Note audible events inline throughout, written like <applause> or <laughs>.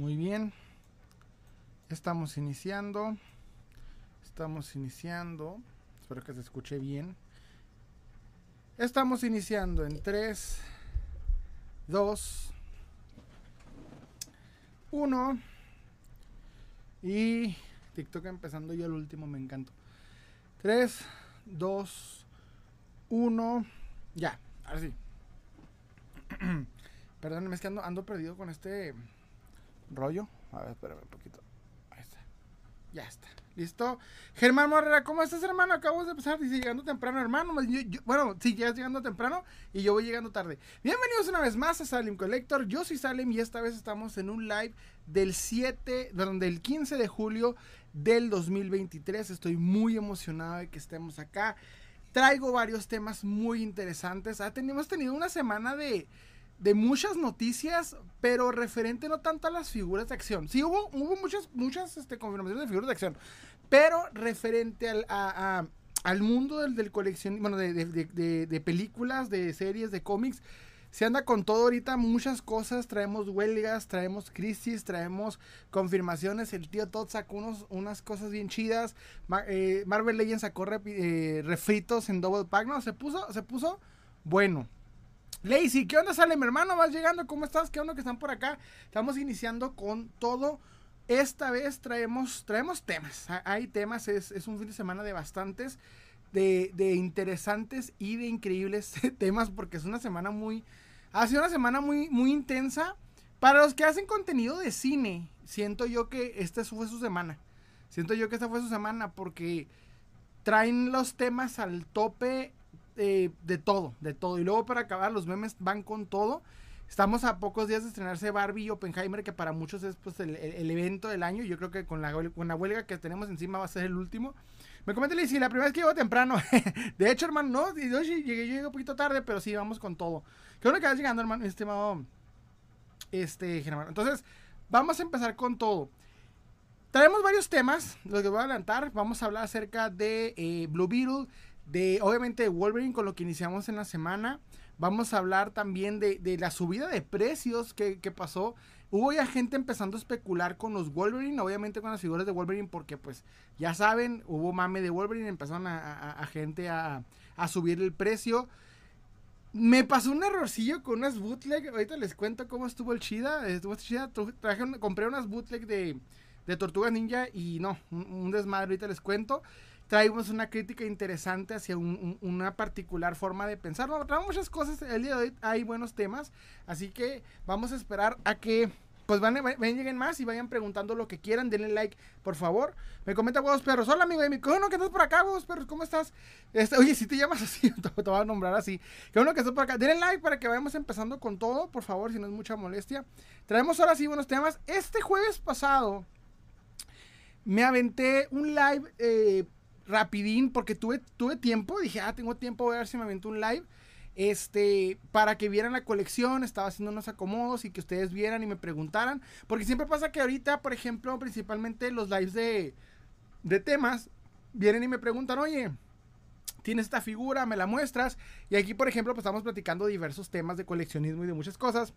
Muy bien. Estamos iniciando. Estamos iniciando. Espero que se escuche bien. Estamos iniciando en 3, 2, 1. Y TikTok empezando yo el último, me encanta. 3, 2, 1. Ya, ahora sí. <clears throat> Perdón, es que ando, ando perdido con este rollo. A ver, espérame un poquito. Ahí está. Ya está. ¿Listo? Germán Morrera, ¿cómo estás, hermano? Acabo de empezar. Dice, llegando temprano, hermano. bueno, sí, llegas llegando temprano y yo voy llegando tarde. Bienvenidos una vez más a Salim Collector. Yo soy Salim y esta vez estamos en un live del 7, perdón, del 15 de julio del 2023. Estoy muy emocionado de que estemos acá. Traigo varios temas muy interesantes. Ah, hemos tenido una semana de de muchas noticias, pero referente no tanto a las figuras de acción. Sí, hubo, hubo muchas, muchas este, confirmaciones de figuras de acción, pero referente al, al mundo del, del de, de, películas, de series, de cómics, se anda con todo ahorita, muchas cosas, traemos huelgas, traemos crisis, traemos confirmaciones, el tío Todd sacó unos, unas cosas bien chidas, eh, Marvel Legends sacó eh, refritos en Double Pack, no, se puso, se puso bueno. Lazy, ¿qué onda sale mi hermano? ¿Vas llegando? ¿Cómo estás? ¿Qué onda que están por acá? Estamos iniciando con todo. Esta vez traemos, traemos temas. Hay temas, es, un fin de semana de bastantes, de, de, interesantes y de increíbles <laughs> temas, porque es una semana muy. Ha sido una semana muy, muy intensa. Para los que hacen contenido de cine, siento yo que esta fue su semana. Siento yo que esta fue su semana porque traen los temas al tope eh, de todo, de todo. Y luego para acabar, los memes van con todo. Estamos a pocos días de estrenarse Barbie y Oppenheimer, que para muchos es pues, el, evento del año. Yo creo que con la, con la huelga que tenemos encima va a ser el último. Me comenta si la primera vez que llego temprano. <laughs> de hecho, hermano, no, yo llegué, yo llegué un poquito tarde, pero sí, vamos con todo. Qué bueno que vas llegando, hermano, estimado. Este, Germán. Entonces, vamos a empezar con todo. Traemos varios temas, los que voy a adelantar. Vamos a hablar acerca de eh, Blue Beetle de obviamente Wolverine con lo que iniciamos en la semana. Vamos a hablar también de, la subida de precios que, pasó. Hubo ya gente empezando a especular con los Wolverine, obviamente con las figuras de Wolverine, porque pues ya saben, hubo mame de Wolverine, empezaron a, gente a, subir el precio. Me pasó un errorcillo con unas bootleg. Ahorita les cuento cómo estuvo el chida. Estuvo chida. Traje, compré unas bootleg de, de Tortuga Ninja y no, un, un desmadre. Ahorita les cuento traemos una crítica interesante hacia una particular forma de pensar. Traemos muchas cosas, el día de hoy hay buenos temas, así que vamos a esperar a que pues van, lleguen más y vayan preguntando lo que quieran, denle like, por favor. Me comenta huevos perros, hola amigo de mi no que estás por acá, huevos perros, ¿cómo estás? Este, oye, si te llamas así, <laughs> te, voy a nombrar así. Qué bueno que estás por acá. Denle like para que vayamos empezando con todo, por favor, si no es mucha molestia. Traemos ahora sí buenos temas. Este jueves pasado me aventé un live eh, rapidín, porque tuve, tuve tiempo, dije, ah, tengo tiempo, voy a ver si me avento un live. Este, para que vieran la colección, estaba haciendo unos acomodos y que ustedes vieran y me preguntaran. Porque siempre pasa que ahorita, por ejemplo, principalmente los lives de, de temas, vienen y me preguntan, oye, tienes esta figura, me la muestras. Y aquí, por ejemplo, pues estamos platicando diversos temas de coleccionismo y de muchas cosas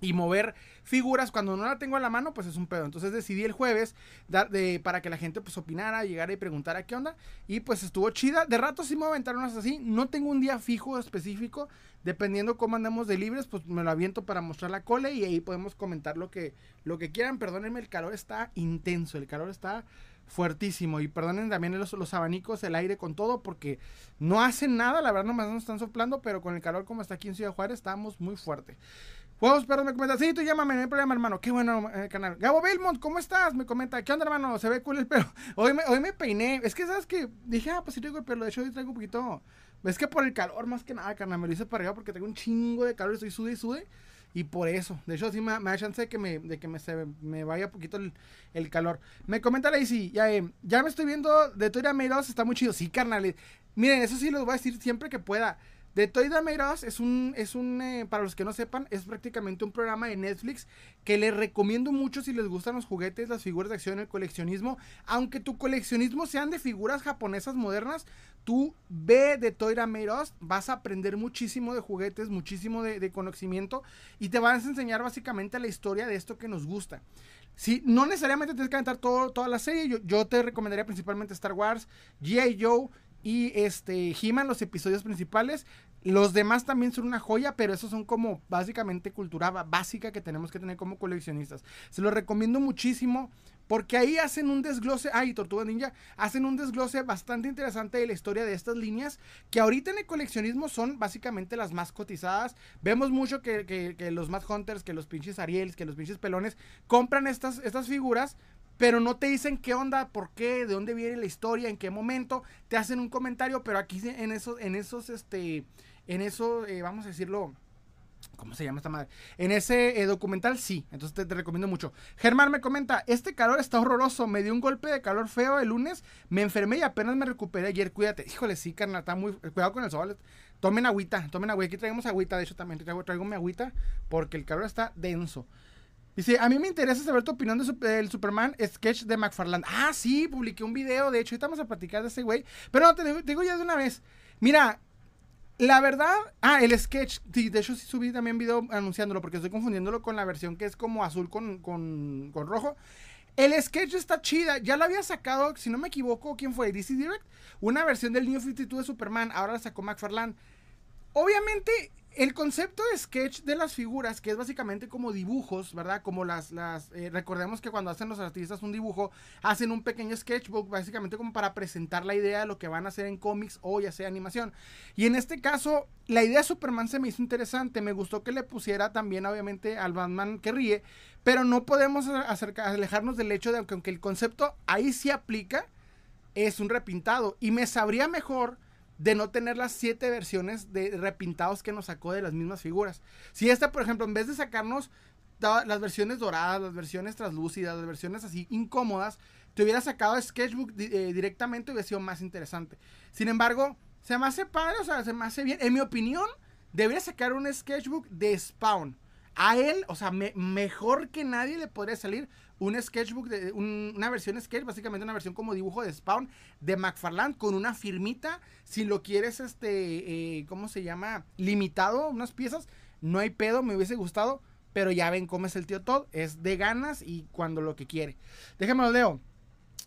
y mover figuras cuando no la tengo a la mano pues es un pedo. Entonces decidí el jueves dar de, para que la gente pues opinara llegara y preguntara qué onda. Y pues estuvo chida. De rato sí me aventaron así. No tengo un día fijo específico. Dependiendo cómo andamos de libres pues me lo aviento para mostrar la cole y ahí podemos comentar lo que lo que quieran. Perdónenme el calor está intenso. El calor está fuertísimo. Y perdonen también los, los abanicos el aire con todo porque no hacen nada. La verdad nomás nos están soplando pero con el calor como está aquí en Ciudad Juárez estamos muy fuerte Juegos Perros me comenta, sí, tú llámame, no hay problema, hermano. Qué bueno el eh, canal. Gabo Belmont, ¿cómo estás? Me comenta, ¿qué onda, hermano? Se ve cool el pelo. <laughs> Hoy me, hoy me peiné. Es que, ¿sabes que Dije, ah, pues sí traigo el pelo. De hecho, hoy traigo un poquito. Es que por el calor, más que nada, carnal, me lo hice para arriba porque tengo un chingo de calor. Estoy sude y sude. Y por eso. De hecho, sí me, da chance de que me, de que me, se, me vaya poquito el, calor. Me comenta Lazy, ya, eh, ya me estoy viendo de Toya Meiros, está muy chido. Sí, carnal. Miren, eso sí lo voy a decir siempre que pueda The Toy Made Us es un, es un eh, para los que no sepan, es prácticamente un programa de Netflix que les recomiendo mucho si les gustan los juguetes, las figuras de acción, el coleccionismo. Aunque tu coleccionismo sean de figuras japonesas modernas, tú ve The Toy Made Us, vas a aprender muchísimo de juguetes, muchísimo de, conocimiento y te vas a enseñar básicamente la historia de esto que nos gusta. Si no necesariamente tienes que aventar todo, toda la serie, yo, yo te recomendaría principalmente Star Wars, G.I. Joe, y este He-Man, los episodios principales. Los demás también son una joya, pero esos son como básicamente cultura básica que tenemos que tener como coleccionistas. Se los recomiendo muchísimo porque ahí hacen un desglose, ay, Tortuga Ninja, hacen un desglose bastante interesante de la historia de estas líneas que ahorita en el coleccionismo son básicamente las más cotizadas. Vemos mucho que, que los Mad Hunters, que los pinches Ariels, que los pinches pelones compran estas, estas figuras pero no te dicen qué onda, por qué, de dónde viene la historia, en qué momento, te hacen un comentario, pero aquí en esos, en esos, este, en eso, eh, vamos a decirlo, ¿Cómo se llama esta madre? En ese eh, documental sí, entonces te, recomiendo mucho. Germán me comenta, este calor está horroroso, me dio un golpe de calor feo el lunes, me enfermé y apenas me recuperé ayer, cuídate. Híjole, sí, carnal, está muy... Cuidado con el sol. Tomen agüita, tomen agüita. Aquí traemos agüita, de hecho también traigo, traigo mi agüita porque el calor está denso. Dice, a mí me interesa saber tu opinión del Superman sketch de McFarland. Ah, sí, publiqué un video, de hecho, ahorita vamos a platicar de ese güey. Pero no, te digo, ya de una vez. Mira, la verdad, ah, el sketch, sí, de hecho sí subí también video anunciándolo porque estoy confundiéndolo con la versión que es como azul con, con, con rojo. El sketch está chida, ya lo había sacado, si no me equivoco, ¿quién fue? DC Direct, una versión del New 52 de Superman, ahora la sacó McFarland. Obviamente el concepto de sketch de las figuras, que es básicamente como dibujos, ¿verdad? Como las, eh, recordemos que cuando hacen los artistas un dibujo, hacen un pequeño sketchbook, básicamente como para presentar la idea de lo que van a hacer en cómics o ya sea animación. Y en este caso, la idea de Superman se me hizo interesante, me gustó que le pusiera también, obviamente, al Batman que ríe, pero no podemos alejarnos del hecho de que aunque el concepto ahí sí aplica, es un repintado. Y me sabría mejor de no tener las siete versiones de repintados que nos sacó de las mismas figuras. Si esta, por ejemplo, en vez de sacarnos las versiones doradas, las versiones translúcidas, las versiones así incómodas, te hubiera sacado Sketchbook eh, directamente hubiera sido más interesante. Sin embargo, se me hace padre, o sea, se me hace bien. En mi opinión, debería sacar un Sketchbook de Spawn. A él, o sea, mejor que nadie le podría salir un sketchbook, de, una versión sketch, básicamente una versión como dibujo de Spawn de McFarland con una firmita. Si lo quieres, este, eh, ¿cómo se llama? Limitado, unas piezas. No hay pedo, me hubiese gustado. Pero ya ven cómo es el tío Todd. Es de ganas y cuando lo que quiere. Déjame lo leo.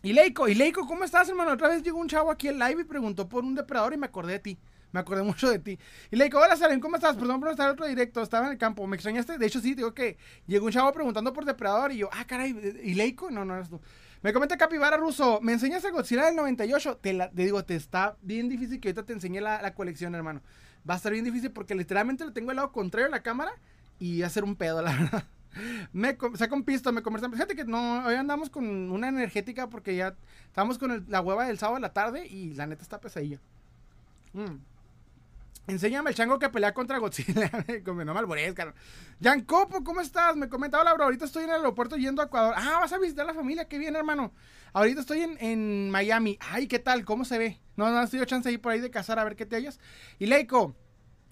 Y Leiko, ¿cómo estás, hermano? Otra vez llegó un chavo aquí en live y preguntó por un depredador y me acordé de ti. Me acordé mucho de ti. Y le hola Salen, ¿cómo estás? Perdón por estar otro directo, estaba en el campo. ¿Me extrañaste? De hecho, sí, digo que llegó un chavo preguntando por Depredador y yo, ah, caray, ¿y Leico? No, no eres tú. Me comenta Capibara Russo, ¿me enseñas a Godzilla del 98? Te, la, te digo, te está bien difícil que ahorita te enseñe la, colección, hermano. Va a estar bien difícil porque literalmente lo tengo al lado contrario de la cámara y va a ser un pedo, <laughs> la verdad. Me saca un pisto, me conversan. Fíjate que no, hoy andamos con una energética porque ya estamos con la hueva del sábado de la tarde y la neta está pesadilla. Mm. Enséñame el chango que pelea contra Godzilla. <laughs> no me alborez, Jan Copo, ¿cómo estás? Me comenta, hola, bro. Ahorita estoy en el aeropuerto yendo a Ecuador. Ah, vas a visitar a la familia. Qué bien, hermano. Ahorita estoy en, Miami. Ay, ¿qué tal? ¿Cómo se ve? No, no, estoy chance de ir por ahí de cazar a ver qué te hallas. Y Leico,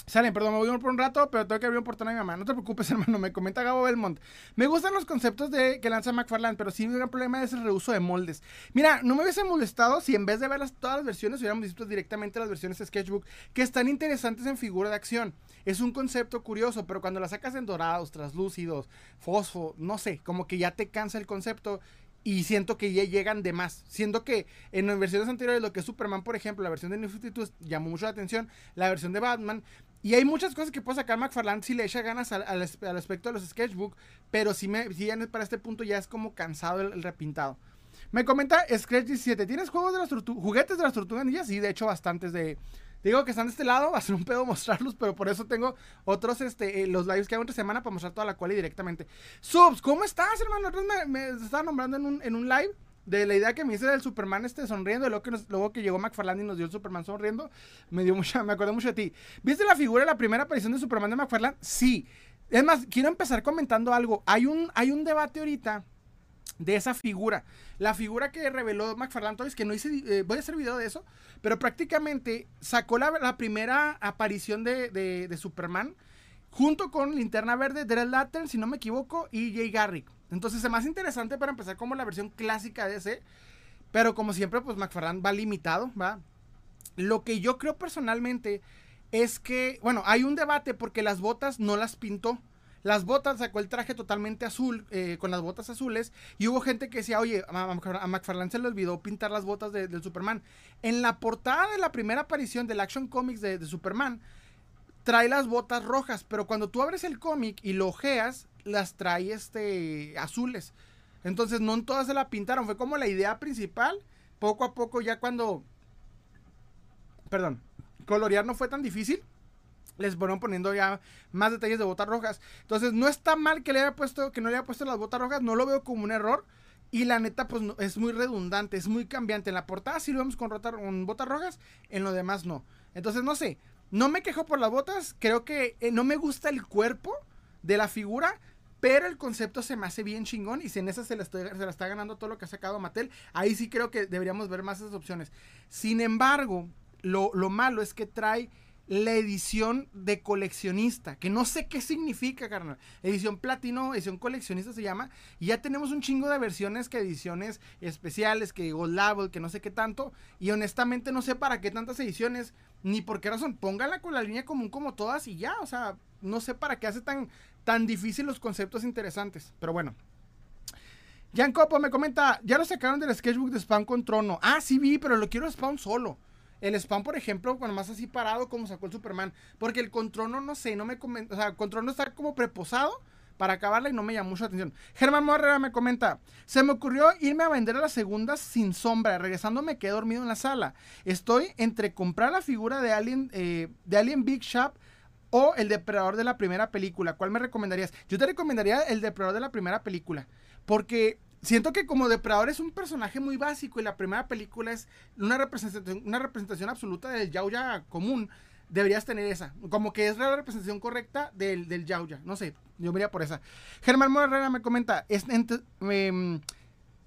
Salen, perdón, me voy por un rato, pero tengo que abrir un portón a mi mamá. No te preocupes, <laughs> hermano, me comenta Gabo Belmont. Me gustan los conceptos de que lanza McFarlane, pero sí mi gran problema es el reuso de moldes. Mira, no me hubiese molestado si en vez de ver todas las versiones hubiéramos visto directamente las versiones de Sketchbook, que están interesantes en figura de acción. Es un concepto curioso, pero cuando las sacas en dorados, traslúcidos, fosfo, no sé, como que ya te cansa el concepto y siento que ya llegan de más. Siento que en las versiones anteriores, lo que es Superman, por ejemplo, la versión de New 52 llamó mucho la atención, la versión de Batman, y hay muchas cosas que puede sacar McFarlane si le echa ganas al, aspecto de los sketchbook, pero si, me, si para este punto ya es como cansado el, repintado. Me comenta Scratch 17, ¿tienes juegos de las juguetes de las tortugas ninjas? Sí, de hecho bastantes de... Digo que están de este lado, <laughs> va a ser un pedo mostrarlos, pero por eso tengo otros, este, eh, los lives que hago entre semana para mostrar toda la cual directamente. Subs, ¿cómo estás, hermano? me, me estaba nombrando en un, en un live de la idea que me hice del Superman este sonriendo, y luego que, luego que llegó McFarlane y nos dio el Superman sonriendo, me dio mucha, me acordé mucho de ti. ¿Viste la figura de la primera aparición de Superman de McFarlane? Sí. Es más, quiero empezar comentando algo. Hay un, hay un debate ahorita de esa figura. La figura que reveló McFarlane Toys, que no hice, eh, voy a hacer video de eso, pero prácticamente sacó la, primera aparición de, de, Superman junto con Linterna Verde, Dread Lantern, si no me equivoco, y Jay Garrick. Entonces es más interesante para empezar como la versión clásica de ese, pero como siempre, pues McFarlane va limitado, ¿va? Lo que yo creo personalmente es que, bueno, hay un debate porque las botas no las pintó. Las botas sacó el traje totalmente azul, eh, con las botas azules. Y hubo gente que decía, oye, a, McFarlane se le olvidó pintar las botas del Superman. En la portada de la primera aparición del Action Comics de, Superman, trae las botas rojas. Pero cuando tú abres el cómic y lo ojeas, las trae este, azules. Entonces no en todas se la pintaron. Fue como la idea principal. Poco a poco ya cuando... Perdón. Colorear no fue tan difícil les fueron poniendo ya más detalles de botas rojas. Entonces, no está mal que le haya puesto, que no le haya puesto las botas rojas, no lo veo como un error. Y la neta, pues es muy redundante, es muy cambiante. En la portada sí lo vemos con, con botas rojas, en lo demás no. Entonces, no sé, no me quejo por las botas, creo que eh, no me gusta el cuerpo de la figura, pero el concepto se me hace bien chingón y si en esa se la, se la está ganando todo lo que ha sacado Mattel, ahí sí creo que deberíamos ver más esas opciones. Sin embargo, lo, lo malo es que trae la edición de coleccionista, que no sé qué significa, carnal. Edición platino, edición coleccionista se llama. Y ya tenemos un chingo de versiones que ediciones especiales, que Gold Label, que no sé qué tanto. Y honestamente no sé para qué tantas ediciones, ni por qué razón. Póngala con la línea común como todas y ya. O sea, no sé para qué hace tan, tan difícil los conceptos interesantes. Pero bueno. Jan Copo me comenta, ya lo sacaron del sketchbook de Spawn con Trono. Ah, sí vi, pero lo quiero Spawn solo. El spam, por ejemplo, cuando más así parado como sacó el Superman. Porque el control no sé, no me comenta. O sea, el control no está como preposado para acabarla y no me llama mucho la atención. Germán Morrera me comenta, se me ocurrió irme a vender a las segundas sin sombra, regresando me quedé dormido en la sala. Estoy entre comprar la figura de Alien, eh, de Alien Big Shop o el depredador de la primera película. ¿Cuál me recomendarías? Yo te recomendaría el depredador de la primera película, porque siento que como Depredador es un personaje muy básico y la primera película es una representación, una representación absoluta del Yauya común, deberías tener esa. Como que es la representación correcta del, del Yauya. No sé, yo vería por esa. Germán Morera me comenta, em,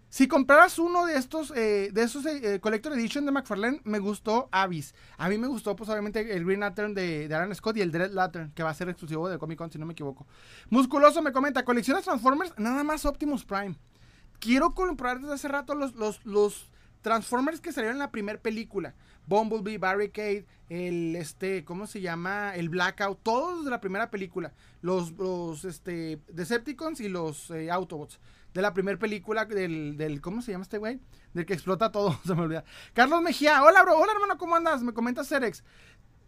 si compraras uno de estos, eh, de esos eh, Collector Edition de McFarlane, me gustó Avis. A mí me gustó, pues obviamente, el Green Lantern de, de Alan Scott y el Dread Lantern, que va a ser exclusivo de Comic Con, si no me equivoco. Musculoso me comenta, coleccionas Transformers, nada más Optimus Prime quiero comprar desde hace rato los, los, Transformers que salieron en la primera película. Bumblebee, Barricade, el este, ¿cómo se llama? El Blackout, todos de la primera película. Los, los este, Decepticons y los eh, Autobots. De la primera película del, del, ¿cómo se llama este güey? Del que explota todo, <laughs> se me olvida. Carlos Mejía, hola bro, hola hermano, ¿cómo andas? Me comenta Cerex.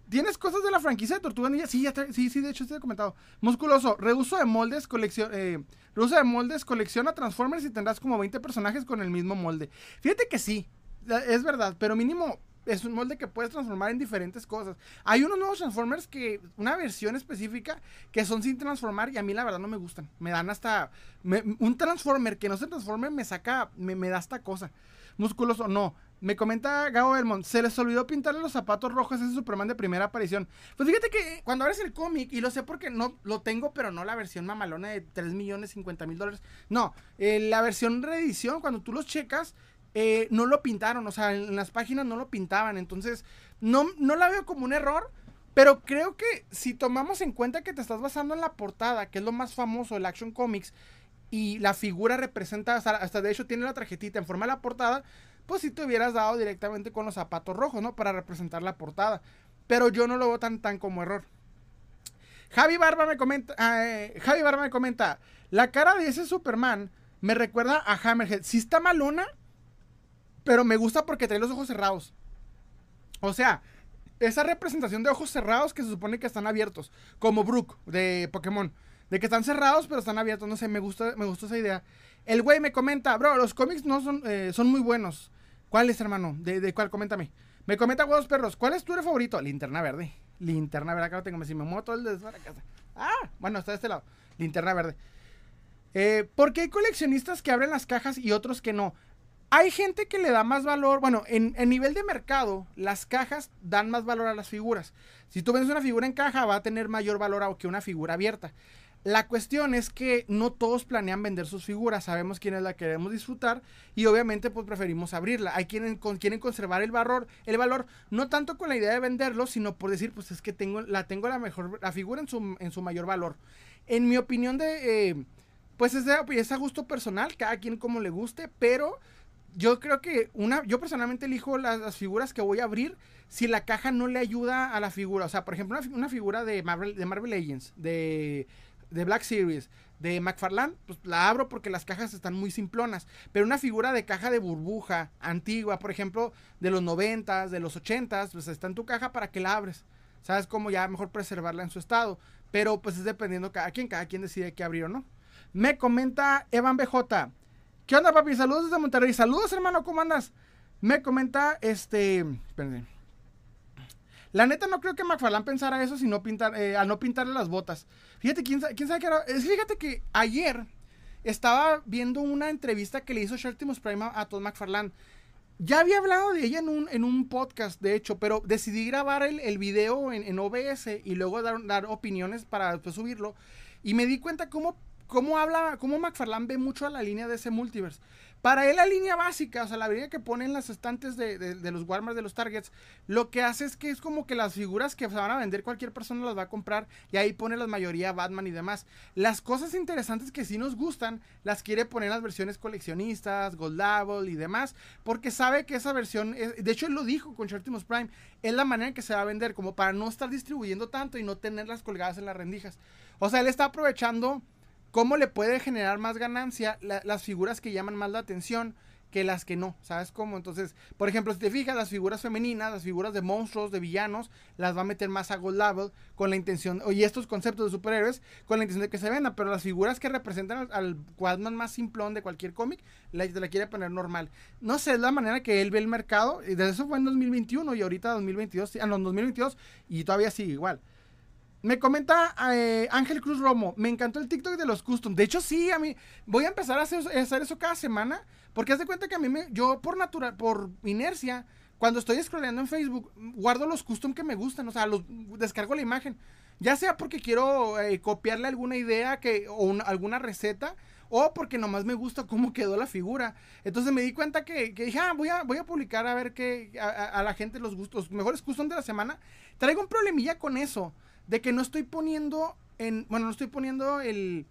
¿Tienes cosas de la franquicia de Tortuga Ninja? Sí, ya sí, sí, de hecho he comentado. Musculoso, reuso de moldes, colección, eh, de moldes, colecciona Transformers y tendrás como 20 personajes con el mismo molde. Fíjate que sí, es verdad, pero mínimo es un molde que puedes transformar en diferentes cosas. Hay unos nuevos Transformers que, una versión específica, que son sin transformar y a mí la verdad no me gustan. Me dan hasta, un Transformer que no se transforme me saca, me, me da esta cosa. Musculoso, no. Me comenta Gabo Belmont, se les olvidó pintarle los zapatos rojos a ese Superman de primera aparición. Pues fíjate que cuando abres el cómic, y lo sé porque no lo tengo, pero no la versión mamalona de 3 millones 50 mil dólares. No, eh, la versión reedición, cuando tú los checas, eh, no lo pintaron. O sea, en las páginas no lo pintaban. Entonces, no, no la veo como un error. Pero creo que si tomamos en cuenta que te estás basando en la portada, que es lo más famoso del Action Comics, y la figura representa, hasta, hasta de hecho tiene la tarjetita en forma de la portada, pues si te hubieras dado directamente con los zapatos rojos, ¿no? Para representar la portada. Pero yo no lo veo tan, tan como error. Javi Barba me comenta, eh, Javi Barba me comenta, la cara de ese Superman me recuerda a Hammerhead. Sí está malona, pero me gusta porque trae los ojos cerrados. O sea, esa representación de ojos cerrados que se supone que están abiertos, como Brook de Pokémon, de que están cerrados pero están abiertos, no sé, me gusta, me gusta esa idea. El güey me comenta, bro, los cómics no son, eh, son muy buenos. ¿Cuál es, hermano? ¿De, ¿De, cuál? Coméntame. Me comenta huevos perros. ¿Cuál es tu favorito? Linterna verde. Linterna verde. Acá lo tengo. Si me muevo todo el de. Ah, bueno, está de este lado. Linterna verde. Eh, ¿Por qué hay coleccionistas que abren las cajas y otros que no? Hay gente que le da más valor. Bueno, en, en nivel de mercado, las cajas dan más valor a las figuras. Si tú vendes una figura en caja, va a tener mayor valor que una figura abierta. La cuestión es que no todos planean vender sus figuras, sabemos quiénes la queremos disfrutar y obviamente pues preferimos abrirla. Hay quienes quieren conservar el valor, el valor no tanto con la idea de venderlo, sino por decir pues es que tengo la tengo la mejor la figura en su, en su mayor valor. En mi opinión de eh, pues es, de, a gusto personal, cada quien como le guste, pero yo creo que una, yo personalmente elijo las, figuras que voy a abrir si la caja no le ayuda a la figura. O sea, por ejemplo, una, una figura de Marvel, de Marvel Legends, de de Black Series de McFarlane, pues la abro porque las cajas están muy simplonas. Pero una figura de caja de burbuja antigua, por ejemplo, de los 90 de los 80 pues está en tu caja para que la abres. ¿Sabes cómo ya mejor preservarla en su estado? Pero pues es dependiendo cada quien, cada quien decide qué abrir o no. Me comenta Evan BJ. ¿Qué onda, papi? Saludos desde Monterrey. Saludos, hermano, ¿cómo andas? Me comenta este. Espérenme. La neta no creo que McFarlane pensara eso sino pintar, eh, al no pintarle las botas. Fíjate, ¿quién, quién sabe qué era? Fíjate que ayer estaba viendo una entrevista que le hizo Shartimus Prime a, Todd McFarlane. Ya había hablado de ella en un, en un podcast, de hecho, pero decidí grabar el, el video en, OBS y luego dar, dar opiniones para después subirlo. Y me di cuenta cómo, cómo habla, cómo McFarlane ve mucho a la línea de ese multiverse. Para él la línea básica, o sea, la línea que pone en las estantes de, los Walmart, de los Targets, lo que hace es que es como que las figuras que se van a vender cualquier persona las va a comprar y ahí pone la mayoría Batman y demás. Las cosas interesantes que sí nos gustan, las quiere poner en las versiones coleccionistas, Gold y demás, porque sabe que esa versión, de hecho él lo dijo con Shortimus Prime, es la manera en que se va a vender, como para no estar distribuyendo tanto y no tenerlas colgadas en las rendijas. O sea, él está aprovechando ¿Cómo le puede generar más ganancia las figuras que llaman más la atención que las que no? ¿Sabes cómo? Entonces, por ejemplo, si te fijas, las figuras femeninas, las figuras de monstruos, de villanos, las va a meter más a Gold Level con la intención, oye, estos conceptos de superhéroes con la intención de que se vendan, pero las figuras que representan al, al más simplón de cualquier cómic, la, la quiere poner normal. No sé, es la manera que él ve el mercado, y de eso fue en 2021 y ahorita 2022, en los 2022 y todavía sigue igual. Me comenta eh, Ángel Cruz Romo, me encantó el TikTok de los custom. De hecho, sí, a mí voy a empezar a hacer, eso cada semana, porque haz de cuenta que a mí me, yo por natural, por inercia, cuando estoy scrolleando en Facebook, guardo los custom que me gustan, o sea, los descargo la imagen. Ya sea porque quiero eh, copiarle alguna idea que, o alguna receta, o porque nomás me gusta cómo quedó la figura. Entonces me di cuenta que, dije, ah, voy a, a publicar a ver qué a, la gente los gustos, los mejores custom de la semana. Traigo un problemilla con eso de que no estoy poniendo en, bueno, no estoy poniendo el,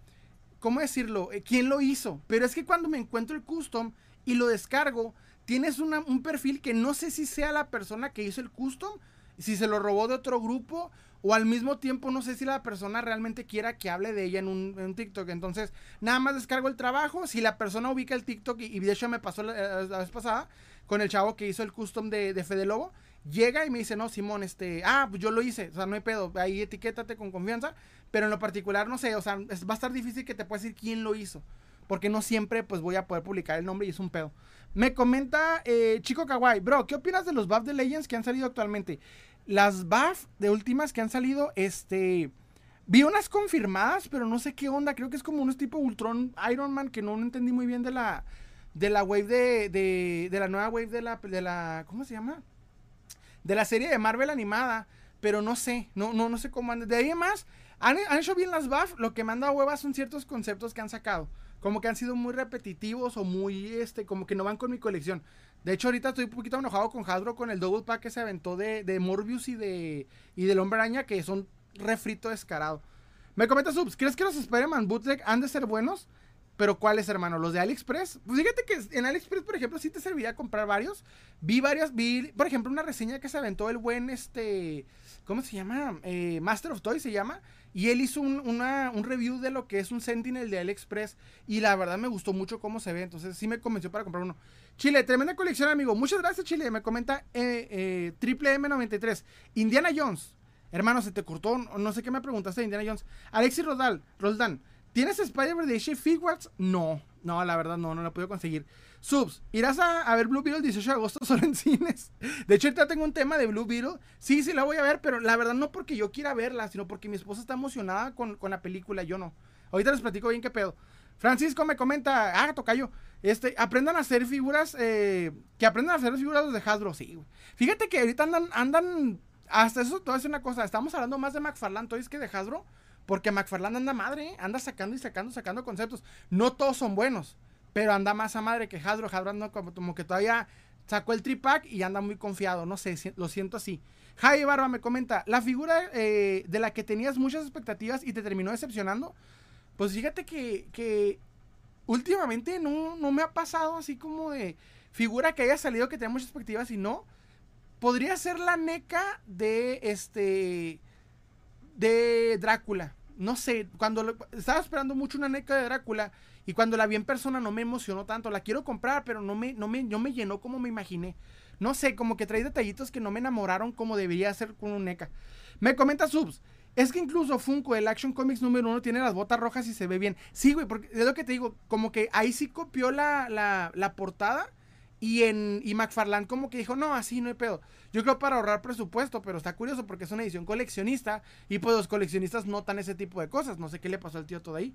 ¿cómo decirlo? Eh, ¿Quién lo hizo? Pero es que cuando me encuentro el custom y lo descargo, tienes un perfil que no sé si sea la persona que hizo el custom, si se lo robó de otro grupo, o al mismo tiempo no sé si la persona realmente quiera que hable de ella en un, TikTok. Entonces, nada más descargo el trabajo. Si la persona ubica el TikTok, y, de hecho me pasó la, vez pasada con el chavo que hizo el custom de, de Fede Lobo, llega y me dice, no, Simón, este, ah, pues yo lo hice, o sea, no hay pedo, ahí etiquétate con confianza, pero en lo particular, no sé, o sea, va a estar difícil que te pueda decir quién lo hizo, porque no siempre, pues, voy a poder publicar el nombre y es un pedo. Me comenta eh, Chico Kawaii, bro, ¿qué opinas de los buff de Legends que han salido actualmente? Las buff de últimas que han salido, este... Vi unas confirmadas, pero no sé qué onda. Creo que es como unos tipo Ultron Iron Man que no entendí muy bien de la de la wave de, de, de la nueva wave de la de la ¿cómo se llama? De la serie de Marvel animada, pero no sé, no, no, no sé cómo anda. De ahí más, han, hecho bien las buff, lo que manda a huevas son ciertos conceptos que han sacado. Como que han sido muy repetitivos o muy, este, como que no van con mi colección. De hecho, ahorita estoy un poquito enojado con Hasbro con el double pack que se aventó de, de Morbius y de y del Hombre Araña, que son refrito descarado. Me comenta Subs, ¿crees que los Spider-Man bootleg han de ser buenos? Pero ¿cuáles, hermano? ¿Los de AliExpress? Pues fíjate que en AliExpress, por ejemplo, sí te serviría comprar varios. Vi varias, vi, por ejemplo, una reseña que se aventó el buen, este, ¿cómo se llama? Eh, Master of Toys se llama. Y él hizo un, una, un, review de lo que es un Sentinel de AliExpress. Y la verdad me gustó mucho cómo se ve. Entonces sí me convenció para comprar uno. Chile, tremenda colección, amigo. Muchas gracias, Chile. Me comenta eh, eh, Triple M93. Indiana Jones. Hermano, se te cortó. No sé qué me preguntaste de Indiana Jones. Alexis Rodal, Roldán. ¿Tienes Spider-Man de Figures? No, no, la verdad no, no la puedo conseguir. Subs, ¿irás a, ver Blue Beetle el 18 de agosto solo en <laughs> cines? De hecho, ahorita tengo un tema de Blue Beetle. Sí, sí la voy a ver, pero la verdad no porque yo quiera verla, sino porque mi esposa está emocionada con, la película, yo no. Ahorita les platico bien qué pedo. Francisco me comenta, ah, tocayo, este, aprendan a hacer figuras, eh, que aprendan a hacer figuras de Hasbro, sí. Fíjate que ahorita andan, andan, hasta eso a decir una cosa, estamos hablando más de McFarlane Toys que de Hasbro, Porque McFarland anda madre, ¿eh? anda sacando y sacando, sacando conceptos. No todos son buenos, pero anda más a madre que Hadro. Hadro anda como, que todavía sacó el tripack y anda muy confiado. No sé, lo siento así. Javi Barba me comenta, la figura eh, de la que tenías muchas expectativas y te terminó decepcionando. Pues fíjate que, que últimamente no, no me ha pasado así como de figura que haya salido que tenga muchas expectativas y no. Podría ser la NECA de este. de Drácula. No sé, cuando estaba esperando mucho una NECA de Drácula y cuando la vi en persona no me emocionó tanto. La quiero comprar, pero no me, no me, no me llenó como me imaginé. No sé, como que trae detallitos que no me enamoraron como debería ser con un NECA. Me comenta Subs. Es que incluso Funko, el Action Comics número uno, tiene las botas rojas y se ve bien. Sí, güey, porque es lo que te digo, como que ahí sí copió la, la, la portada y en y McFarlane como que dijo, no, así no hay pedo. Yo creo para ahorrar presupuesto, pero está curioso porque es una edición coleccionista y pues los coleccionistas notan ese tipo de cosas. No sé qué le pasó al tío todo ahí.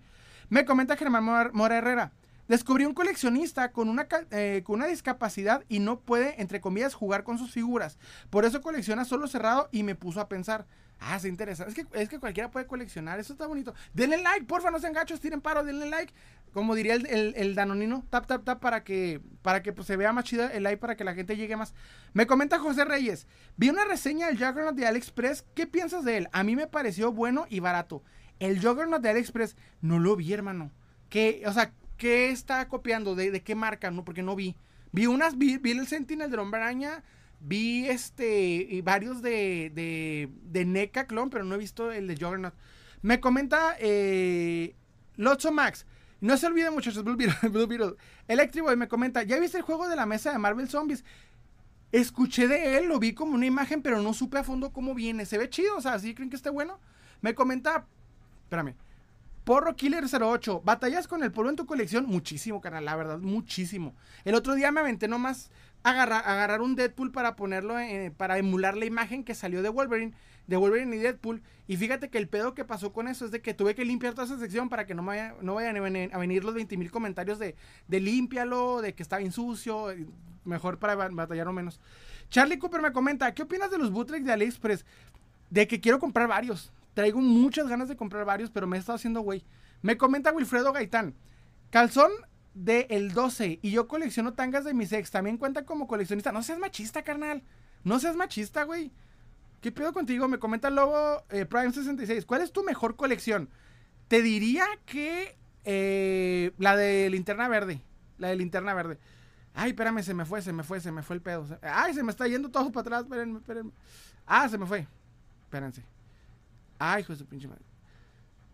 Me comenta Germán Mora Herrera. Descubrí un coleccionista con una, eh, con una discapacidad y no puede, entre comillas, jugar con sus figuras. Por eso colecciona solo cerrado y me puso a pensar. Ah, se interesa. Es que, es que cualquiera puede coleccionar. Eso está bonito. Denle like, porfa, no sean gachos, tiren paro, denle like. Como diría el, Danonino, tap, tap, tap, para que, para que pues, se vea más chido el like, para que la gente llegue más. Me comenta José Reyes. Vi una reseña del Juggernaut de AliExpress. ¿Qué piensas de él? A mí me pareció bueno y barato. El Juggernaut de AliExpress no lo vi, hermano. Que, o sea, ¿qué está copiando? ¿De, de qué marca? No, porque no vi. Vi unas, vi, el Sentinel de Hombre Araña, vi este, varios de, de, de NECA clon, pero no he visto el de Juggernaut. Me comenta eh, Lotso Max. No se olviden, muchachos, Blue Beetle, <laughs> Blue. Electriboy me comenta, ¿ya viste el juego de la mesa de Marvel Zombies? Escuché de él, lo vi como una imagen, pero no supe a fondo cómo viene. Se ve chido, o sea, ¿sí creen que esté bueno? Me comenta, espérame, Porro Killer 08, ¿batallas con el polvo en tu colección? Muchísimo, canal, la verdad, muchísimo. El otro día me aventé nomás agarrar, agarrar un Deadpool para ponerlo, para emular la imagen que salió de Wolverine, de Wolverine y Deadpool. Y fíjate que el pedo que pasó con eso es de que tuve que limpiar toda esa sección para que no, vaya, no vayan a venir los 20 mil comentarios de, de límpialo, de que está bien sucio, mejor para batallar o menos. Charlie Cooper me comenta, ¿qué opinas de los bootlegs de AliExpress? De que quiero comprar varios. Traigo muchas ganas de comprar varios, pero me he estado haciendo güey. Me comenta Wilfredo Gaitán. Calzón de el 12 y yo colecciono tangas de mis ex. También cuenta como coleccionista. No seas machista, carnal. No seas machista, güey. ¿Qué pedo contigo? Me comenta el Lobo eh, Prime 66. ¿Cuál es tu mejor colección? Te diría que eh, la de linterna verde. La de linterna verde. Ay, espérame, se me fue, se me fue, se me fue el pedo. Ay, se me está yendo todo para atrás. Espérenme, espérenme. Ah, se me fue. Espérense. Ay, hijo de su pinche madre.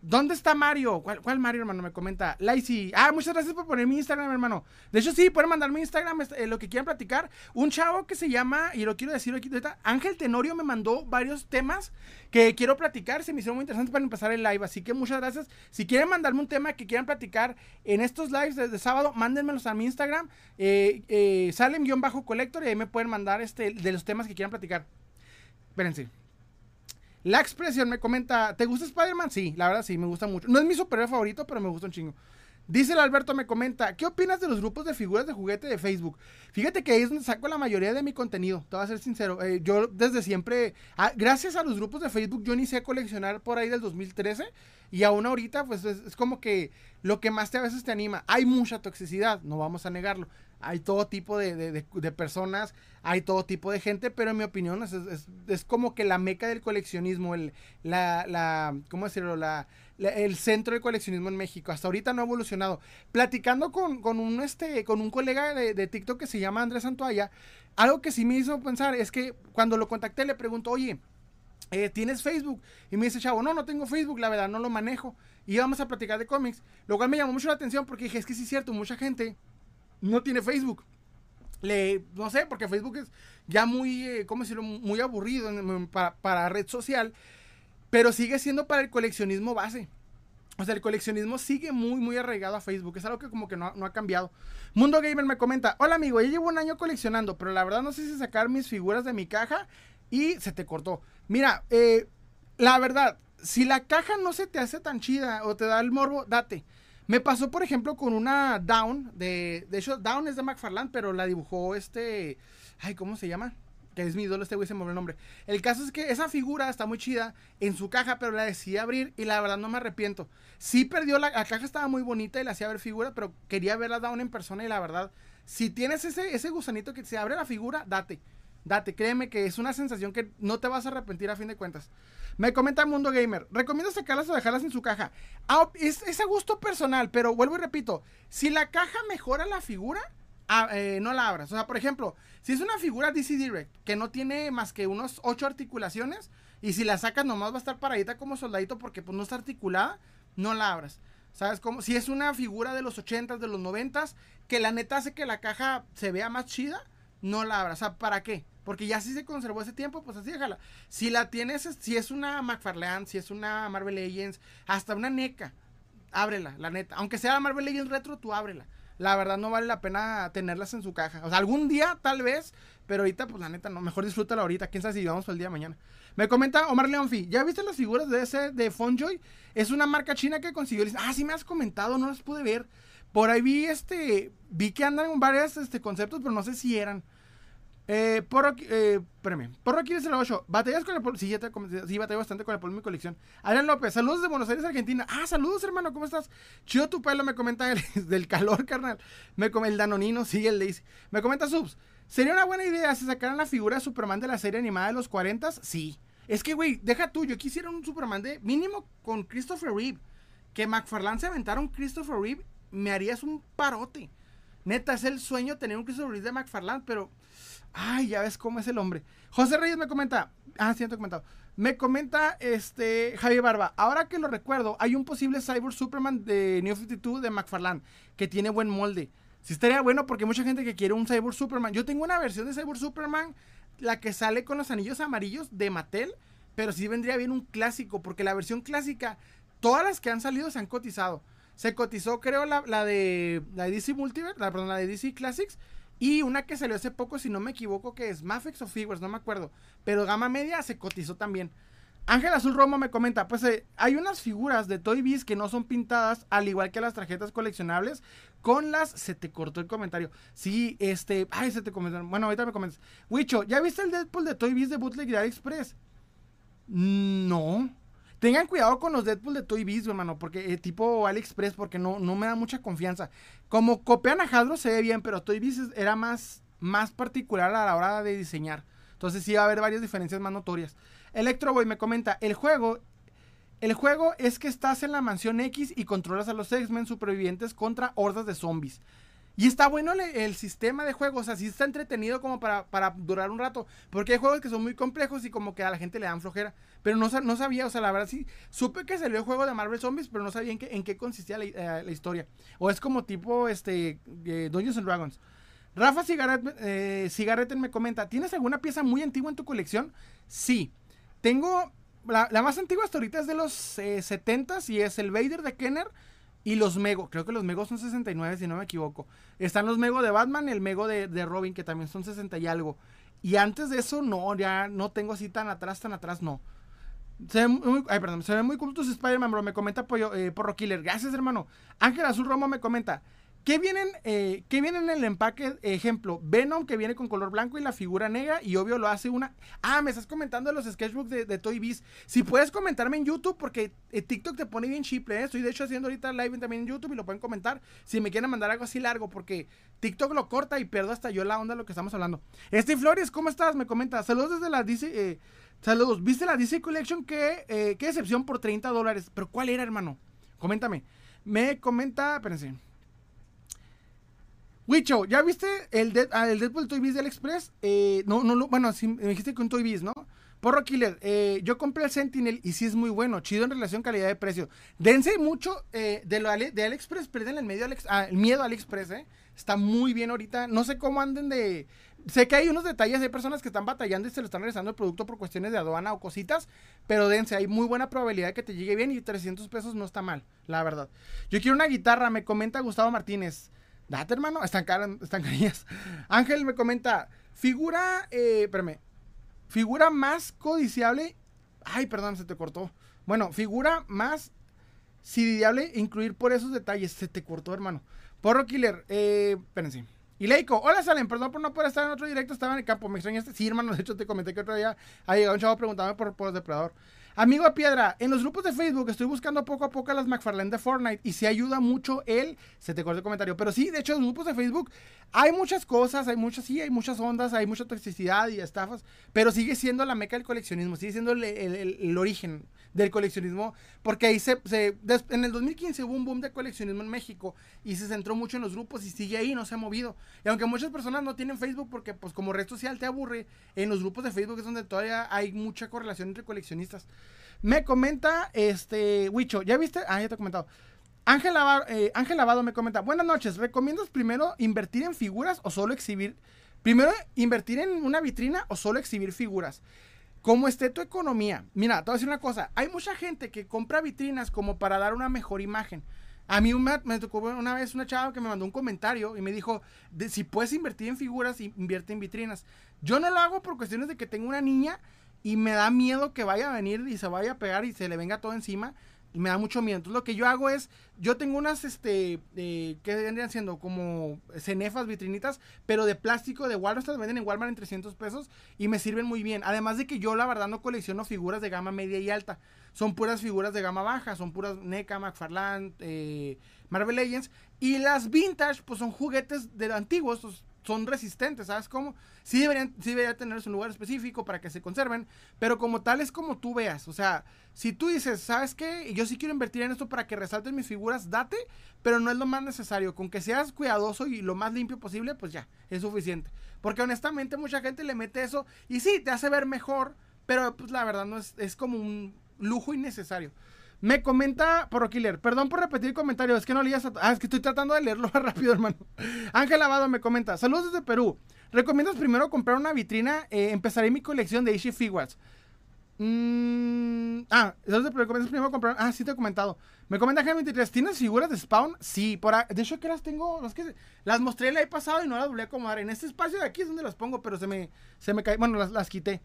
¿Dónde está Mario? ¿Cuál, Mario, hermano? Me comenta. Lazy. Ah, muchas gracias por poner mi Instagram, hermano. De hecho, sí, pueden mandar mi Instagram este, lo que quieran platicar. Un chavo que se llama, y lo quiero decir aquí ahorita, Ángel Tenorio me mandó varios temas que quiero platicar. Se me hicieron muy interesantes para empezar el live. Así que muchas gracias. Si quieren mandarme un tema que quieran platicar en estos lives desde sábado, mándenmelos a mi Instagram. Eh, eh, Salen-Collector y ahí me pueden mandar este, de los temas que quieran platicar. Espérense. La expresión me comenta, ¿te gusta Spider-Man? Sí, la verdad sí, me gusta mucho. No es mi superhéroe favorito, pero me gusta un chingo. Dice el Alberto, me comenta, ¿qué opinas de los grupos de figuras de juguete de Facebook? Fíjate que ahí es donde saco la mayoría de mi contenido, te voy a ser sincero. Eh, yo desde siempre, ah, gracias a los grupos de Facebook, yo inicié a coleccionar por ahí del 2013 y aún ahorita, pues es, como que lo que más te a veces te anima. Hay mucha toxicidad, no vamos a negarlo. Hay todo tipo de, personas, hay todo tipo de gente, pero en mi opinión es, como que la meca del coleccionismo, el, la, la, ¿cómo decirlo? La, el centro del coleccionismo en México. Hasta ahorita no ha evolucionado. Platicando con, un, este, con un colega de, de TikTok que se llama Andrés Santoya, algo que sí me hizo pensar es que cuando lo contacté le pregunto, oye, eh, ¿tienes Facebook? Y me dice, chavo, no, no tengo Facebook, la verdad, no lo manejo. Y íbamos a platicar de cómics, lo cual me llamó mucho la atención porque dije, es que sí es cierto, mucha gente no tiene Facebook. Le, no sé, porque Facebook es ya muy, eh, ¿cómo decirlo? Muy aburrido para, para, red social, pero sigue siendo para el coleccionismo base. O sea, el coleccionismo sigue muy, muy arraigado a Facebook. Es algo que como que no, no, ha cambiado. Mundo Gamer me comenta, hola amigo, ya llevo un año coleccionando, pero la verdad no sé si sacar mis figuras de mi caja y se te cortó. Mira, eh, la verdad, si la caja no se te hace tan chida o te da el morbo, date. Me pasó, por ejemplo, con una Down, de, de hecho, Down es de McFarland, pero la dibujó este, ay, ¿cómo se llama? que es mi ídolo, este güey se me el nombre. El caso es que esa figura está muy chida en su caja, pero la decidí abrir y la verdad no me arrepiento. Sí perdió, la, caja estaba muy bonita y la hacía ver figura, pero quería verla down en persona y la verdad, si tienes ese, ese gusanito que se abre la figura, date. Date, créeme que es una sensación que no te vas a arrepentir a fin de cuentas. Me comenta Mundo Gamer, recomiendo sacarlas o dejarlas en su caja. Ah, es, es, a gusto personal, pero vuelvo y repito, si la caja mejora la figura, ah, eh, no la abras. O sea, por ejemplo, si es una figura DC Direct que no tiene más que unos 8 articulaciones, y si la sacas nomás va a estar paradita como soldadito porque pues no está articulada, no la abras. ¿Sabes cómo? Si es una figura de los 80s, de los 90s, que la neta hace que la caja se vea más chida, no la abras. O sea, ¿para qué? Porque ya si se conservó ese tiempo, pues así déjala. Si la tienes, si es una McFarlane, si es una Marvel Legends, hasta una NECA, ábrela, la neta. Aunque sea Marvel Legends Retro, tú ábrela. La verdad no vale la pena tenerlas en su caja. O sea, algún día tal vez, pero ahorita pues la neta no, mejor disfrútala ahorita. Quién sabe si vamos para el día de mañana. Me comenta Omar Leonfi, ¿ya viste las figuras de ese de Fonjoy? Es una marca china que consiguió. Ah, sí me has comentado, no las pude ver. Por ahí vi este, vi que andan varios este, conceptos, pero no sé si eran. Eh, porro, eh, espérame. Porro quiere ser el 8. Batallas con el Sí, ya te sí, batallé bastante con el polvo en mi colección. Adrián López, saludos de Buenos Aires, Argentina. Ah, saludos, hermano, ¿cómo estás? Chido tu pelo, me comenta el, <laughs> del calor, carnal. Me come el Danonino, sigue el Daisy. Me comenta Subs. ¿Sería una buena idea si sacaran la figura de Superman de la serie animada de los 40? Sí. Es que, güey, deja tú, yo quisiera un Superman de mínimo con Christopher Reeve. Que McFarlane se aventara un Christopher Reeve, me harías un parote. Neta, es el sueño tener un Christopher Reeve de McFarlane, pero Ay, ya ves cómo es el hombre. José Reyes me comenta. Ah, sí, te he comentado. Me comenta este Javier Barba. Ahora que lo recuerdo, hay un posible Cyber Superman de New 52 de McFarlane que tiene buen molde. Sí estaría bueno porque hay mucha gente que quiere un Cyber Superman. Yo tengo una versión de Cyber Superman, la que sale con los anillos amarillos de Mattel, pero sí vendría bien un clásico porque la versión clásica, todas las que han salido se han cotizado. Se cotizó, creo, la, de la de DC Multiverse, la, perdón, la de DC Classics y una que salió hace poco, si no me equivoco, que es Mafex o Figures, no me acuerdo. Pero Gama Media se cotizó también. Ángel Azul Romo me comenta, pues eh, hay unas figuras de Toy Biz que no son pintadas, al igual que las tarjetas coleccionables, con las... Se te cortó el comentario. Sí, este... Ay, se te comentó. Bueno, ahorita me comentas. Wicho, ¿ya viste el Deadpool de Toy Biz de Bootleg de AliExpress? No. Tengan cuidado con los Deadpool de Toy Biz, hermano, porque eh, tipo AliExpress, porque no, no me da mucha confianza. Como copian a Hasbro se ve bien, pero Toy Biz era más, más particular a la hora de diseñar. Entonces sí va a haber varias diferencias más notorias. Electroboy me comenta, el juego el juego es que estás en la mansión X y controlas a los X-Men supervivientes contra hordas de zombies. Y está bueno el, sistema de juegos, así está entretenido como para, durar un rato. Porque hay juegos que son muy complejos y como que a la gente le dan flojera. Pero no, no sabía, o sea, la verdad sí, supe que salió el juego de Marvel Zombies, pero no sabía en qué, en qué consistía la, eh, historia. O es como tipo este eh, Dungeons and Dragons. Rafa Cigarret, eh, me comenta, ¿tienes alguna pieza muy antigua en tu colección? Sí. Tengo, la, más antigua hasta ahorita es de los 70s y es el Vader de Kenner y los Mego, creo que los Mego son 69 si no me equivoco. Están los Mego de Batman el Mego de, Robin que también son 60 y algo. Y antes de eso no, ya no tengo así tan atrás, tan atrás, no. Se ve muy, ay, perdón, se ve muy cool tus Spider-Man, bro. Me comenta eh, Porro Killer. Gracias, hermano. Ángel Azul Romo me comenta. ¿Qué vienen, eh, ¿Qué viene en el empaque? Ejemplo, Venom que viene con color blanco y la figura negra y obvio lo hace una... Ah, me estás comentando los sketchbooks de, Toy Biz. Si puedes comentarme en YouTube porque eh, TikTok te pone bien chiple, ¿eh? Estoy de hecho haciendo ahorita live también en YouTube y lo pueden comentar si me quieren mandar algo así largo porque TikTok lo corta y pierdo hasta yo la onda de lo que estamos hablando. Steve Flores, ¿cómo estás? Me comenta. Saludos desde la DC... Eh, saludos. ¿Viste la DC Collection? ¿Qué, qué decepción por 30 dólares? ¿Pero cuál era, hermano? Coméntame. Me comenta... Espérense. Wicho, ¿ya viste el, ah, el Deadpool Toy Biz del Express? Eh, no, no, bueno, me dijiste que un Toy Biz, ¿no? Porro Killer, eh, yo compré el Sentinel y sí es muy bueno, chido en relación calidad de precio. Dense mucho eh, de lo de AliExpress, pierden el, medio ah, el miedo a AliExpress, ¿eh? Está muy bien ahorita. No sé cómo anden de. Sé que hay unos detalles, hay personas que están batallando y se lo están regresando el producto por cuestiones de aduana o cositas, pero dense, hay muy buena probabilidad de que te llegue bien y 300 pesos no está mal, la verdad. Yo quiero una guitarra, me comenta Gustavo Martínez. Date, hermano. Están, están carillas. Ángel me comenta. Figura. Eh, espérame. Figura más codiciable. Ay, perdón, se te cortó. Bueno, figura más sidiable incluir por esos detalles. Se te cortó, hermano. Porro Killer. Eh, espérense. Y Leico, hola Salen, perdón por no poder estar en otro directo, estaba en el campo, me extrañaste. Sí, hermano, de hecho te comenté que otro día ha llegado un chavo preguntándome por, por Depredador. Amigo a Piedra, en los grupos de Facebook estoy buscando poco a poco a las McFarlane de Fortnite y si ayuda mucho él, se te corta el comentario. Pero sí, de hecho, en los grupos de Facebook hay muchas cosas, hay muchas, sí, hay muchas ondas, hay mucha toxicidad y estafas, pero sigue siendo la meca del coleccionismo, sigue siendo el, origen del coleccionismo, porque ahí se, en el 2015 hubo un boom de coleccionismo en México y se centró mucho en los grupos y sigue ahí, no se ha movido. Y aunque muchas personas no tienen Facebook porque pues como red social te aburre, en los grupos de Facebook es donde todavía hay mucha correlación entre coleccionistas. Me comenta, este, Wicho, ¿ya viste? Ah, ya te he comentado. Ángel eh, Ángel Lavado me comenta, buenas noches, ¿recomiendas primero invertir en figuras o solo exhibir? Primero, invertir en una vitrina o solo exhibir figuras. ¿Cómo esté tu economía? Mira, te voy a decir una cosa, hay mucha gente que compra vitrinas como para dar una mejor imagen. A mí me, me tocó una vez una chava que me mandó un comentario y me dijo, si puedes invertir en figuras, invierte en vitrinas. Yo no lo hago por cuestiones de que tengo una niña y me da miedo que vaya a venir y se vaya a pegar y se le venga todo encima. Y me da mucho miedo. Entonces lo que yo hago es, yo tengo unas, este, eh, ¿qué vendrían siendo? Como cenefas, vitrinitas, pero de plástico de Walmart, estas venden en Walmart en 300 pesos y me sirven muy bien. Además de que yo la verdad no colecciono figuras de gama media y alta. Son puras figuras de gama baja, son puras NECA, McFarlane, eh, Marvel Legends. Y las vintage, pues son juguetes de antiguos, son resistentes, ¿sabes cómo? Sí deberían, sí debería tener un lugar específico para que se conserven, pero como tal es como tú veas, o sea, si tú dices, ¿sabes qué? Yo sí quiero invertir en esto para que resalten mis figuras, date, pero no es lo más necesario, con que seas cuidadoso y lo más limpio posible, pues ya, es suficiente. Porque honestamente mucha gente le mete eso y sí, te hace ver mejor, pero pues la verdad no es, es como un lujo innecesario. Me comenta por Killer, perdón por repetir el comentario, es que no leías. Ah, es que estoy tratando de leerlo <laughs> más rápido, hermano. Ángel Lavado me comenta, saludos desde Perú. ¿Recomiendas primero comprar una vitrina? Eh, empezaré mi colección de Ishi Figuarts. Mm, ah, entonces recomiendas primero comprar. Ah, sí te he comentado. Me comenta G23, ¿tienes figuras de Spawn? Sí, por de hecho que las tengo, las, que, las mostré el año pasado y no las volví a acomodar. En este espacio de aquí es donde las pongo, pero se me, se me cae, bueno, las, las quité.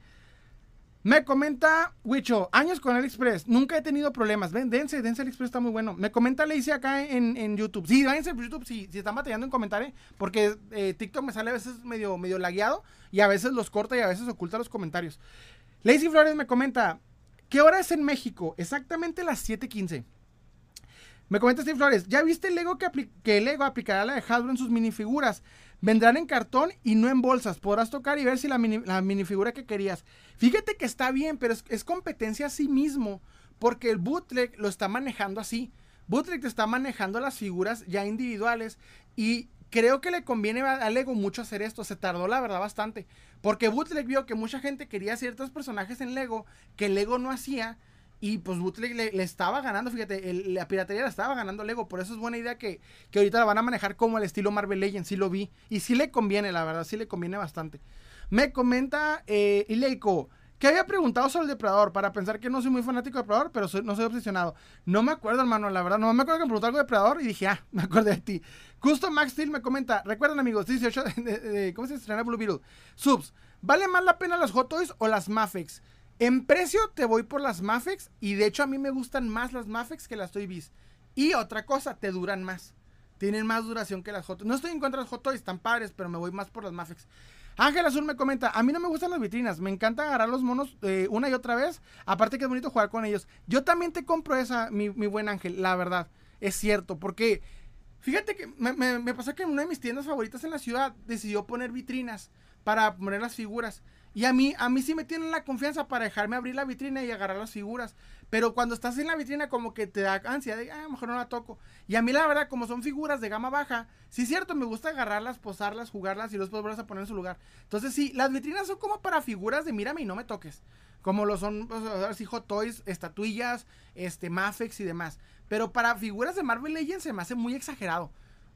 Me comenta Wicho, años con AliExpress, nunca he tenido problemas. Ven, dense, dense AliExpress, está muy bueno. Me comenta Lacey acá en, en YouTube. Sí, váyanse por YouTube si, si están batallando en comentarios, porque eh, TikTok me sale a veces medio, medio lagueado y a veces los corta y a veces oculta los comentarios. Lacey Flores me comenta, ¿qué hora es en México? Exactamente las 7:15. Me comenta Steve Flores, ¿ya viste el Lego que, que Lego aplicará la de Hasbro en sus minifiguras? Vendrán en cartón y no en bolsas. Podrás tocar y ver si la, minifigura que querías. Fíjate que está bien, pero es, competencia a sí mismo. Porque el bootleg lo está manejando así. Bootleg te está manejando las figuras ya individuales. Y creo que le conviene a Lego mucho hacer esto. Se tardó la verdad bastante. Porque Bootleg vio que mucha gente quería ciertos personajes en Lego que Lego no hacía. Y pues Bootleg le, estaba ganando, fíjate, la piratería la estaba ganando Lego. Por eso es buena idea que, ahorita la van a manejar como el estilo Marvel Legends. Sí lo vi. Y sí le conviene, la verdad, sí le conviene bastante. Me comenta eh, Ileiko que había preguntado sobre el Depredador para pensar que no soy muy fanático de Depredador, pero no soy obsesionado. No me acuerdo, hermano, la verdad. No me acuerdo que me preguntó algo de Depredador y dije, ah, <laughs> me acordé de ti. Justo Max Steel me comenta, recuerden amigos, 18 <laughs> ¿cómo se estrena Blue Beetle? Subs, ¿vale más la pena las Hot Toys o las Mafex? En precio te voy por las Mafex y de hecho a mí me gustan más las Mafex que las Toy. Y otra cosa, te duran más. Tienen más duración que las Hot Toys. No estoy en contra de las Hot Toys, están padres, pero me voy más por las Mafex. Ángel Azul me comenta, a mí no me gustan las vitrinas, me encanta agarrar los monos eh, una y otra vez, aparte que es bonito jugar con ellos. Yo también te compro esa, mi, buen Ángel, la verdad, es cierto, porque fíjate que me, me pasó que en una de mis tiendas favoritas en la ciudad decidió poner vitrinas para poner las figuras. Y a mí, a mí sí me tienen la confianza para dejarme abrir la vitrina y agarrar las figuras. Pero cuando estás en la vitrina como que te da ansia de, ah, mejor no la toco. Y a mí la verdad, como son figuras de gama baja, sí es cierto, me gusta agarrarlas, posarlas, jugarlas y después volverlas a poner en su lugar. Entonces sí, las vitrinas son como para figuras de mírame y no me toques. Como lo son, pues, así Hot Toys, estatuillas, este, Mafex y demás. Pero para figuras de Marvel Legends se me hace muy exagerado.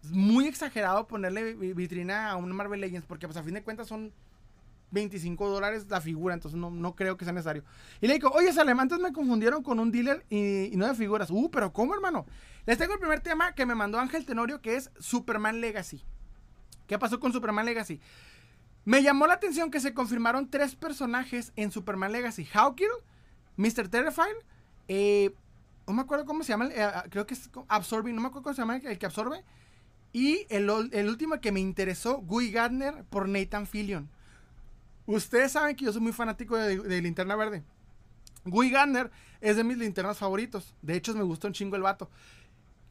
Es muy exagerado ponerle vitrina a un Marvel Legends porque pues a fin de cuentas son 25 dólares la figura, entonces no, no, creo que sea necesario. Y le digo, oye, Salem, antes me confundieron con un dealer y, no de figuras. Uh, pero ¿cómo, hermano? Les tengo el primer tema que me mandó Ángel Tenorio, que es Superman Legacy. ¿Qué pasó con Superman Legacy? Me llamó la atención que se confirmaron tres personajes en Superman Legacy. Hawkeye, Mr. Terrifying, eh, no me acuerdo cómo se llama, eh, ah, creo que es Absorbing, no me acuerdo cómo se llama el que absorbe. Y el, el último que me interesó, Guy Gardner por Nathan Fillion. Ustedes saben que yo soy muy fanático de, Linterna Verde. Guy Gardner es de mis linternas favoritos. De hecho, me gusta un chingo el vato.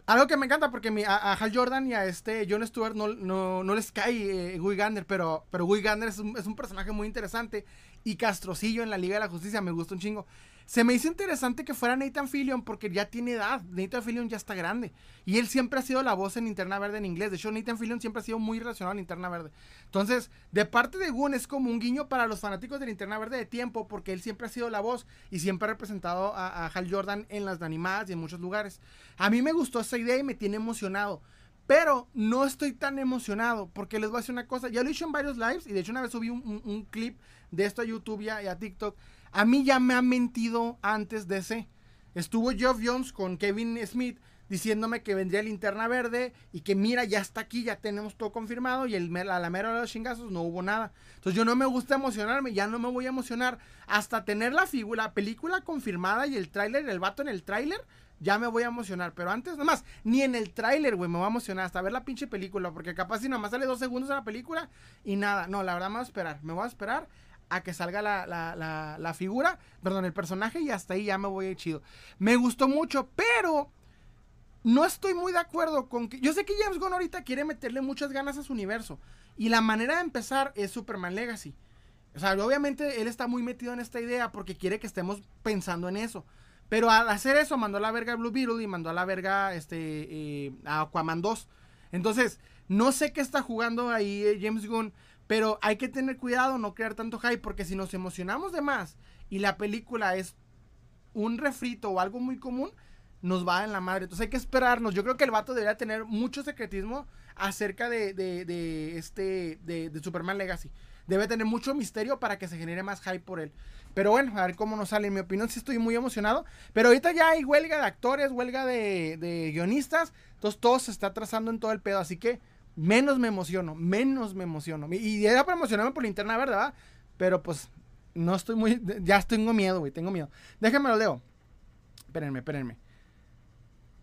Algo que me encanta porque a, Hal Jordan y a este John Stewart no, no, les cae eh, Guy Gardner, pero, pero Guy Gardner es un, es un, personaje muy interesante. Y Castrocillo en la Liga de la Justicia me gusta un chingo. Se me hizo interesante que fuera Nathan Fillion porque ya tiene edad. Nathan Fillion ya está grande. Y él siempre ha sido la voz en Linterna Verde en inglés. De hecho, Nathan Fillion siempre ha sido muy relacionado a Linterna Verde. Entonces, de parte de Gun es como un guiño para los fanáticos de Linterna Verde de tiempo porque él siempre ha sido la voz y siempre ha representado a, Hal Jordan en las animadas y en muchos lugares. A mí me gustó esa idea y me tiene emocionado. Pero no estoy tan emocionado porque les voy a decir una cosa. Ya lo he hecho en varios lives y de hecho una vez subí un, clip de esto a YouTube y a TikTok a mí ya me han mentido antes de ese. Estuvo Geoff Jones con Kevin Smith diciéndome que vendría linterna verde y que mira, ya está aquí, ya tenemos todo confirmado y el, a la mera de los chingazos no hubo nada. Entonces yo no me gusta emocionarme, ya no me voy a emocionar hasta tener la figura, la película confirmada y el tráiler, el vato en el tráiler, ya me voy a emocionar. Pero antes, nada más, ni en el tráiler, güey, me voy a emocionar hasta ver la pinche película, porque capaz si nada más sale dos segundos de la película y nada, no, la verdad me voy a esperar, me voy a esperar a que salga la, la, la, figura, perdón, el personaje y hasta ahí ya me voy chido. Me gustó mucho, pero no estoy muy de acuerdo con que... Yo sé que James Gunn ahorita quiere meterle muchas ganas a su universo y la manera de empezar es Superman Legacy. O sea, obviamente él está muy metido en esta idea porque quiere que estemos pensando en eso. Pero al hacer eso mandó a la verga a Blue Beetle y mandó a la verga este, eh, a Aquaman 2. Entonces, no sé qué está jugando ahí eh, James Gunn. Pero hay que tener cuidado, no crear tanto hype, porque si nos emocionamos de más y la película es un refrito o algo muy común, nos va en la madre. Entonces hay que esperarnos. Yo creo que el vato debería tener mucho secretismo acerca de, de, este, de, Superman Legacy. Debe tener mucho misterio para que se genere más hype por él. Pero bueno, a ver cómo nos sale. En mi opinión, sí estoy muy emocionado. Pero ahorita ya hay huelga de actores, huelga de, de guionistas. Entonces todo se está trazando en todo el pedo. Así que menos me emociono, menos me emociono. Y era para emocionarme por linterna verde, ¿verdad? Pero pues no estoy muy, ya tengo miedo, güey, tengo miedo. Déjenme lo leo. Espérenme, espérenme.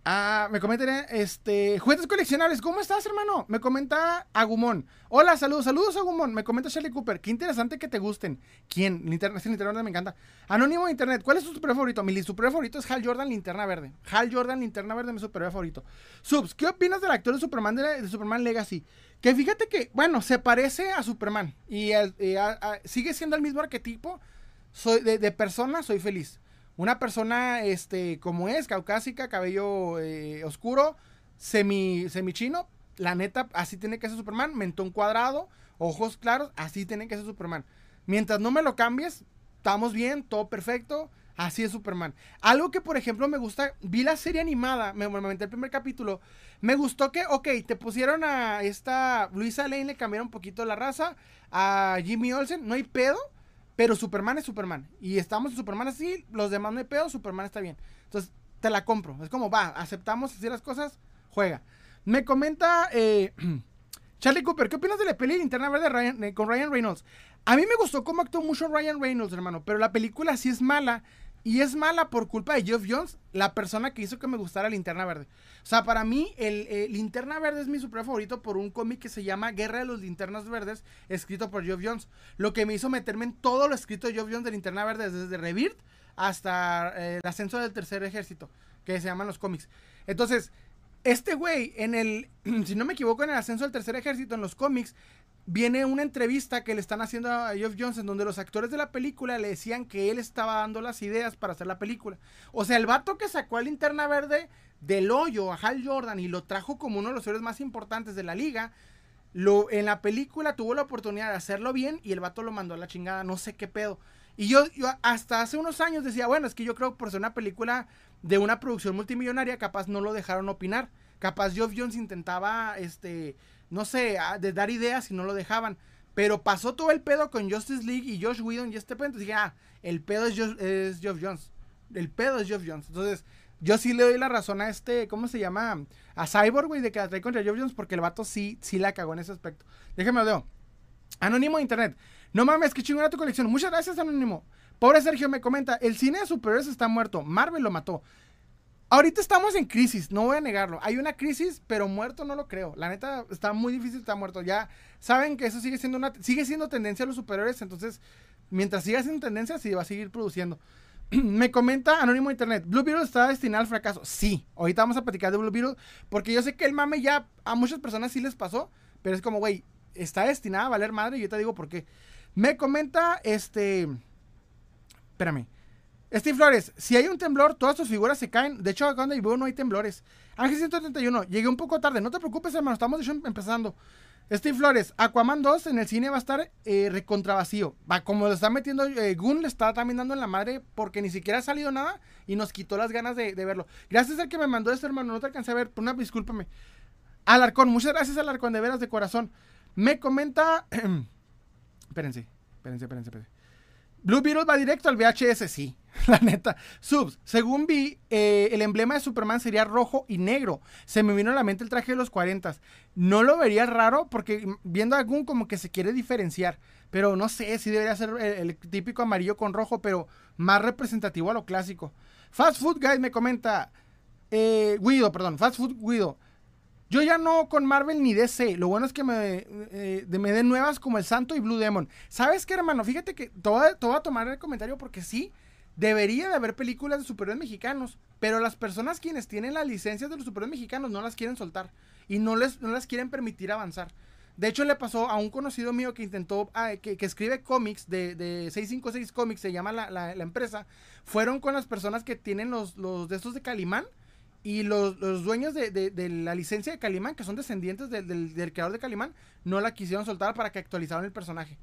Ah, me comentan, este, juguetes coleccionables, ¿cómo estás, hermano? Me comenta Agumón. Hola, saludos, saludos, Agumón. Me comenta Shelly Cooper. Qué interesante que te gusten. ¿Quién? Linterna, sí, Linterna me encanta. Anónimo de Internet, ¿cuál es tu super favorito? Mi super favorito es Hal Jordan, Linterna Verde. Hal Jordan, Linterna Verde, mi super favorito. Subs, ¿qué opinas del actor de Superman de, Superman Legacy? Que fíjate que, bueno, se parece a Superman y, sigue siendo el mismo arquetipo. Soy de persona, soy feliz. Una persona, este, como es, caucásica, cabello eh, oscuro, semi, semi chino, la neta, así tiene que ser Superman, mentón cuadrado, ojos claros, así tiene que ser Superman. Mientras no me lo cambies, estamos bien, todo perfecto, así es Superman. Algo que, por ejemplo, me gusta, vi la serie animada, me, me el primer capítulo, me gustó que, ok, te pusieron a esta Luisa Lane, le cambiaron un poquito la raza, a Jimmy Olsen, no hay pedo, pero Superman es Superman. Y estamos en Superman así, los demás no hay pedo, Superman está bien. Entonces, te la compro. Es como, va, aceptamos así las cosas, juega. Me comenta eh, <clears throat> Charlie Cooper, ¿qué opinas de la peli Linterna Verde eh, con Ryan Reynolds? A mí me gustó cómo actuó mucho Ryan Reynolds, hermano, pero la película sí es mala. Y es mala por culpa de Geoff Jones, la persona que hizo que me gustara Linterna Verde. O sea, para mí, el, Linterna Verde es mi super favorito por un cómic que se llama Guerra de los Linternas Verdes, escrito por Geoff Jones. Lo que me hizo meterme en todo lo escrito de Geoff Jones de Linterna Verde, desde Rebirth hasta eh, el ascenso del tercer ejército, que se llaman los cómics. Entonces, este güey, en el, <clears throat> si no me equivoco, en el ascenso del tercer ejército, en los cómics, viene una entrevista que le están haciendo a Geoff Johnson donde los actores de la película le decían que él estaba dando las ideas para hacer la película. O sea, el vato que sacó a Linterna Verde del hoyo a Hal Jordan y lo trajo como uno de los héroes más importantes de la liga, lo, en la película tuvo la oportunidad de hacerlo bien y el vato lo mandó a la chingada, no sé qué pedo. Y yo, hasta hace unos años decía, bueno, es que yo creo que por ser una película de una producción multimillonaria, capaz no lo dejaron opinar. Capaz Geoff Jones intentaba, este, no sé, de dar ideas y no lo dejaban. Pero pasó todo el pedo con Justice League y Josh Whedon y este pedo. Entonces dije, ah, el pedo es Geoff Jones. El pedo es Geoff Jones. Entonces, yo sí le doy la razón a este, ¿cómo se llama? A Cyborg, güey, de que la trae contra Geoff Jones porque el vato sí, sí la cagó en ese aspecto. Déjeme lo leo. Anónimo de Internet. No mames, qué chingona tu colección. Muchas gracias, Anónimo. Pobre Sergio me comenta, el cine de superhéroes está muerto. Marvel lo mató. Ahorita estamos en crisis, no voy a negarlo. Hay una crisis, pero muerto no lo creo. La neta está muy difícil estar muerto. Ya saben que eso sigue siendo una sigue siendo tendencia a los superiores, entonces mientras siga siendo tendencia, sí va a seguir produciendo. <clears throat> Me comenta Anónimo Internet, Blue Beetle está destinado al fracaso. Sí, ahorita vamos a platicar de Blue Beetle, porque yo sé que el mame ya a muchas personas sí les pasó, pero es como, güey, está destinada a valer madre y yo te digo por qué. Me comenta este... Espérame. Steve Flores, si hay un temblor, todas tus figuras se caen. De hecho, acá donde vivo no hay temblores. Ángel 131, llegué un poco tarde. No te preocupes, hermano, estamos de hecho empezando. Steve Flores, Aquaman 2 en el cine va a estar eh, recontra vacío. Va, como lo está metiendo eh, Gun, le está también dando en la madre porque ni siquiera ha salido nada y nos quitó las ganas de, verlo. Gracias al que me mandó esto, hermano. No te alcancé a ver. Una discúlpame. Alarcón, muchas gracias, Alarcón, de veras, de corazón. Me comenta. <clears throat> espérense, espérense, espérense, espérense. Blue Beetle va directo al VHS, sí. <laughs> La neta. Subs, según vi, eh, el emblema de Superman sería rojo y negro. Se me vino a la mente el traje de los 40. No lo vería raro porque viendo a algún como que se quiere diferenciar. Pero no sé si debería ser el, típico amarillo con rojo, pero más representativo a lo clásico. Fast Food Guys me comenta. Eh, Guido, perdón. Fast Food Guido. Yo ya no con Marvel ni DC. Lo bueno es que me, eh, me den nuevas como El Santo y Blue Demon. ¿Sabes qué, hermano? Fíjate que te voy, a, tomar el comentario porque sí, debería de haber películas de superhéroes mexicanos. Pero las personas quienes tienen las licencias de los superhéroes mexicanos no las quieren soltar. Y no, les, no las quieren permitir avanzar. De hecho, le pasó a un conocido mío que intentó, ah, que, escribe cómics de, de 656 Comics, se llama la, empresa. Fueron con las personas que tienen los, los de estos de Calimán y los, dueños de, la licencia de Calimán, que son descendientes del, creador de Calimán, no la quisieron soltar para que actualizaran el personaje.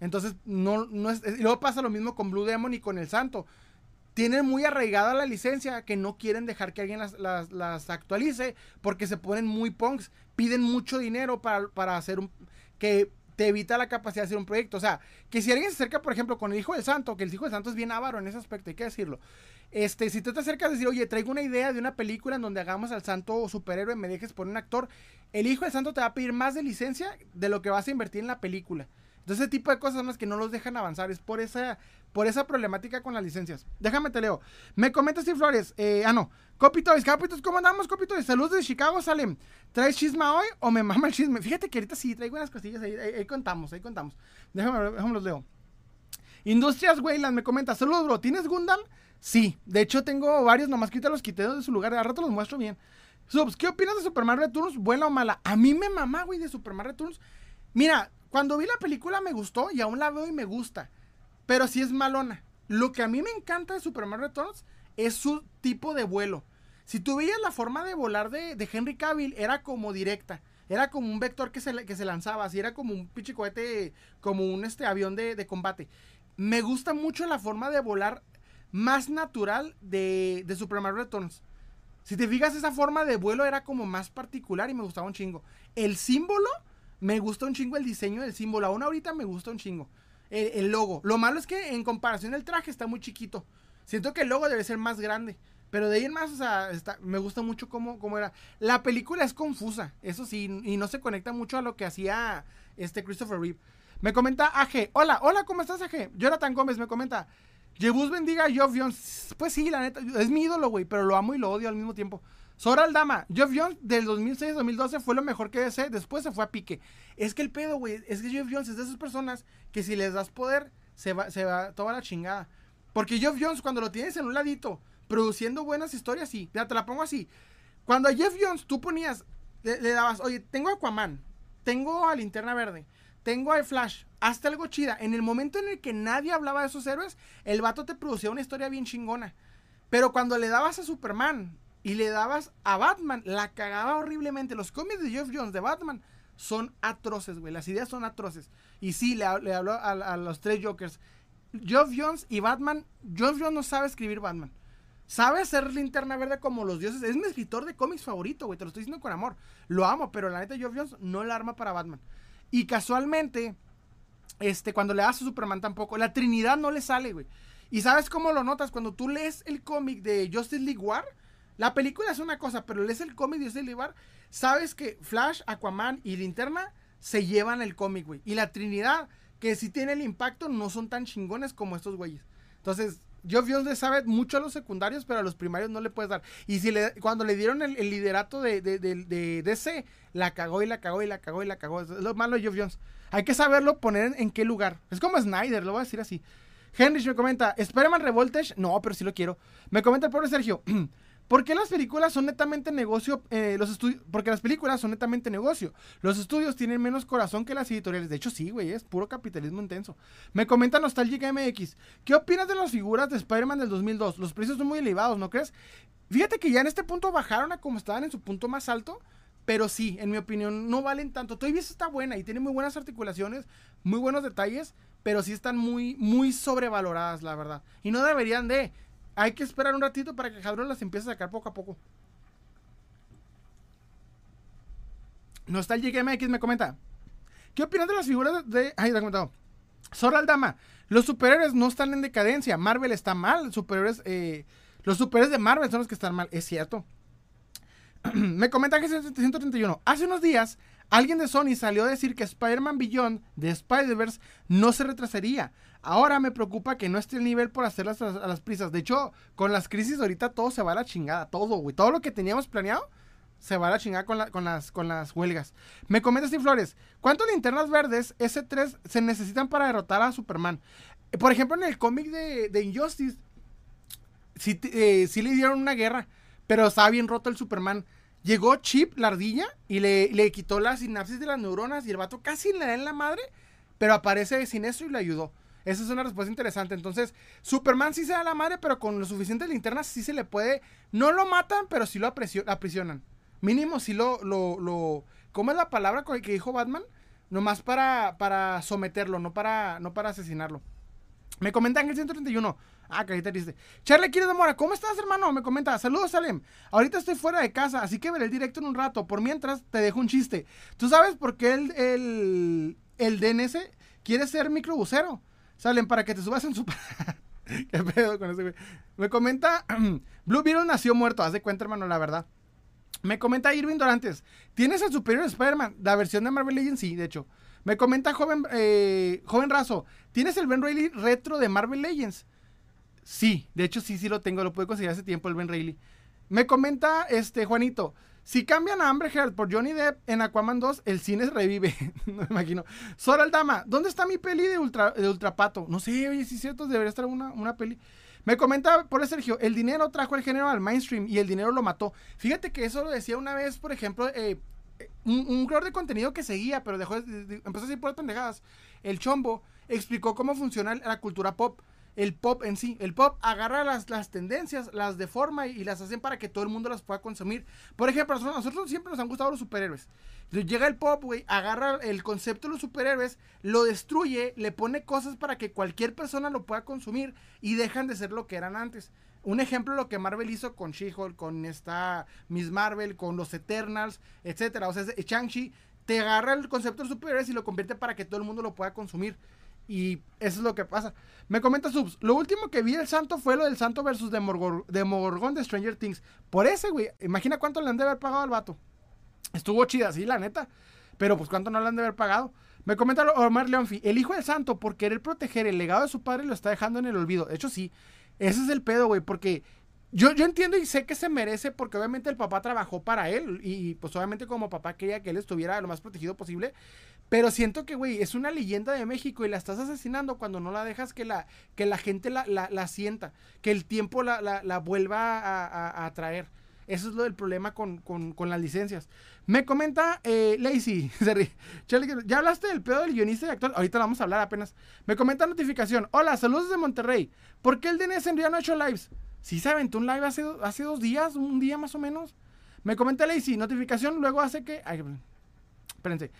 Entonces, no, no es. Y luego pasa lo mismo con Blue Demon y con el Santo. Tienen muy arraigada la licencia que no quieren dejar que alguien las, actualice porque se ponen muy punks. Piden mucho dinero para, para hacer un. que te evita la capacidad de hacer un proyecto. O sea, que si alguien se acerca, por ejemplo, con el Hijo del Santo, que el Hijo del Santo es bien avaro en ese aspecto, hay que decirlo. Este, si tú te acercas a decir, oye, traigo una idea de una película en donde hagamos al santo superhéroe, me dejes por un actor, el hijo del santo te va a pedir más de licencia de lo que vas a invertir en la película. Entonces, ese tipo de cosas son las que no los dejan avanzar. Es por esa, por esa problemática con las licencias. Déjame te leo. Me comenta Steve Flores. Eh, ah, no. Copitoys, Capitos, ¿cómo andamos, Copitoys? Saludos de Chicago, Salem. ¿Traes chisma hoy o me mama el chisme? Fíjate que ahorita sí traigo unas cosillas ahí, ahí, contamos, ahí contamos. Déjame, déjame los leo. Industrias Weyland me comenta. Saludos, bro. ¿Tienes Gundam? Sí, de hecho tengo varios, nomás quita los quité de su lugar, a rato los muestro bien. Subs, ¿qué opinas de Superman Returns? ¿Buena o mala? A mí me mamá, güey, de Superman Returns. Mira, cuando vi la película me gustó y aún la veo y me gusta. Pero sí es malona. Lo que a mí me encanta de Superman Returns es su tipo de vuelo. Si tú veías la forma de volar de, Henry Cavill, era como directa. Era como un vector que se, que se lanzaba, así era como un pinche como un este, avión de, de combate. Me gusta mucho la forma de volar más natural de, de Super Mario Returns. Si te fijas, esa forma de vuelo era como más particular y me gustaba un chingo. El símbolo, me gusta un chingo el diseño del símbolo. Aún ahorita me gusta un chingo. El, logo. Lo malo es que en comparación el traje está muy chiquito. Siento que el logo debe ser más grande. Pero de ahí en más, o sea, me gusta mucho cómo, cómo, era. La película es confusa, eso sí, y no se conecta mucho a lo que hacía este Christopher Reeve. Me comenta AG. Hola, hola, ¿cómo estás, AG? Jonathan Gómez me comenta. Jebus bendiga a Jones. Pues sí, la neta, es mi ídolo, güey, pero lo amo y lo odio al mismo tiempo. Sora Aldama, Geoff Jones del 2006-2012 fue lo mejor que ese, después se fue a pique. Es que el pedo, güey, es que Geoff Jones es de esas personas que si les das poder, se va, toda la chingada. Porque Geoff Jones, cuando lo tienes en un ladito, produciendo buenas historias, sí, ya te la pongo así. Cuando a Jeff Jones tú ponías, le, le dabas, oye, tengo Aquaman, tengo a Linterna Verde, tengo al Flash, hasta algo chida. En el momento en el que nadie hablaba de esos héroes, el vato te producía una historia bien chingona. Pero cuando le dabas a Superman y le dabas a Batman, la cagaba horriblemente. Los cómics de Jeff Jones de Batman son atroces, güey. Las ideas son atroces. Y sí, le, habló a, los tres Jokers. Jeff Jones y Batman. Jeff Jones no sabe escribir Batman. Sabe hacer linterna verde como los dioses. Es mi escritor de cómics favorito, güey. Te lo estoy diciendo con amor. Lo amo, pero la neta, Jeff Jones no la arma para Batman. Y casualmente, este, cuando le das a Superman tampoco, la Trinidad no le sale, güey. Y sabes cómo lo notas cuando tú lees el cómic de Justice League War. La película es una cosa, pero lees el cómic de War, sabes que Flash, Aquaman y Linterna se llevan el cómic, güey. Y la Trinidad, que sí tiene el impacto, no son tan chingones como estos güeyes. Entonces, Geoff Jones le sabe mucho a los secundarios, pero a los primarios no le puedes dar. Y si le, cuando le dieron el, liderato de, de, de, DC, la cagó y la cagó y la cagó y la cagó. Es lo malo de Geoff Jones. Hay que saberlo poner en, qué lugar. Es como Snyder, lo voy a decir así. Henrich me comenta, ¿Spider-Man Revoltage? No, pero sí lo quiero. Me comenta el pobre Sergio. <clears throat> ¿Por qué las películas son netamente negocio? Eh, los porque las películas son netamente negocio. Los estudios tienen menos corazón que las editoriales. De hecho, sí, güey, es puro capitalismo intenso. Me comenta Nostalgic MX. ¿Qué opinas de las figuras de Spider-Man del 2002? Los precios son muy elevados, ¿no crees? Fíjate que ya en este punto bajaron a como estaban en su punto más alto. Pero sí, en mi opinión, no valen tanto. Todavía está buena y tiene muy buenas articulaciones, muy buenos detalles, pero sí están muy, muy sobrevaloradas, la verdad. Y no deberían de hay que esperar un ratito para que Jadron las empiece a sacar poco a poco. Nostalgic MX me comenta. ¿Qué opinas de las figuras de. Ay, te he comentado. Sora Aldama. Los superhéroes no están en decadencia. Marvel está mal. Superhéroes. Eh, los superhéroes de Marvel son los que están mal. Es cierto. <clears throat> me comenta que 131. Hace unos días, alguien de Sony salió a decir que Spider-Man Beyond de Spider-Verse no se retrasaría. Ahora me preocupa que no esté el nivel por hacerlas a, las prisas. De hecho, con las crisis ahorita todo se va a la chingada. Todo, güey. Todo lo que teníamos planeado se va a la chingada con, las, huelgas. Me comentas sin flores. ¿Cuántas linternas verdes S3 se necesitan para derrotar a Superman? Eh, por ejemplo, en el cómic de, Injustice, eh, sí, le dieron una guerra, pero estaba bien roto el Superman. Llegó Chip, la ardilla, y le, le quitó la sinapsis de las neuronas y el vato casi le da en la madre, pero aparece sin eso y le ayudó. Esa es una respuesta interesante. Entonces, Superman sí se da la madre, pero con lo suficiente linternas sí se le puede. No lo matan, pero sí lo aprisionan. Mínimo sí lo, lo, lo. ¿Cómo es la palabra que dijo Batman? Nomás para, para someterlo, no para, no para asesinarlo. Me comenta el 131. Ah, carita triste. Charlie Quiere de Mora, ¿cómo estás, hermano? Me comenta. Saludos, Salem. Ahorita estoy fuera de casa, así que veré el directo en un rato. Por mientras, te dejo un chiste. ¿Tú sabes por qué el, el, el DNS quiere ser microbusero? salen para que te subas en su... <laughs> ¿Qué pedo con ese güey? Me comenta, <clears throat> Blue Beetle nació muerto, haz de cuenta, hermano, la verdad. Me comenta Irving Dorantes, ¿tienes el Superior Spider-Man? La versión de Marvel Legends, sí, de hecho. Me comenta joven, eh, joven Razo, ¿tienes el Ben Reilly retro de Marvel Legends? Sí, de hecho sí, sí lo tengo, lo pude conseguir hace tiempo el Ben Reilly. Me comenta este Juanito, si cambian a Amber Heard por Johnny Depp en Aquaman 2, el cine revive. <laughs> no me imagino. Sora Aldama, ¿dónde está mi peli de, ultra, de Ultrapato? No sé, oye, si es cierto, debería estar una, una peli. Me comenta por Sergio, el dinero trajo el género al mainstream y el dinero lo mató. Fíjate que eso lo decía una vez, por ejemplo, eh, un, creador de contenido que seguía, pero dejó empezó a decir por pendejadas. El Chombo explicó cómo funciona la cultura pop el pop en sí. El pop agarra las, las tendencias, las deforma y, las hacen para que todo el mundo las pueda consumir. Por ejemplo, a nosotros, siempre nos han gustado los superhéroes. Llega el pop, güey, agarra el concepto de los superhéroes, lo destruye, le pone cosas para que cualquier persona lo pueda consumir y dejan de ser lo que eran antes. Un ejemplo lo que Marvel hizo con She-Hulk, con esta Miss Marvel, con los Eternals, etcétera. O sea, Shang-Chi te agarra el concepto de superhéroes y lo convierte para que todo el mundo lo pueda consumir. Y eso es lo que pasa. Me comenta Subs, lo último que vi del santo fue lo del santo versus de, Morgón de Stranger Things. Por ese, güey, imagina cuánto le han de haber pagado al vato. Estuvo chida, sí, la neta. Pero pues cuánto no le han de haber pagado. Me comenta Omar Leonfi, el hijo del santo por querer proteger el legado de su padre lo está dejando en el olvido. De hecho, sí, ese es el pedo, güey, porque yo, yo entiendo y sé que se merece porque obviamente el papá trabajó para él y pues obviamente como papá quería que él estuviera lo más protegido posible. Pero siento que, güey, es una leyenda de México y la estás asesinando cuando no la dejas que la, que la gente la, la, sienta, que el tiempo la, la vuelva a, a, traer. Eso es lo del problema con, con, con las licencias. Me comenta eh, Lacey, <laughs> ya hablaste del pedo del guionista y actor, ahorita vamos a hablar apenas. Me comenta notificación, hola, saludos de Monterrey. ¿Por qué el DNS en día no ha hecho lives? Si se aventó un live hace, hace dos días, un día más o menos. Me comenta Lacey, notificación, luego hace que... Ay, espérense.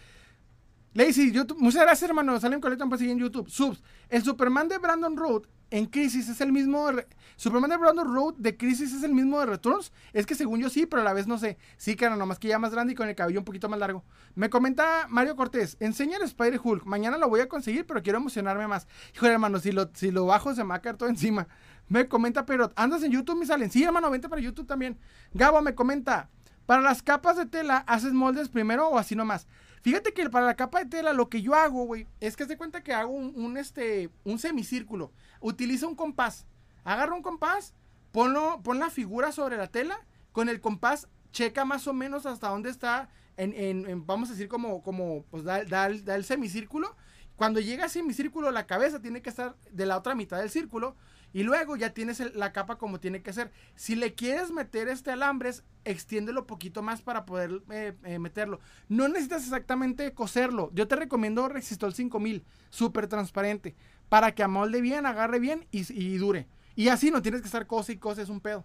Lazy, YouTube, muchas gracias, hermano. Salen colecta para seguir en YouTube. Subs. El Superman de Brandon Road en Crisis es el mismo. De Superman de Brandon Road de Crisis es el mismo de Returns. Es que según yo sí, pero a la vez no sé. Sí, cara, nomás que ya más grande y con el cabello un poquito más largo. Me comenta Mario Cortés. Enseña el Spider Hulk. Mañana lo voy a conseguir, pero quiero emocionarme más. Hijo hermano, si lo, si lo bajo se me va a caer todo encima. Me comenta pero ¿Andas en YouTube, me salen? Sí, hermano, vente para YouTube también. Gabo me comenta. Para las capas de tela, ¿haces moldes primero o así nomás? Fíjate que para la capa de tela lo que yo hago, güey, es que se cuenta que hago un, este, un semicírculo. Utilizo un compás. Agarra un compás, pon la figura sobre la tela, con el compás checa más o menos hasta dónde está, en, vamos a decir como, como pues da, da, el semicírculo. Cuando llega a semicírculo, la cabeza tiene que estar de la otra mitad del círculo. Y luego ya tienes la capa como tiene que ser. Si le quieres meter este alambres, extiéndelo poquito más para poder eh, eh, meterlo. No necesitas exactamente coserlo. Yo te recomiendo Resistol 5000, súper transparente, para que amolde bien, agarre bien y, dure. Y así no tienes que estar cose y cose, es un pedo.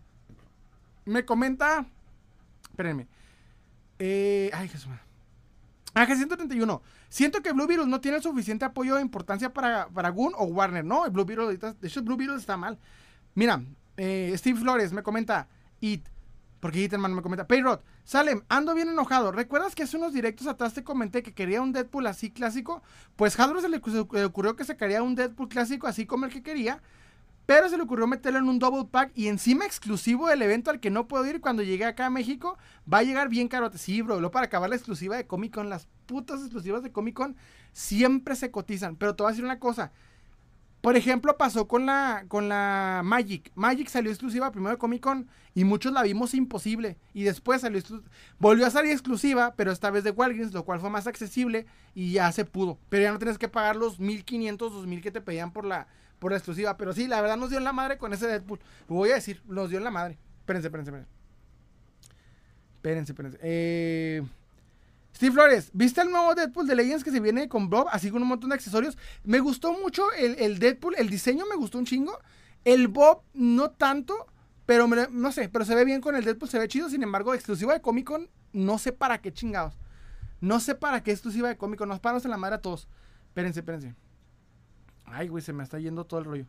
Me comenta, espérenme. Eh, ay, Jesús. Ángel 131. Siento que Blue Beetle no tiene suficiente apoyo e importancia para, para Goon o Warner. No, el Blue ahorita, de hecho, Blue Beetle está mal. Mira, eh, Steve Flores me comenta, It, porque Hitman me comenta, Payrod, Salem, ando bien enojado. ¿Recuerdas que hace unos directos atrás te comenté que quería un Deadpool así clásico? Pues Hadro se le ocurrió que se quería un Deadpool clásico así como el que quería. Pero se le ocurrió meterlo en un double pack y encima exclusivo del evento al que no puedo ir cuando llegue acá a México. Va a llegar bien caro. Sí, bro. Lo para acabar la exclusiva de Comic Con. Las putas exclusivas de Comic Con siempre se cotizan. Pero te voy a decir una cosa. Por ejemplo, pasó con la, con la Magic. Magic salió exclusiva primero de Comic Con y muchos la vimos imposible. Y después salió volvió a salir exclusiva, pero esta vez de Walgreens, lo cual fue más accesible y ya se pudo. Pero ya no tienes que pagar los 1500, 2000 que te pedían por la, por la exclusiva. Pero sí, la verdad nos dio en la madre con ese Deadpool. Lo voy a decir, nos dio en la madre. Espérense, espérense, espérense. Espérense, espérense. Eh, Steve Flores, ¿viste el nuevo Deadpool de Legends que se viene con Bob? Así con un montón de accesorios. Me gustó mucho el, Deadpool, el diseño me gustó un chingo. El Bob no tanto, pero no sé, pero se ve bien con el Deadpool, se ve chido. Sin embargo, exclusiva de Comic Con, no sé para qué chingados. No sé para qué exclusiva de Comic Con. Nos paramos en la madre a todos. Espérense, espérense. Ay, güey, se me está yendo todo el rollo.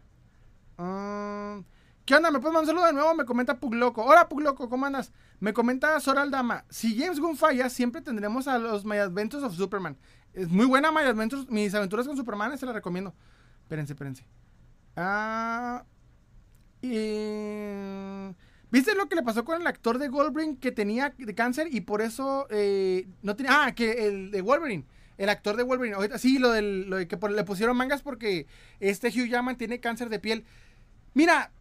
Ah, ¿Qué onda? ¿Me puedes mandar un saludo de nuevo? Me comenta Pugloco. Hola, Pugloco, ¿cómo andas? Me comenta Sora Aldama. Si James Gunn falla, siempre tendremos a los My Adventures of Superman. Es muy buena My Adventures. Mis aventuras con Superman, se la recomiendo. Espérense, espérense. Ah. ¿Viste lo que le pasó con el actor de Wolverine que tenía cáncer y por eso eh, no tenía. Ah, que el de Wolverine el actor de Wolverine. Ahorita, sí, lo de que le pusieron mangas porque este Hugh Jackman tiene cáncer de piel. Mira,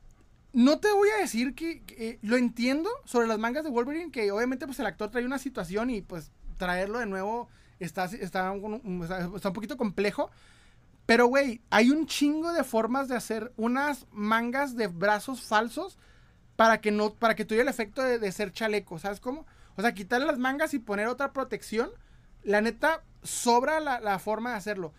no te voy a decir que, lo entiendo sobre las mangas de Wolverine, que obviamente pues el actor trae una situación y pues traerlo de nuevo está, está, un, poquito complejo. Pero, güey, hay un chingo de formas de hacer unas mangas de brazos falsos para que no, para que tuviera el efecto de, ser chaleco, ¿sabes cómo? O sea, quitarle las mangas y poner otra protección. La neta, sobra la, forma de hacerlo.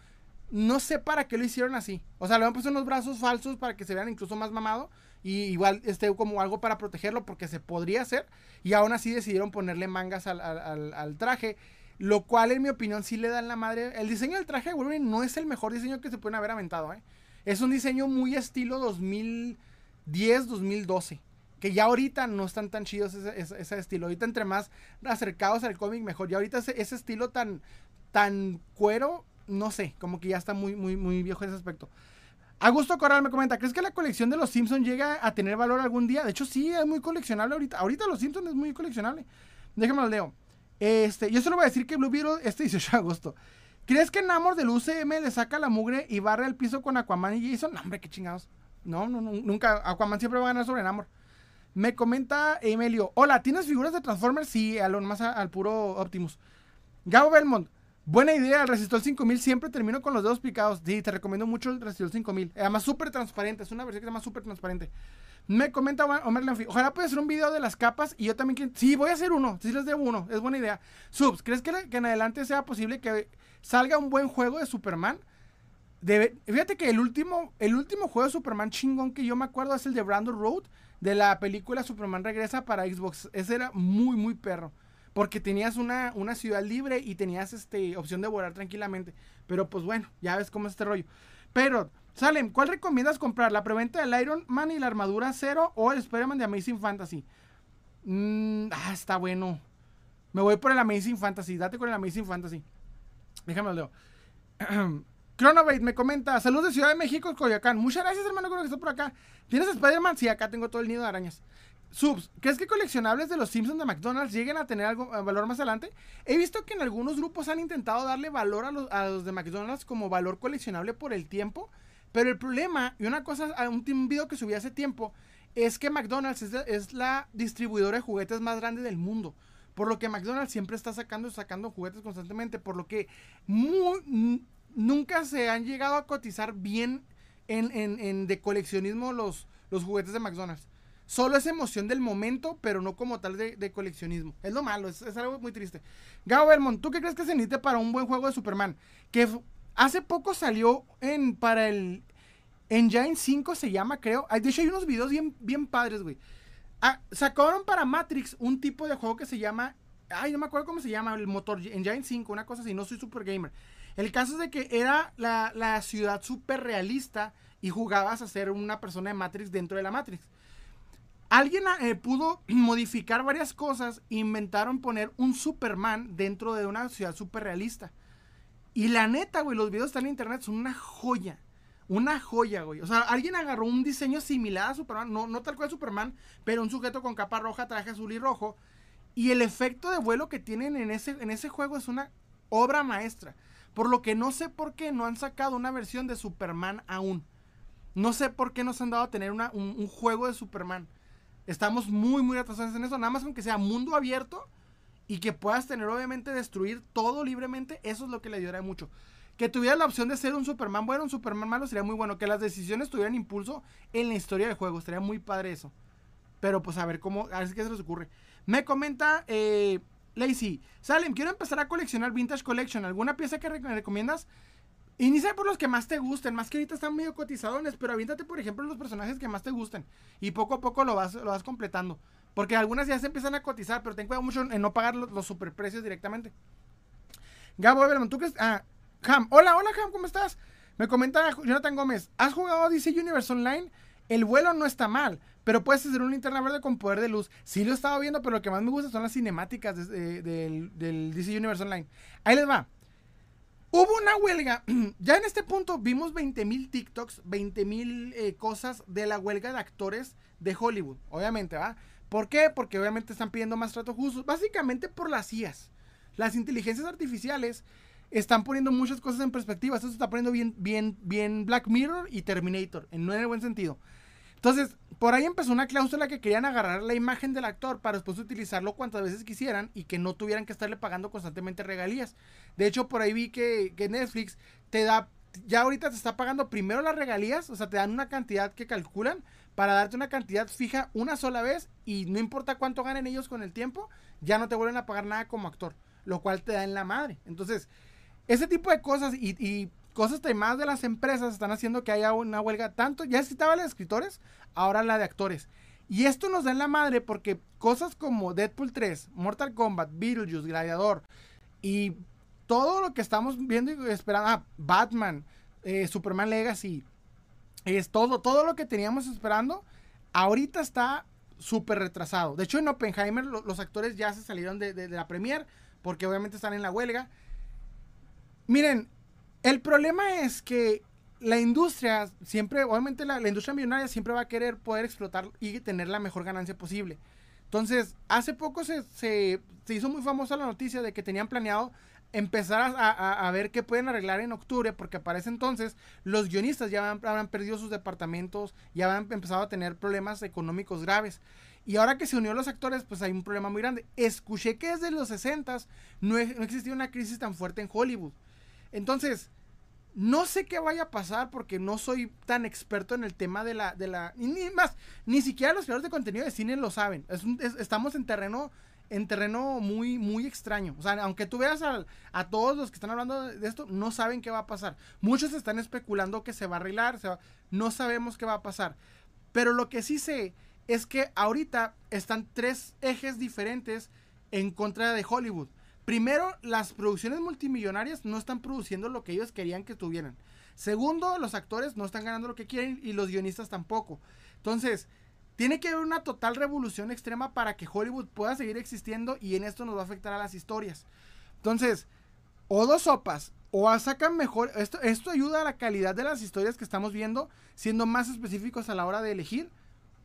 No sé para qué lo hicieron así. O sea, le han puesto unos brazos falsos para que se vean incluso más mamado. Y igual esté como algo para protegerlo porque se podría hacer. Y aún así decidieron ponerle mangas al, traje. Lo cual, en mi opinión, sí le dan la madre. El diseño del traje de Wolverine no es el mejor diseño que se pueden haber aventado. ¿eh? Es un diseño muy estilo 2010-2012 que ya ahorita no están tan chidos ese, estilo. Ahorita entre más acercados al cómic mejor. Y ahorita ese, ese, estilo tan, tan cuero, no sé, como que ya está muy, muy, muy viejo ese aspecto. Augusto Corral me comenta, ¿crees que la colección de los Simpsons llega a tener valor algún día? De hecho, sí, es muy coleccionable ahorita. Ahorita los Simpsons es muy coleccionable. Déjame lo leo. Este, yo solo voy a decir que Blue Beetle este 18 de agosto. ¿Crees que Namor del UCM le saca la mugre y barre el piso con Aquaman y Jason? No, hombre, qué chingados. No, nunca. Aquaman siempre va a ganar sobre Namor. Me comenta Emilio, hola, ¿tienes figuras de Transformers? Sí, a más al puro Optimus. Gabo Belmont, Buena idea, el Resistol 5000 siempre termino con los dedos picados. Sí, te recomiendo mucho el Resistol 5000. Además, súper transparente, es una versión que llama súper transparente. Me comenta Omar Lenfi, ojalá pueda hacer un video de las capas y yo también quiero... Sí, voy a hacer uno, sí les debo uno, es buena idea. Subs, ¿crees que, en adelante sea posible que salga un buen juego de Superman? fíjate que el último, el último juego de Superman chingón que yo me acuerdo es el de Brandon Road, de la película Superman Regresa para Xbox. Ese era muy, muy perro. Porque tenías una, una ciudad libre y tenías este, opción de volar tranquilamente. Pero pues bueno, ya ves cómo es este rollo. Pero, Salem, ¿cuál recomiendas comprar? ¿La preventa del Iron Man y la armadura cero o el Spider-Man de Amazing Fantasy? Mm, ah, está bueno. Me voy por el Amazing Fantasy. Date con el Amazing Fantasy. Déjame leo. <clears throat> Chronobate me comenta, saludos de Ciudad de México, Coyoacán. Muchas gracias, hermano, con que está por acá. ¿Tienes Spider-Man? Sí, acá tengo todo el nido de arañas. Subs, ¿crees que coleccionables de los Simpsons de McDonald's lleguen a tener algo, valor más adelante? He visto que en algunos grupos han intentado darle valor a los, de McDonald's como valor coleccionable por el tiempo, Pero el problema, y una cosa, un, un video que subí hace tiempo, es que McDonald's es, la distribuidora de juguetes más grande del mundo. Por lo que McDonald's siempre está sacando sacando juguetes constantemente. Por lo que nunca se han llegado a cotizar bien en, de coleccionismo los, los juguetes de McDonald's. Solo es emoción del momento, pero no como tal de, coleccionismo. Es lo malo, es, algo muy triste. Gabo Belmont, ¿tú qué crees que se necesita para un buen juego de Superman? Que hace poco salió en, para el Engine 5 se llama, creo. De hecho, hay unos videos bien, bien padres, güey. Ah, sacaron para Matrix un tipo de juego que se llama. Ay, no me acuerdo cómo se llama, el motor Engine 5, una cosa así, no soy super gamer. El caso es de que era la, ciudad súper realista y jugabas a ser una persona de Matrix dentro de la Matrix. Alguien eh, pudo <clears throat> modificar varias cosas e inventaron poner un Superman dentro de una ciudad súper realista. Y la neta, güey, los videos están en internet, son una joya. Una joya, güey. O sea, alguien agarró un diseño similar a Superman, no, no tal cual Superman, pero un sujeto con capa roja, traje azul y rojo. Y el efecto de vuelo que tienen en ese, en ese juego es una obra maestra. Por lo que no sé por qué no han sacado una versión de Superman aún. No sé por qué nos han dado a tener un, juego de Superman. Estamos muy, muy atrasados en eso. Nada más con que sea mundo abierto y que puedas tener, obviamente, destruir todo libremente. Eso es lo que le ayudaría mucho. Que tuviera la opción de ser un Superman bueno, un Superman malo, sería muy bueno. Que las decisiones tuvieran impulso en la historia del juego. Estaría muy padre eso. Pero pues a ver cómo, a ver qué se les ocurre. Me comenta eh, Lacey, Salem, quiero empezar a coleccionar Vintage Collection. ¿Alguna pieza que recomiendas? Inicia por los que más te gusten, más que ahorita están medio cotizadones, pero aviéntate, por ejemplo, los personajes que más te gusten. Y poco a poco lo vas, lo vas completando. Porque algunas ya se empiezan a cotizar, pero ten cuidado mucho en no pagar los, superprecios directamente. Gabo Everman, ¿tú crees? Ah, Ham. Hola, hola, Ham, ¿cómo estás? Me comenta Jonathan Gómez. ¿Has jugado DC Universe Online? El vuelo no está mal. Pero puedes hacer un linterna verde con poder de luz. Sí lo he estado viendo, pero lo que más me gusta son las cinemáticas del, DC Universe Online. Ahí les va. Hubo una huelga. <clears throat> ya en este punto vimos 20.000 TikToks, 20.000 eh, cosas de la huelga de actores de Hollywood. Obviamente, ¿va? ¿Por qué? Porque obviamente están pidiendo más trato justo. Básicamente por las IAS. Las inteligencias artificiales están poniendo muchas cosas en perspectiva. Esto se está poniendo bien, bien, bien Black Mirror y Terminator. En, no en el buen sentido. Entonces, por ahí empezó una cláusula que querían agarrar la imagen del actor para después utilizarlo cuantas veces quisieran y que no tuvieran que estarle pagando constantemente regalías. De hecho, por ahí vi que, Netflix te da, ya ahorita te está pagando primero las regalías, o sea, te dan una cantidad que calculan para darte una cantidad fija una sola vez y no importa cuánto ganen ellos con el tiempo, ya no te vuelven a pagar nada como actor, lo cual te da en la madre. Entonces, ese tipo de cosas y cosas más de las empresas están haciendo que haya una huelga tanto, ya estaba la de escritores, ahora la de actores. Y esto nos da en la madre porque cosas como Deadpool 3, Mortal Kombat, Beetlejuice, Gladiador y todo lo que estamos viendo y esperando, ah, Batman, eh, Superman Legacy, es todo, todo lo que teníamos esperando, ahorita está súper retrasado. De hecho, en Oppenheimer los actores ya se salieron de, de la premier porque obviamente están en la huelga. Miren, el problema es que la industria siempre, obviamente la, industria millonaria siempre va a querer poder explotar y tener la mejor ganancia posible. Entonces, hace poco se, se, hizo muy famosa la noticia de que tenían planeado empezar a, ver qué pueden arreglar en octubre, porque para ese entonces los guionistas ya habrán, perdido sus departamentos, ya han empezado a tener problemas económicos graves. Y ahora que se unió los actores, pues hay un problema muy grande. Escuché que desde los 60 no, no existía una crisis tan fuerte en Hollywood. Entonces, no sé qué vaya a pasar porque no soy tan experto en el tema de la... De la ni más, ni siquiera los creadores de contenido de cine lo saben. estamos en terreno en terreno muy, muy extraño. O sea, aunque tú veas a, todos los que están hablando de esto, no saben qué va a pasar. Muchos están especulando que se va a arreglar, no sabemos qué va a pasar. Pero lo que sí sé es que ahorita están tres ejes diferentes en contra de Hollywood. Primero, las producciones multimillonarias no están produciendo lo que ellos querían que tuvieran. Segundo, los actores no están ganando lo que quieren y los guionistas tampoco. Entonces, tiene que haber una total revolución extrema para que Hollywood pueda seguir existiendo y en esto nos va a afectar a las historias. Entonces, o dos sopas, o sacan mejor, esto, esto ayuda a la calidad de las historias que estamos viendo, siendo más específicos a la hora de elegir,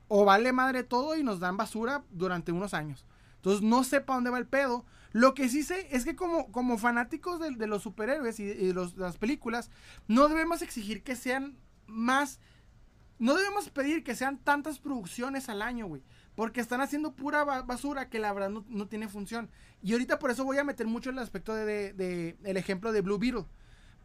o vale madre todo y nos dan basura durante unos años. Entonces, no sé para dónde va el pedo, lo que sí sé es que como, como fanáticos de, los superhéroes y, de las películas, no debemos exigir que sean más... No debemos pedir que sean tantas producciones al año, güey. Porque están haciendo pura basura que la verdad no, tiene función. Y ahorita por eso voy a meter mucho el aspecto de, el ejemplo de Blue Beetle.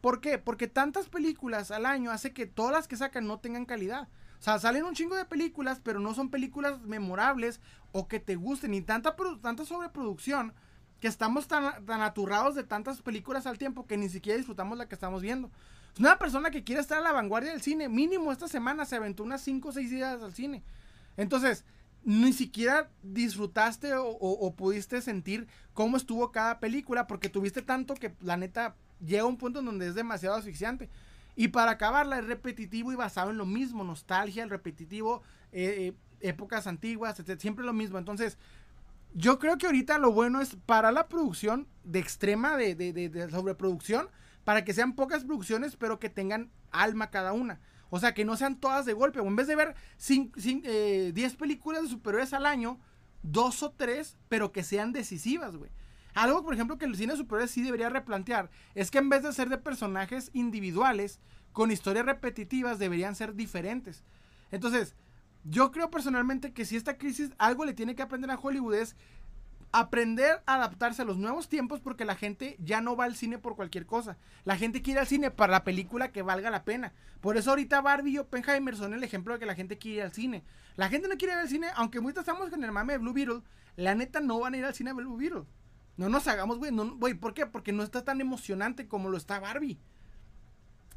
¿Por qué? Porque tantas películas al año hace que todas las que sacan no tengan calidad. O sea, salen un chingo de películas, pero no son películas memorables o que te gusten. Y tanta, tanta sobreproducción que estamos tan, tan aturrados de tantas películas al tiempo que ni siquiera disfrutamos la que estamos viendo. Una persona que quiere estar a la vanguardia del cine, mínimo esta semana se aventó unas 5 o 6 días al cine. Entonces, ni siquiera disfrutaste o, pudiste sentir cómo estuvo cada película porque tuviste tanto que la neta llega a un punto en donde es demasiado asfixiante. Y para acabarla es repetitivo y basado en lo mismo, nostalgia, el repetitivo, eh, eh, épocas antiguas, siempre lo mismo. Entonces, yo creo que ahorita lo bueno es para la producción de extrema, de, de, sobreproducción, para que sean pocas producciones, pero que tengan alma cada una. O sea, que no sean todas de golpe. O en vez de ver 10 eh, películas de superhéroes al año, dos o tres, pero que sean decisivas, güey. Algo, por ejemplo, que el cine de superhéroes sí debería replantear, es que en vez de ser de personajes individuales, con historias repetitivas, deberían ser diferentes. Entonces, yo creo personalmente que si esta crisis algo le tiene que aprender a Hollywood es aprender a adaptarse a los nuevos tiempos porque la gente ya no va al cine por cualquier cosa. La gente quiere ir al cine para la película que valga la pena. Por eso ahorita Barbie y Oppenheimer son el ejemplo de que la gente quiere ir al cine. La gente no quiere ir al cine, aunque muchos estamos con el mame de Blue Beetle, la neta no van a ir al cine a Blue Beetle. No nos hagamos, güey, no, güey, ¿por qué? Porque no está tan emocionante como lo está Barbie.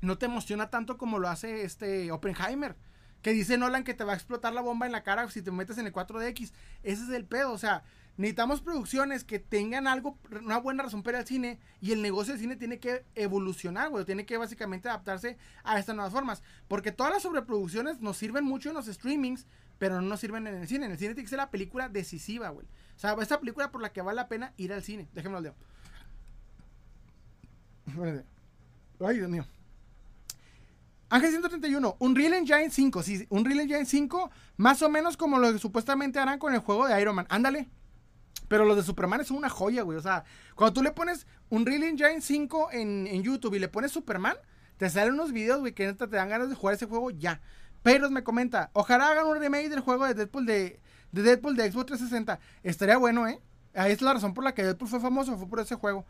No te emociona tanto como lo hace este Oppenheimer. Que dice Nolan que te va a explotar la bomba en la cara si te metes en el 4DX. Ese es el pedo, o sea, necesitamos producciones que tengan algo, una buena razón para el cine y el negocio del cine tiene que evolucionar, güey, tiene que básicamente adaptarse a estas nuevas formas, porque todas las sobreproducciones nos sirven mucho en los streamings, pero no nos sirven en el cine, en el cine tiene que ser la película decisiva, güey. O sea, esta película por la que vale la pena ir al cine, déjenme lo leo. Ay, Dios mío. Ángel 131, Unreal Engine 5, sí, Unreal Engine 5, más o menos como lo que supuestamente harán con el juego de Iron Man. Ándale, pero los de Superman es una joya, güey. O sea, cuando tú le pones un Real Engine 5 en, en YouTube y le pones Superman, te salen unos videos, güey, que neta te dan ganas de jugar ese juego ya. Pero me comenta, ojalá hagan un remake del juego de Deadpool de, de Deadpool de Xbox 360. Estaría bueno, ¿eh? Ahí es la razón por la que Deadpool fue famoso, fue por ese juego.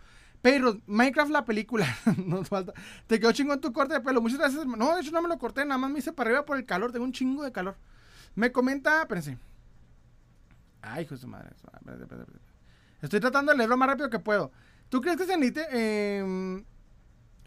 Pero Minecraft la película, <laughs> nos falta. Te quedó chingón tu corte de pelo. Muchas gracias. No, de hecho no me lo corté, nada más me hice para arriba por el calor. Tengo un chingo de calor. Me comenta, espérense. Ay, hijo de su madre. Estoy tratando de leerlo lo más rápido que puedo. ¿Tú crees que se necesite? Em,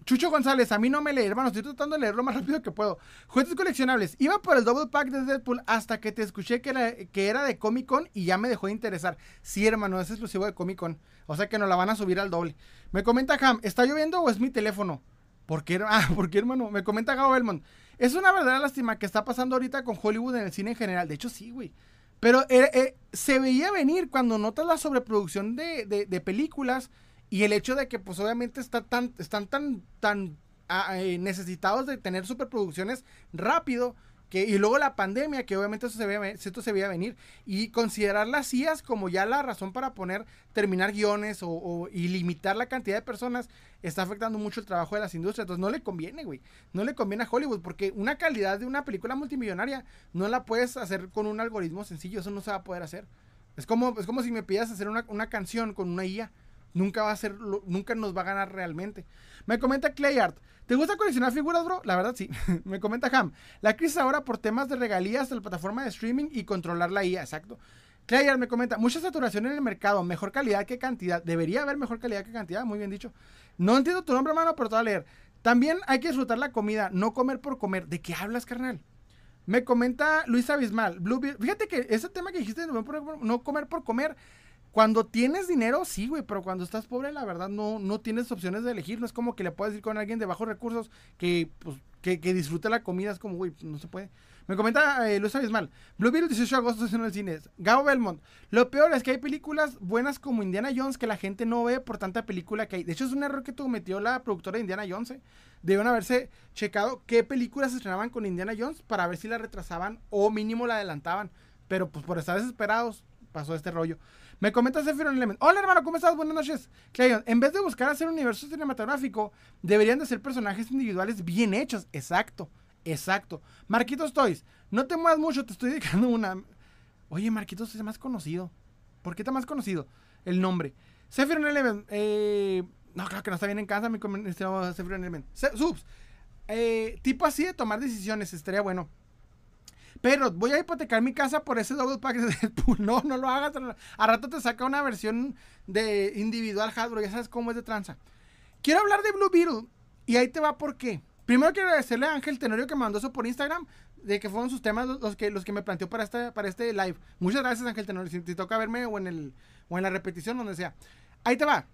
Chucho González, a mí no me lee, hermano. Estoy tratando de leerlo lo más rápido que puedo. Juguetes coleccionables. Iba por el double pack de Deadpool hasta que te escuché que era, de Comic Con y ya me dejó de interesar. Sí, hermano, es exclusivo de Comic Con. O sea que nos la van a subir al doble. Me comenta Ham, ¿está lloviendo o es mi teléfono? ¿Por qué, <laughs> ah, ¿por qué hermano? Me comenta Gabo Belmont. Es una verdadera lástima que está pasando ahorita con Hollywood en el cine en general. De hecho, sí, güey. Pero eh, eh, se veía venir cuando notas la sobreproducción de, películas y el hecho de que pues obviamente está tan, están tan, tan ah, eh, necesitados de tener superproducciones rápido y luego la pandemia, que obviamente eso se veía, esto se veía venir, y considerar las IAS como ya la razón para poner, terminar guiones o, y limitar la cantidad de personas, está afectando mucho el trabajo de las industrias. Entonces no le conviene, güey. No le conviene a Hollywood, porque una calidad de una película multimillonaria no la puedes hacer con un algoritmo sencillo, eso no se va a poder hacer. Es como, es como si me pidas hacer una, una canción con una IA. Nunca va a ser, nunca nos va a ganar realmente. Me comenta Clayart, ¿te gusta coleccionar figuras, bro? La verdad sí. <laughs> Me comenta Ham, la crisis ahora por temas de regalías de la plataforma de streaming y controlar la IA, exacto. Clayart me comenta, mucha saturación en el mercado, mejor calidad que cantidad. Debería haber mejor calidad que cantidad, muy bien dicho. No entiendo tu nombre, hermano, pero te voy a leer. También hay que disfrutar la comida, no comer por comer. ¿De qué hablas, carnal? Me comenta Luis Abismal. Fíjate que ese tema que dijiste no comer por comer cuando tienes dinero, sí, güey, pero cuando estás pobre, la verdad, no, no tienes opciones de elegir. No es como que le puedes ir con alguien de bajos recursos que, pues, que, que disfrute la comida. Es como, güey, no se puede. Me comenta eh, Luis Abismal. Blue Beetle, 18 de agosto en el cine. Gabo Belmont. Lo peor es que hay películas buenas como Indiana Jones que la gente no ve por tanta película que hay. De hecho, es un error que cometió la productora de Indiana Jones. ¿eh? Haberse checado qué películas estrenaban con Indiana Jones para ver si la retrasaban o mínimo la adelantaban. Pero pues por estar desesperados pasó este rollo. Me comenta Zephyr Element. Hola hermano, ¿cómo estás? Buenas noches. Clayon, en vez de buscar hacer un universo cinematográfico, deberían de ser personajes individuales bien hechos. Exacto. Exacto. Marquitos Toys, no te muevas mucho, te estoy dedicando una. Oye, Marquitos es más conocido. ¿Por qué está más conocido el nombre? Sephiron Eleven, eh, no, claro que no está bien en casa, mi comunidad Sephiron Eleven. Subs, eh, tipo así de tomar decisiones, estaría bueno. Pero voy a hipotecar mi casa por ese double pack de. <laughs> No, no lo hagas. A rato te saca una versión de individual hardware. Ya sabes cómo es de tranza. Quiero hablar de Blue Beetle. Y ahí te va por qué. Primero quiero agradecerle a Ángel Tenorio que mandó eso por Instagram. De que fueron sus temas los que, los que me planteó para este, para este live. Muchas gracias, Ángel Tenorio. Si te toca verme o en, el, o en la repetición, donde sea. Ahí te va.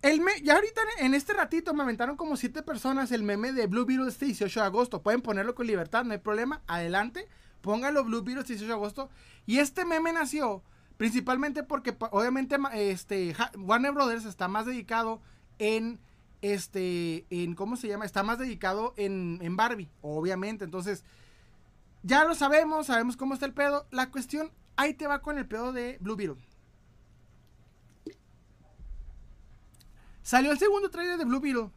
El me ya ahorita en este ratito me aventaron como siete personas el meme de Blue Beetle este 18 de agosto. Pueden ponerlo con libertad, no hay problema. Adelante, pónganlo Blue Beetle este 18 de agosto. Y este meme nació principalmente porque obviamente este Warner Brothers está más dedicado en este en cómo se llama, está más dedicado en, en Barbie, obviamente. Entonces, ya lo sabemos, sabemos cómo está el pedo. La cuestión, ahí te va con el pedo de Blue Beetle. Salió el segundo trailer de Blue Beetle.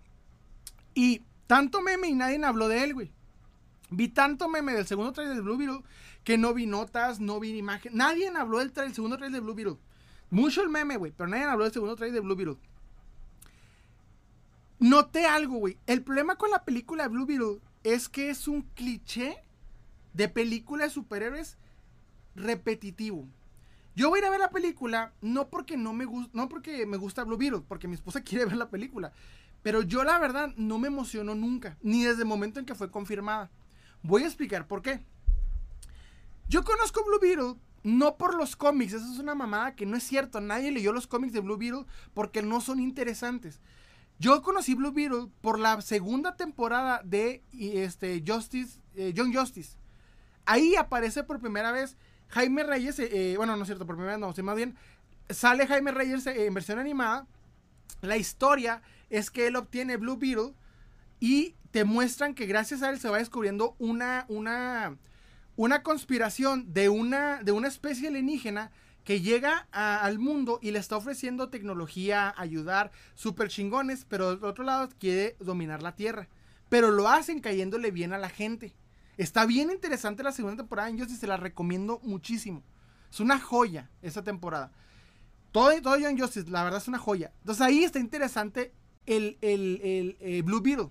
Y tanto meme y nadie habló de él, güey. Vi tanto meme del segundo trailer de Blue Beetle que no vi notas, no vi imagen. Nadie habló del, segundo trailer de Blue Beetle. Mucho el meme, güey, pero nadie habló del segundo trailer de Blue Beetle. Noté algo, güey. El problema con la película de Blue Beetle es que es un cliché de película de superhéroes repetitivo. Yo voy a ir a ver la película no porque no me gusta, no porque me gusta Blue Beetle, porque mi esposa <laughs> quiere ver la película. Pero yo la verdad no me emociono nunca, ni desde el momento en que fue confirmada. Voy a explicar por qué. Yo conozco Blue Beetle no por los cómics, eso es una mamada que no es cierto. Nadie leyó los cómics de Blue Beetle porque no son interesantes. Yo conocí Blue Beetle por la segunda temporada de este, Justice, eh, John Justice. Ahí aparece por primera vez Jaime Reyes, eh, eh, bueno, no es cierto, por primera vez no, sino más bien, sale Jaime Reyes eh, en versión animada. La historia es que él obtiene Blue Beetle y te muestran que gracias a él se va descubriendo una, una, una conspiración de una, de una especie alienígena que llega al mundo y le está ofreciendo tecnología, ayudar, súper chingones, pero del otro lado quiere dominar la Tierra. Pero lo hacen cayéndole bien a la gente. Está bien interesante la segunda temporada en Justice, se la recomiendo muchísimo. Es una joya esa temporada. Todo, todo en Justice, la verdad es una joya. Entonces ahí está interesante el, eh, Blue Beetle.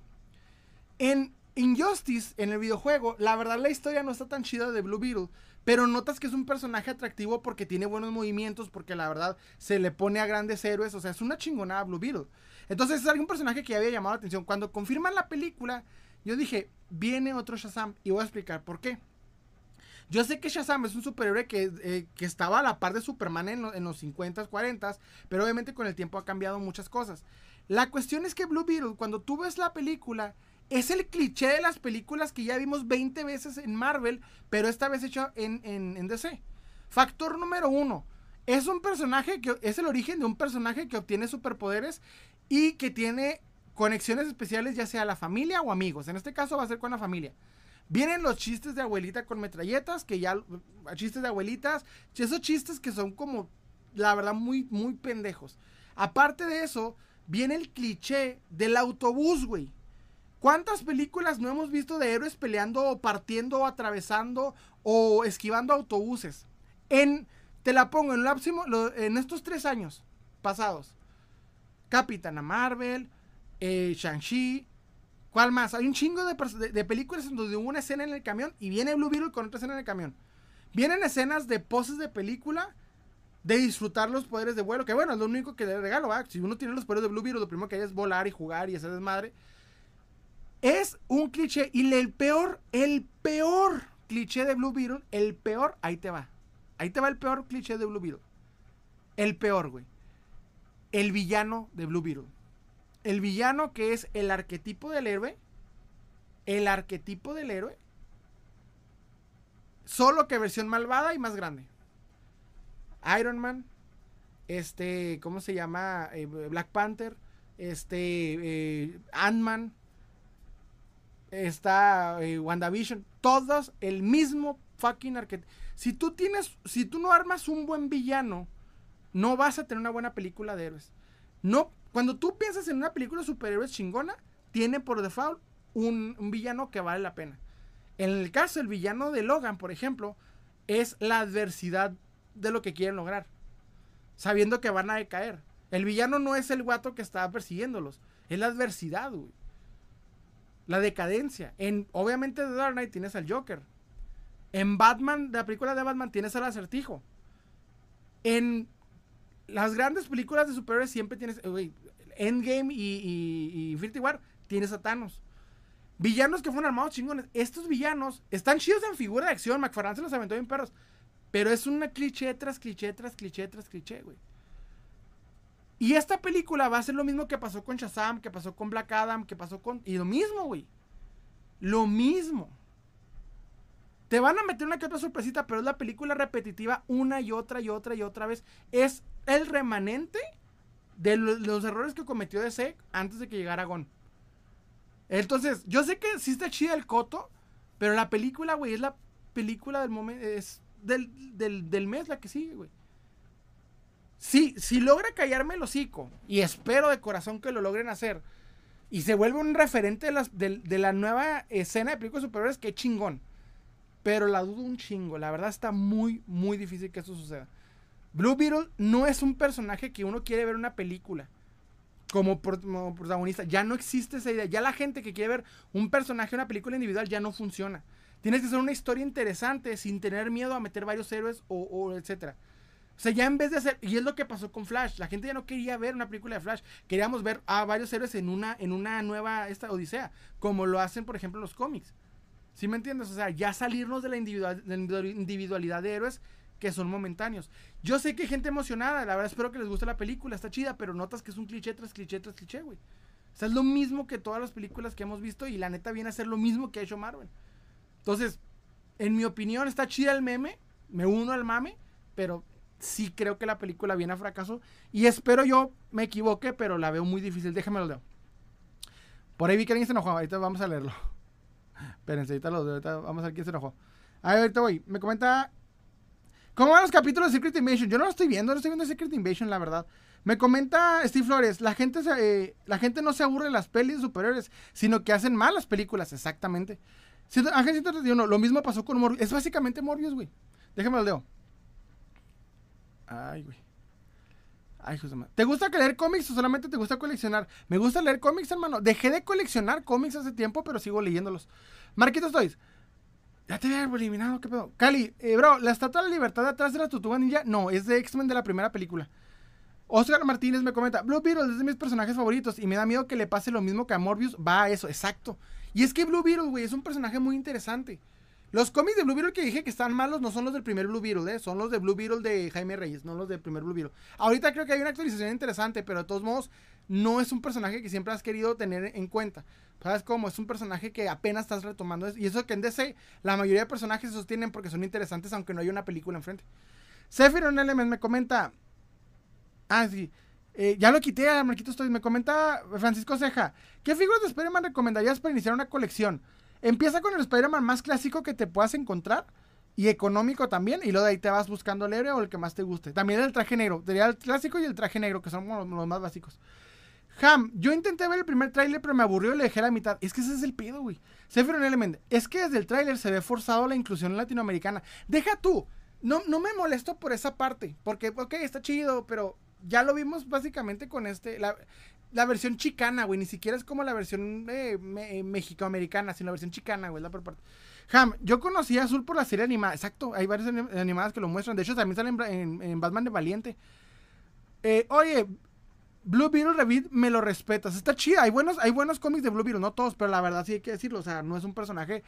En Injustice, en el videojuego, la verdad la historia no está tan chida de Blue Beetle. Pero notas que es un personaje atractivo porque tiene buenos movimientos, porque la verdad se le pone a grandes héroes. O sea, es una chingonada Blue Beetle. Entonces es algún personaje que había llamado la atención. Cuando confirman la película, yo dije, viene otro Shazam y voy a explicar por qué. Yo sé que Shazam es un superhéroe que, eh, que estaba a la par de Superman en, en, los 50s, 40s, pero obviamente con el tiempo ha cambiado muchas cosas. La cuestión es que Blue Beetle, cuando tú ves la película, es el cliché de las películas que ya vimos 20 veces en Marvel, pero esta vez hecho en, en, en DC. Factor número uno. Es un personaje que es el origen de un personaje que obtiene superpoderes y que tiene conexiones especiales, ya sea la familia o amigos. En este caso va a ser con la familia. Vienen los chistes de abuelita con metralletas, que ya, chistes de abuelitas, esos chistes que son como, la verdad, muy, muy pendejos. Aparte de eso, viene el cliché del autobús, güey. ¿Cuántas películas no hemos visto de héroes peleando o partiendo o atravesando o esquivando autobuses? En, te la pongo, en, en estos tres años pasados. Capitana Marvel, eh, Shang-Chi. ¿Cuál más? Hay un chingo de, películas en donde hubo una escena en el camión y viene Blue Beetle con otra escena en el camión. Vienen escenas de poses de película de disfrutar los poderes de vuelo, que bueno, es lo único que le regalo, Si uno tiene los poderes de Blue Beetle, lo primero que hay es volar y jugar y hacer desmadre. Es un cliché y el peor, el peor cliché de Blue Beetle, el peor, ahí te va. Ahí te va el peor cliché de Blue Beetle. El peor, güey. El villano de Blue Beetle el villano que es el arquetipo del héroe, el arquetipo del héroe, solo que versión malvada y más grande. Iron Man, este, ¿cómo se llama? Eh, Black Panther, este, eh, Ant-Man, está eh, WandaVision, todos el mismo fucking arquetipo. Si tú tienes, si tú no armas un buen villano, no vas a tener una buena película de héroes. No cuando tú piensas en una película de superhéroes chingona, tiene por default un, villano que vale la pena. En el caso, el villano de Logan, por ejemplo, es la adversidad de lo que quieren lograr. Sabiendo que van a decaer. El villano no es el guato que está persiguiéndolos. Es la adversidad, güey. La decadencia. En, obviamente, de Dark Knight tienes al Joker. En Batman, la película de Batman, tienes al acertijo. En las grandes películas de superhéroes siempre tienes. Güey, Endgame y, y, Infinity War, tienes a Thanos. Villanos que fueron armados chingones. Estos villanos están chidos en figura de acción. McFarlane se los aventó bien perros. Pero es una cliché tras cliché tras cliché tras cliché, güey. Y esta película va a ser lo mismo que pasó con Shazam, que pasó con Black Adam, que pasó con... Y lo mismo, güey. Lo mismo. Te van a meter una que otra sorpresita, pero es la película repetitiva una y otra y otra y otra vez. Es el remanente de los errores que cometió DC antes de que llegara Gon. Entonces, yo sé que sí está chida el coto, pero la película, güey, es la película del momento, es del, del, del mes la que sigue, güey. Si, si logra callarme el hocico, y espero de corazón que lo logren hacer, y se vuelve un referente de, las, de, de la nueva escena de películas superiores, que chingón. Pero la dudo un chingo. La verdad está muy, muy difícil que eso suceda. Blue Beetle no es un personaje que uno quiere ver una película. Como, protagonista. Ya no existe esa idea. Ya la gente que quiere ver un personaje una película individual ya no funciona. Tienes que hacer una historia interesante sin tener miedo a meter varios héroes o, o etcétera. O sea, ya en vez de hacer, y es lo que pasó con Flash, la gente ya no quería ver una película de Flash, queríamos ver a varios héroes en una, en una nueva esta odisea, como lo hacen, por ejemplo, los cómics. ¿Sí me entiendes? O sea, ya salirnos de la individualidad de héroes que son momentáneos. Yo sé que hay gente emocionada, la verdad espero que les guste la película, está chida, pero notas que es un cliché tras cliché tras cliché, güey. O sea, es lo mismo que todas las películas que hemos visto y la neta viene a ser lo mismo que ha hecho Marvel. Entonces, en mi opinión, está chida el meme, me uno al mame, pero sí creo que la película viene a fracaso. Y espero yo me equivoque, pero la veo muy difícil. Déjame lo leo. Por ahí vi que alguien se enojó. Ahorita vamos a leerlo. <laughs> Espérense, ahorita lo Ahorita vamos a ver quién se enojó. A ver, ahorita voy. Me comenta. ¿Cómo van los capítulos de Secret Invasion? Yo no lo estoy viendo, no estoy viendo Secret Invasion, la verdad. Me comenta Steve Flores, la gente, eh, la gente no se aburre de las pelis superiores, sino que hacen malas películas, exactamente. Ángel 131, lo mismo pasó con Morbius. Es básicamente Morbius, güey. Déjame lo leo. Ay, güey. Ay, José ¿Te gusta leer cómics o solamente te gusta coleccionar? Me gusta leer cómics, hermano. Dejé de coleccionar cómics hace tiempo, pero sigo leyéndolos. Marquitos Toys. Ya te había eliminado, ¿qué pedo? Cali, eh, bro, ¿la estatua de libertad atrás de la Tutuba Ninja? No, es de X-Men de la primera película. Oscar Martínez me comenta, Blue Beetle es de mis personajes favoritos y me da miedo que le pase lo mismo que a Morbius. Va a eso, exacto. Y es que Blue Beetle, güey, es un personaje muy interesante. Los cómics de Blue Beetle que dije que están malos no son los del primer Blue Beetle, ¿eh? son los de Blue Beetle de Jaime Reyes, no los del primer Blue Beetle. Ahorita creo que hay una actualización interesante, pero de todos modos no es un personaje que siempre has querido tener en cuenta. ¿Sabes cómo? Es un personaje que apenas estás retomando. Y eso que en DC la mayoría de personajes se sostienen porque son interesantes aunque no haya una película enfrente. Sephiroth Element me comenta... Ah, sí. Eh, ya lo quité a Marquito Estoy. Me comenta Francisco Ceja. ¿Qué figuras de Spider-Man recomendarías para iniciar una colección? Empieza con el Spider-Man más clásico que te puedas encontrar y económico también. Y luego de ahí te vas buscando el héroe o el que más te guste. También el traje negro. Sería el clásico y el traje negro, que son los, más básicos. Ham, yo intenté ver el primer tráiler, pero me aburrió y le dejé la mitad. Es que ese es el pedo, güey. Sephiroth Element, es que desde el tráiler se ve forzado la inclusión latinoamericana. Deja tú. No, no me molesto por esa parte. Porque, ok, está chido, pero ya lo vimos básicamente con este. La, versión chicana, güey. Ni siquiera es como la versión eh, mexicoamericana, sino la versión chicana, güey. La parte. Ham, yo conocí Azul por la serie animada. Exacto, hay varias animadas que lo muestran. De hecho, también salen en, Batman de Valiente. Eh, oye, Blue Beetle Revit me lo respetas. Está chida. Hay buenos, hay buenos cómics de Blue Beetle, no todos, pero la verdad sí hay que decirlo. O sea, no es un personaje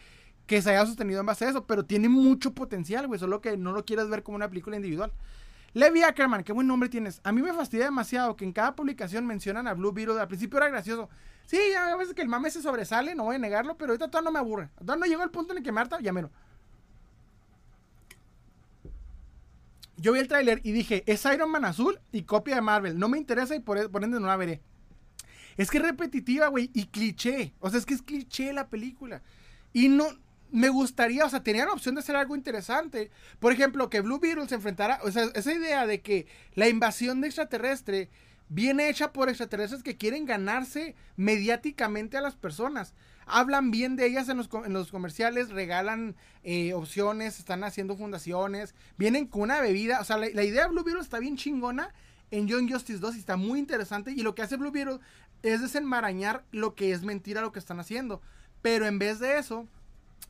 que se haya sostenido en base a eso, pero tiene mucho potencial, güey. Solo que no lo quieres ver como una película individual. Levi Ackerman, qué buen nombre tienes. A mí me fastidia demasiado que en cada publicación mencionan a Blue Beetle. Al principio era gracioso. Sí, a veces que el mame se sobresale, no voy a negarlo, pero ahorita todavía no me aburre. Todavía no llegó el punto en el que me harta, ya menos. Yo vi el tráiler y dije, es Iron Man azul y copia de Marvel. No me interesa y por, e, por ende no la veré. Es que es repetitiva, güey, y cliché. O sea, es que es cliché la película. Y no, me gustaría, o sea, tenía la opción de hacer algo interesante. Por ejemplo, que Blue Beetle se enfrentara, o sea, esa idea de que la invasión de extraterrestre viene hecha por extraterrestres que quieren ganarse mediáticamente a las personas. Hablan bien de ellas en los, comerciales, regalan eh, opciones, están haciendo fundaciones, vienen con una bebida. O sea, la, idea de Blue Beetle está bien chingona en Young Justice 2 y está muy interesante. Y lo que hace Blue Beetle es desenmarañar lo que es mentira lo que están haciendo. Pero en vez de eso,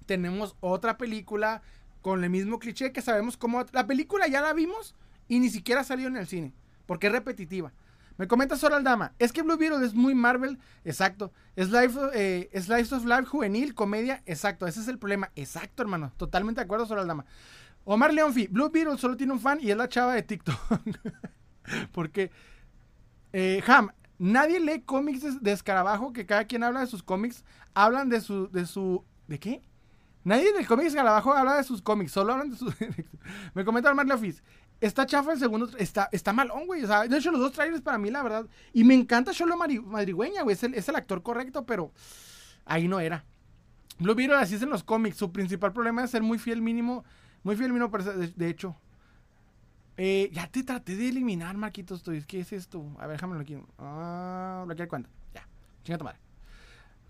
tenemos otra película con el mismo cliché que sabemos cómo... La película ya la vimos y ni siquiera salió en el cine, porque es repetitiva. Me comenta Sora Dama, es que Blue Beetle es muy Marvel, exacto. Es Life, eh, Life of Life juvenil, comedia, exacto. Ese es el problema, exacto, hermano. Totalmente de acuerdo, Sora Dama. Omar Leonfi, Blue Beetle solo tiene un fan y es la chava de TikTok. <laughs> porque, eh, Ham, nadie lee cómics de, escarabajo, que cada quien habla de sus cómics, hablan de su, de su, ¿de qué? Nadie del cómics escarabajo habla de sus cómics, solo hablan de sus... <laughs> Me comenta Omar Leonfi, Está chafa el segundo. Está, está malón, güey. O sea, de hecho, los dos trailers para mí, la verdad. Y me encanta Cholo Madrigüeña, güey. Es el, es el actor correcto, pero ahí no era. Blue Beetle así es en los cómics. Su principal problema es ser muy fiel mínimo. Muy fiel mínimo, de, de hecho. Eh, ya te traté de eliminar, Marquitos. ¿Qué es esto? A ver, déjamelo aquí. Ah, bloquear cuenta. Ya. Chinga tu madre.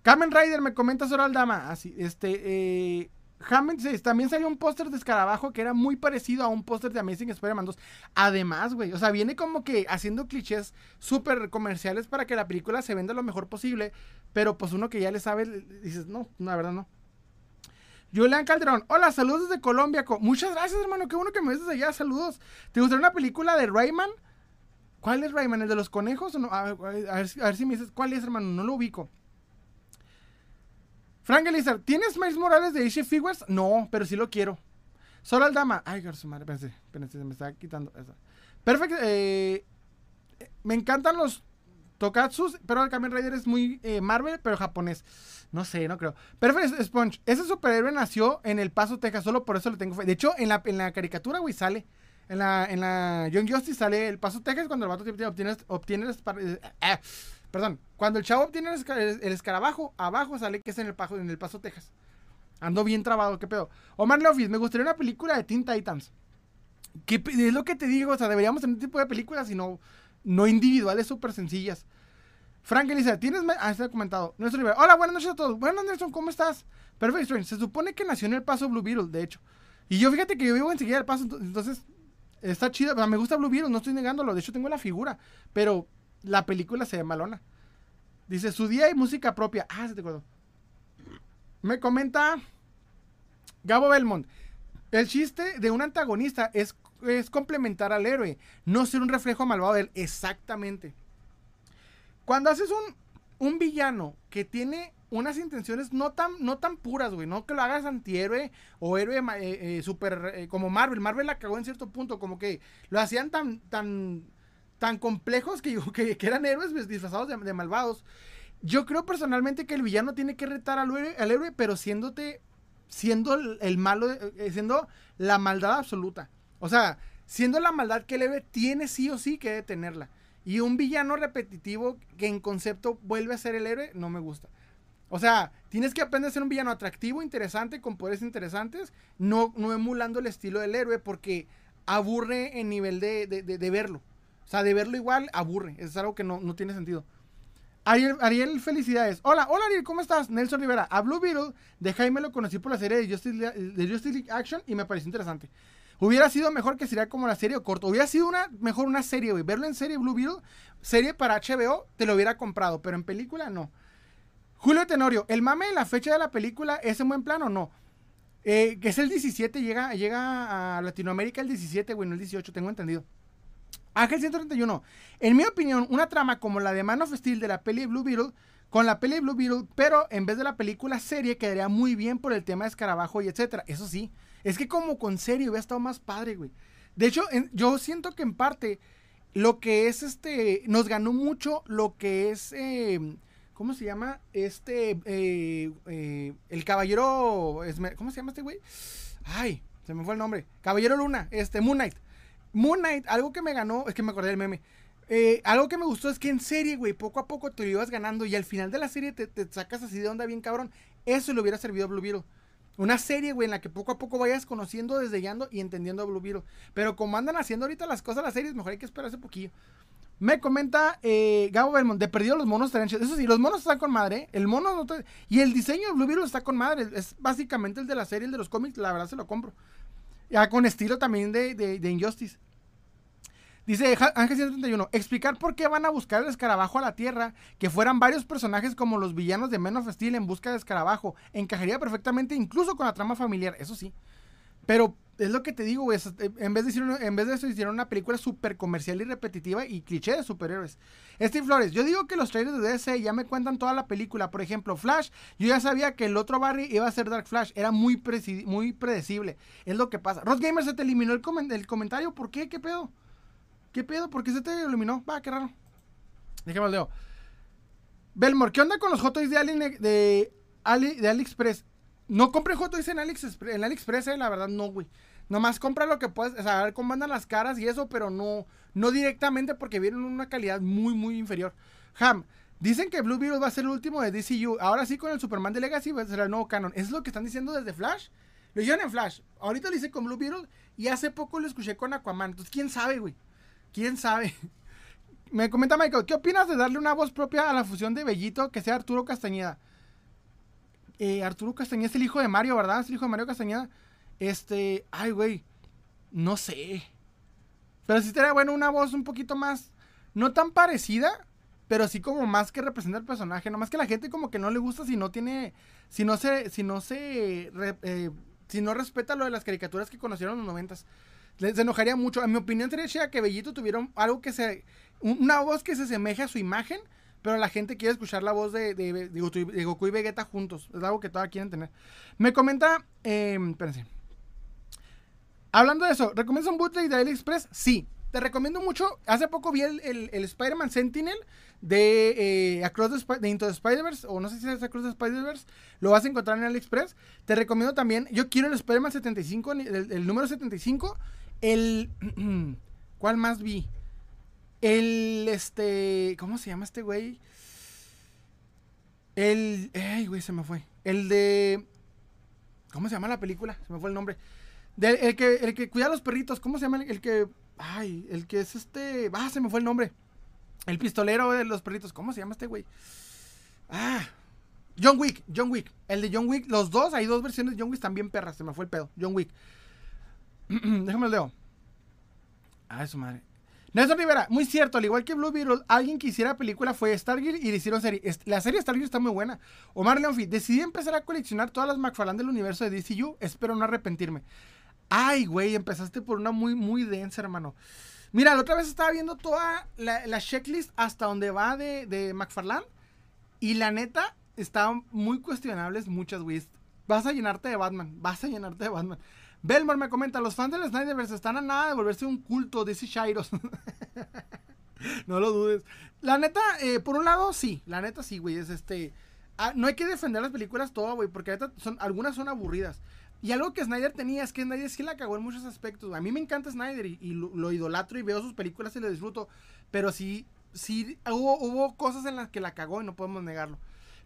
Carmen Rider me comenta sobre Aldama. Así, este, eh. Hammond también salió un póster de escarabajo que era muy parecido a un póster de Amazing Spider-Man 2. Además, güey, o sea, viene como que haciendo clichés súper comerciales para que la película se venda lo mejor posible. Pero pues uno que ya le sabe, dices, no, la verdad no. Julián Calderón, hola, saludos desde Colombia. Muchas gracias, hermano, qué bueno que me ves desde allá, saludos. ¿Te gustaría una película de Rayman? ¿Cuál es Rayman? ¿El de los conejos? no? a, ver, a ver si me dices, ¿cuál es, hermano? No lo ubico. Frank Elizar, ¿tienes Miles Morales de Ishe Figures? No, pero sí lo quiero. Solo al dama. Ay, su madre, espérense, espérense, se me está quitando. Perfecto. Eh, me encantan los Tokatsus, pero el Kamen Rider es muy eh, Marvel, pero japonés. No sé, no creo. Perfect Sponge, ese superhéroe nació en El Paso, Texas, solo por eso lo tengo fe. De hecho, en la, en la caricatura, güey, sale. En la, en la Young Justice sale El Paso, Texas, cuando el vato obtiene, obtiene, obtiene eh, Perdón, cuando el chavo obtiene el, escarabajo, abajo sale que es en el, paso, en el Paso, Texas. Ando bien trabado, qué pedo. Omar Lofis, me gustaría una película de Teen Titans. ¿Qué, es lo que te digo, o sea, deberíamos tener un tipo de películas y no, no individuales súper sencillas. Frank Elisa, ¿tienes.? Ah, está comentado. Nuestro Hola, buenas noches a todos. Bueno, Nelson, ¿cómo estás? Perfect Strange. Se supone que nació en el paso Blue Beetle, de hecho. Y yo fíjate que yo vivo enseguida del paso, entonces está chido. Me gusta Blue Beetle, no estoy negándolo. De hecho, tengo la figura. Pero la película se ve malona. Dice, su día y música propia. Ah, se te acuerdo. Me comenta Gabo Belmont. El chiste de un antagonista es, es complementar al héroe, no ser un reflejo malvado de él. Exactamente. Cuando haces un, un villano que tiene unas intenciones no tan, no tan puras, güey. No que lo hagas antihéroe o héroe eh, eh, super eh, como Marvel. Marvel la cagó en cierto punto, como que lo hacían tan, tan tan complejos <laughs> que, que, eran héroes disfrazados de, malvados. Yo creo personalmente que el villano tiene que retar al héroe, al héroe pero siéndote, siendo el, malo, eh, siendo la maldad absoluta. O sea, siendo la maldad que el héroe tiene sí o sí que detenerla. Y un villano repetitivo que en concepto vuelve a ser el héroe, no me gusta. O sea, tienes que aprender a ser un villano atractivo, interesante, con poderes interesantes, no, no emulando el estilo del héroe porque aburre en nivel de, de verlo. O sea, de verlo igual aburre. Es algo que no, tiene sentido. Ariel, felicidades. Hola, hola Ariel, ¿cómo estás? Nelson Rivera. A Blue Beetle de Jaime lo conocí por la serie de Justice, League Action y me pareció interesante. Hubiera sido mejor que sería como la serie o corto. Hubiera sido una, mejor una serie, güey. Verlo en serie Blue Beetle, serie para HBO, te lo hubiera comprado, pero en película no. Julio Tenorio, ¿el mame de la fecha de la película es en buen plan o no? Eh, que es el 17, llega, llega a Latinoamérica el 17, güey, no el 18, tengo entendido. Ángel 131. En mi opinión, una trama como la de Man of Steel de la peli Blue Beetle, con la peli Blue Beetle, pero en vez de la película serie, quedaría muy bien por el tema de escarabajo y etcétera. Eso sí, es que como con serie hubiera estado más padre, güey. De hecho, yo siento que en parte lo que es este, nos ganó mucho lo que es, em, ¿cómo se llama? Este, eh, eh, el caballero, ¿cómo se llama este güey? Ay, se me fue el nombre. Caballero Luna, este, Moon Knight. Moon Knight, algo que me ganó, es que me acordé del meme. Eh, algo que me gustó es que en serie, güey, poco a poco te lo ibas ganando y al final de la serie te, sacas así de onda bien cabrón. Eso le hubiera servido a Blue Beetle. Una serie, güey, en la que poco a poco vayas conociendo, desdeñando y entendiendo a Blue Beetle. Pero como andan haciendo ahorita las cosas las series, mejor hay que esperarse un poquillo. Me comenta eh, Gabo Belmont, de perdido los monos estarían Eso sí, los monos están con madre. El mono no te- Y el diseño de Blue Beetle está con madre. Es básicamente el de la serie, el de los cómics. La verdad se lo compro. Ya con estilo también de, de, de Injustice. Dice Ángel 131, explicar por qué van a buscar el escarabajo a la Tierra, que fueran varios personajes como los villanos de Men of Steel en busca de escarabajo, encajaría perfectamente incluso con la trama familiar, eso sí. Pero es lo que te digo, güey, eh, en vez de, hicieron- en vez de eso hicieron una película súper comercial y repetitiva y cliché de superhéroes. Steve Flores, yo digo que los trailers de DC ya me cuentan toda la película. Por ejemplo, Flash, yo ya sabía que el otro Barry iba a ser Dark Flash. Era muy, muy predecible. Es lo que pasa. Rod Gamer se te eliminó el, comen- el comentario. ¿Por qué? ¿Qué pedo? ¿Qué pedo? ¿Por qué se te eliminó? Va, qué raro. Déjame leo. Belmore, ¿qué onda con los hot toys de, Ali, de, de AliExpress? No compre hot toys en AliExpress, en AliExpress, eh, la verdad no, güey. Nomás compra lo que puedes, o ver cómo andan las caras y eso, pero no, no directamente porque vienen en una calidad muy, muy inferior. Ham, dicen que Blue Beetle va a ser el último de DCU. Ahora sí con el Superman de Legacy va a ser el nuevo canon. ¿Es lo que están diciendo desde Flash? Lo dijeron en Flash. Ahorita lo hice con Blue Beetle y hace poco lo escuché con Aquaman. Entonces, ¿quién sabe, güey? ¿Quién sabe? <laughs> Me comenta Michael, ¿qué opinas de darle una voz propia a la fusión de Bellito que sea Arturo Castañeda? Eh, Arturo Castañeda es el hijo de Mario, ¿verdad? Es el hijo de Mario Castañeda. Este, ay, güey, no sé. Pero sí estaría bueno una voz un poquito más, no tan parecida, pero sí como más que representa el personaje. Nomás que la gente como que no le gusta si no tiene, si no se, si no se, eh, si no respeta lo de las caricaturas que conocieron en los noventas. Les enojaría mucho. En mi opinión sería que Bellito tuviera algo que se, un- una voz que se asemeje a su imagen, pero la gente quiere escuchar la voz de, Goku, y- Vegeta juntos. Es algo que todavía quieren tener. Me comenta, eh, espérense. Hablando de eso, ¿recomiendas un bootleg de AliExpress? Sí. Te recomiendo mucho. Hace poco vi el, el- Spider-Man Sentinel de, eh, Across the de Into the Spider-Verse, o no sé si es Across the Spider-Verse. Lo vas a encontrar en AliExpress. Te recomiendo también. Yo quiero el Spider-Man 75, ni- el, el número 75. El. <clears throat> ¿Cuál más vi? El. Este. ¿Cómo se llama este güey? El. Ay, güey, se me fue. El de. ¿Cómo se llama la película? Se me fue el nombre. Del- el, que, el que cuida a los perritos. ¿Cómo se llama? El, que. Ay, el que es este. Ah, se me fue el nombre. El pistolero de los perritos. ¿Cómo se llama este güey? Ah. John Wick. John Wick. El de John Wick. Los dos. Hay dos versiones de John Wick. También perras. Se me fue el pedo. John Wick. <clears throat> Déjame el leo. Ay, su madre. Nelson Rivera, muy cierto, al igual que Blue Beetle, alguien que hiciera película fue Stargear y le hicieron serie. La serie Stargear está muy buena. Omar Leonfi, decidí empezar a coleccionar todas las McFarlane del universo de DCU, espero no arrepentirme. Ay, güey, empezaste por una muy, muy densa, hermano. Mira, la otra vez estaba viendo toda la, la checklist hasta donde va de, de McFarlane y la neta, estaban muy cuestionables muchas, güey. Vas a llenarte de Batman, vas a llenarte de Batman. Belmore me comenta, los fans del Snyderverse están a nada de volverse un culto, dice Shairos. <laughs> no lo dudes. La neta, eh, por un lado, sí. La neta, sí, güey. Es este. ah, no hay que defender las películas todas, güey, porque algunas son aburridas. Y algo que Snyder tenía es que Snyder sí la cagó en muchos aspectos. A mí me encanta Snyder y, lo, idolatro y veo sus películas y lo disfruto. Pero sí, sí hubo, cosas en las que la cagó y no podemos negarlo.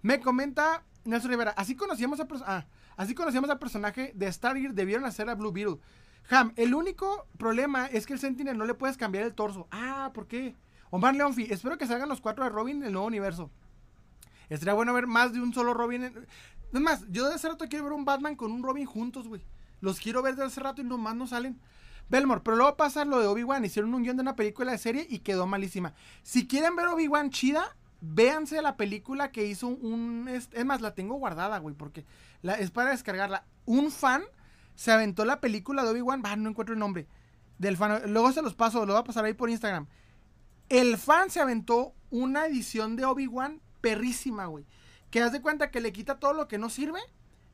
Me comenta Nelson Rivera, así conocíamos a, ah, así conocíamos al personaje de Stargear, debieron hacer a Blue Beetle. Ham, el único problema es que el Sentinel no le puedes cambiar el torso. Ah, ¿por qué? Omar Leonfi, espero que salgan los cuatro de Robin del nuevo universo. Estaría bueno ver más de un solo Robin. en- Es más, yo de hace rato quiero ver un Batman con un Robin juntos, güey. Los quiero ver de hace rato y nomás no salen. Belmore, pero luego pasa lo de Obi-Wan. Hicieron un guion de una película de serie y quedó malísima. Si quieren ver Obi-Wan chida, véanse la película que hizo un. Es más, la tengo guardada, güey, porque es para descargarla. Un fan se aventó la película de Obi-Wan. Ah, no encuentro el nombre. Del fan. Luego se los paso, lo voy a pasar ahí por Instagram. El fan se aventó una edición de Obi-Wan perrísima, güey. Que haz de cuenta que le quita todo lo que no sirve,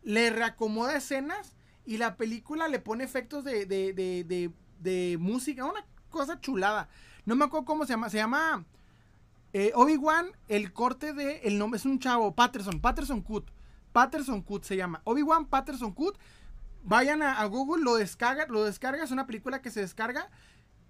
le reacomoda escenas y la película le pone efectos de, de, de, de, de música, una cosa chulada. No me acuerdo cómo se llama, se llama eh, Obi-Wan, el corte de, el nombre es un chavo, Patterson, Patterson Cut, Patterson Cut se llama, Obi-Wan Patterson Cut. Vayan a, Google, lo descarga, lo descarga, es una película que se descarga.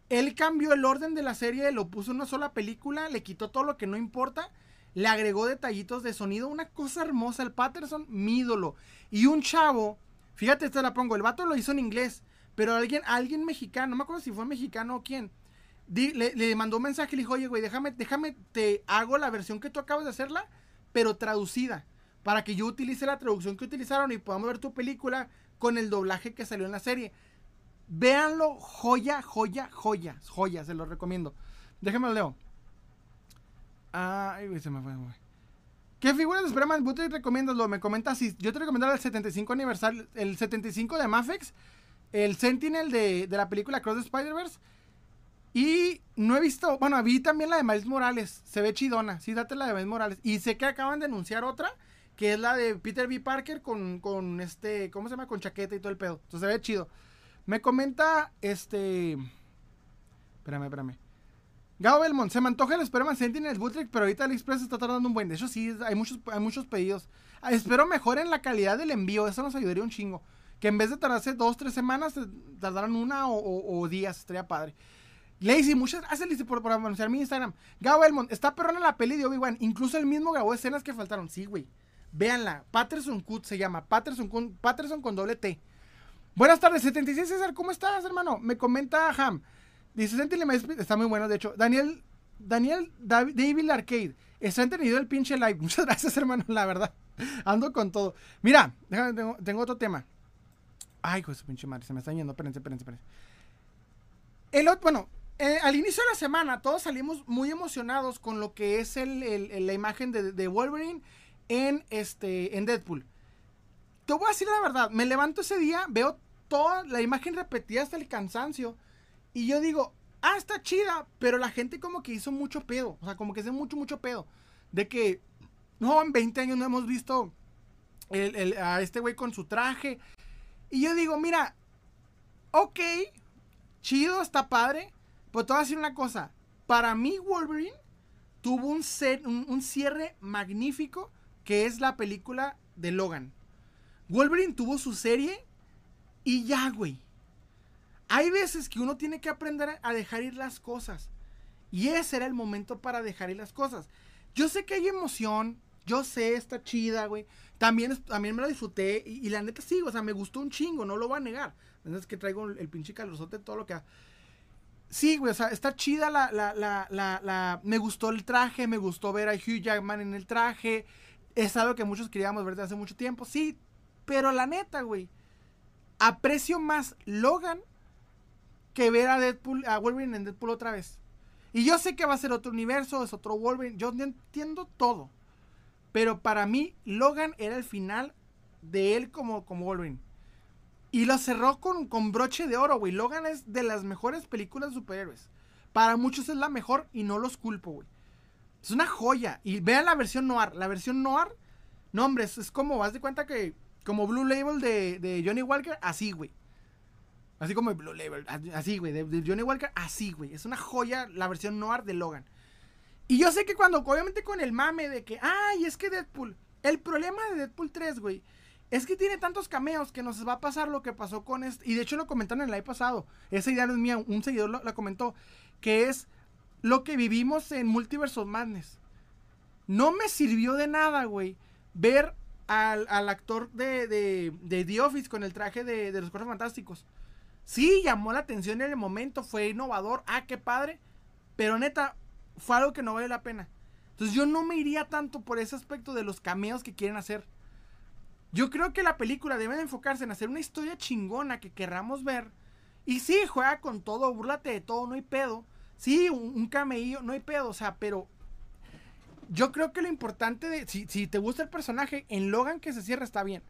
Él cambió el orden de la serie, lo puso en una sola película, le quitó todo lo que no importa, le agregó detallitos de sonido, una cosa hermosa. El Patterson, mi ídolo. Y un chavo, fíjate, esta la pongo, el vato lo hizo en inglés, pero alguien, alguien mexicano, no me acuerdo si fue mexicano o quién, le, mandó un mensaje y le dijo, oye, güey, déjame, déjame, te hago la versión que tú acabas de hacerla, pero traducida. Para que yo utilice la traducción que utilizaron y podamos ver tu película con el doblaje que salió en la serie. Véanlo, joya, joya, joya, joya, se lo recomiendo. Déjame lo leo. Ay, se me fue. ¿Qué figuras de Spider-Man recomiendas? Lo me comentas si yo te recomendaría el 75 aniversario, el 75 de Mafex, el Sentinel de, de la película Cross the Spider-Verse. Y no he visto, bueno, vi también la de Miles Morales, se ve chidona, sí, date la de Miles Morales. Y sé que acaban de anunciar otra, que es la de Peter B. Parker con, con este, ¿cómo se llama? Con chaqueta y todo el pedo. Entonces se ve chido. Me comenta, este, espérame, espérame. Gao Belmont, se me antoja el Spider-Man Sentinel Bootrek, pero ahorita AliExpress está tardando un buen. De hecho, sí, hay muchos, hay muchos pedidos. Ah, espero mejoren la calidad del envío, eso nos ayudaría un chingo. Que en vez de tardarse dos, tres semanas, tardaran una o, días, estaría padre. Lazy, muchas gracias, Lazy, por, anunciar mi Instagram. Gao Belmont, está perrona la peli de Obi-Wan. Incluso el mismo grabó escenas que faltaron. Sí, güey. Véanla. Patterson Cut se llama. Patterson Patterson con doble T. Buenas tardes, 76 César, ¿cómo estás, hermano? Me comenta Ham. Dice está muy bueno, de hecho. Daniel, Daniel David Arcade. Está entendido el pinche live. <laughs> Muchas gracias, hermano, la verdad. Ando con todo. Mira, déjame, tengo, otro tema. Ay, pues pinche madre, se me está yendo. Espérense, espérense, espérense. El otro, bueno, eh, al inicio de la semana todos salimos muy emocionados con lo que es el, la imagen de, de, Wolverine en, este, en Deadpool. Te voy a decir la verdad, me levanto ese día, veo toda la imagen repetida hasta el cansancio. Y yo digo, ah, está chida, pero la gente como que hizo mucho pedo. O sea, como que hace mucho, mucho pedo. De que, no, en 20 años no hemos visto a este güey con su traje. Y yo digo, mira, ok, chido, está padre. Pero te voy a decir una cosa. Para mí, Wolverine tuvo un, set, un cierre magnífico que es la película de Logan. Wolverine tuvo su serie y ya, güey. Hay veces que uno tiene que aprender a dejar ir las cosas. Y ese era el momento para dejar ir las cosas. Yo sé que hay emoción. Yo sé, está chida, güey. También, también me lo disfruté. Y, la neta sí, o sea, me gustó un chingo, no lo voy a negar. Es que traigo el, pinche calorzote, todo lo que... Sí, güey, o sea, está chida la, la, la, la, Me gustó el traje, me gustó ver a Hugh Jackman en el traje. Es algo que muchos queríamos ver desde hace mucho tiempo, sí. Pero la neta, güey. Aprecio más Logan que ver a Deadpool, a Wolverine en Deadpool otra vez. Y yo sé que va a ser otro universo, es otro Wolverine, yo entiendo todo. Pero para mí, Logan era el final de él como, como Wolverine. Y lo cerró con, con broche de oro, güey. Logan es de las mejores películas de superhéroes. Para muchos es la mejor y no los culpo, güey. Es una joya. Y vean la versión noir. La versión noir, no, hombre, es, como, vas de cuenta que, como Blue Label de, de Johnny Walker, así, güey. Así como Blue Label, así, güey, de, Johnny Walker, así, güey. Es una joya la versión noir de Logan. Y yo sé que cuando, obviamente con el mame de que, ay, es que Deadpool, el problema de Deadpool 3, güey, es que tiene tantos cameos que nos va a pasar lo que pasó con este. Y de hecho lo comentaron en el live pasado. Esa idea es mía, un seguidor la comentó. Que es lo que vivimos en Multiverse of Madness. No me sirvió de nada, güey, ver al, actor de, de, de, The Office con el traje de, de los Cuatro Fantásticos. Sí, llamó la atención en el momento, fue innovador, ah, qué padre, pero neta, fue algo que no vale la pena. Entonces yo no me iría tanto por ese aspecto de los cameos que quieren hacer. Yo creo que la película debe enfocarse en hacer una historia chingona que querramos ver. Y sí, juega con todo, búrlate de todo, no hay pedo. Sí, un, un no hay pedo, o sea, pero yo creo que lo importante de, si, si te gusta el personaje, en Logan que se cierra está bien.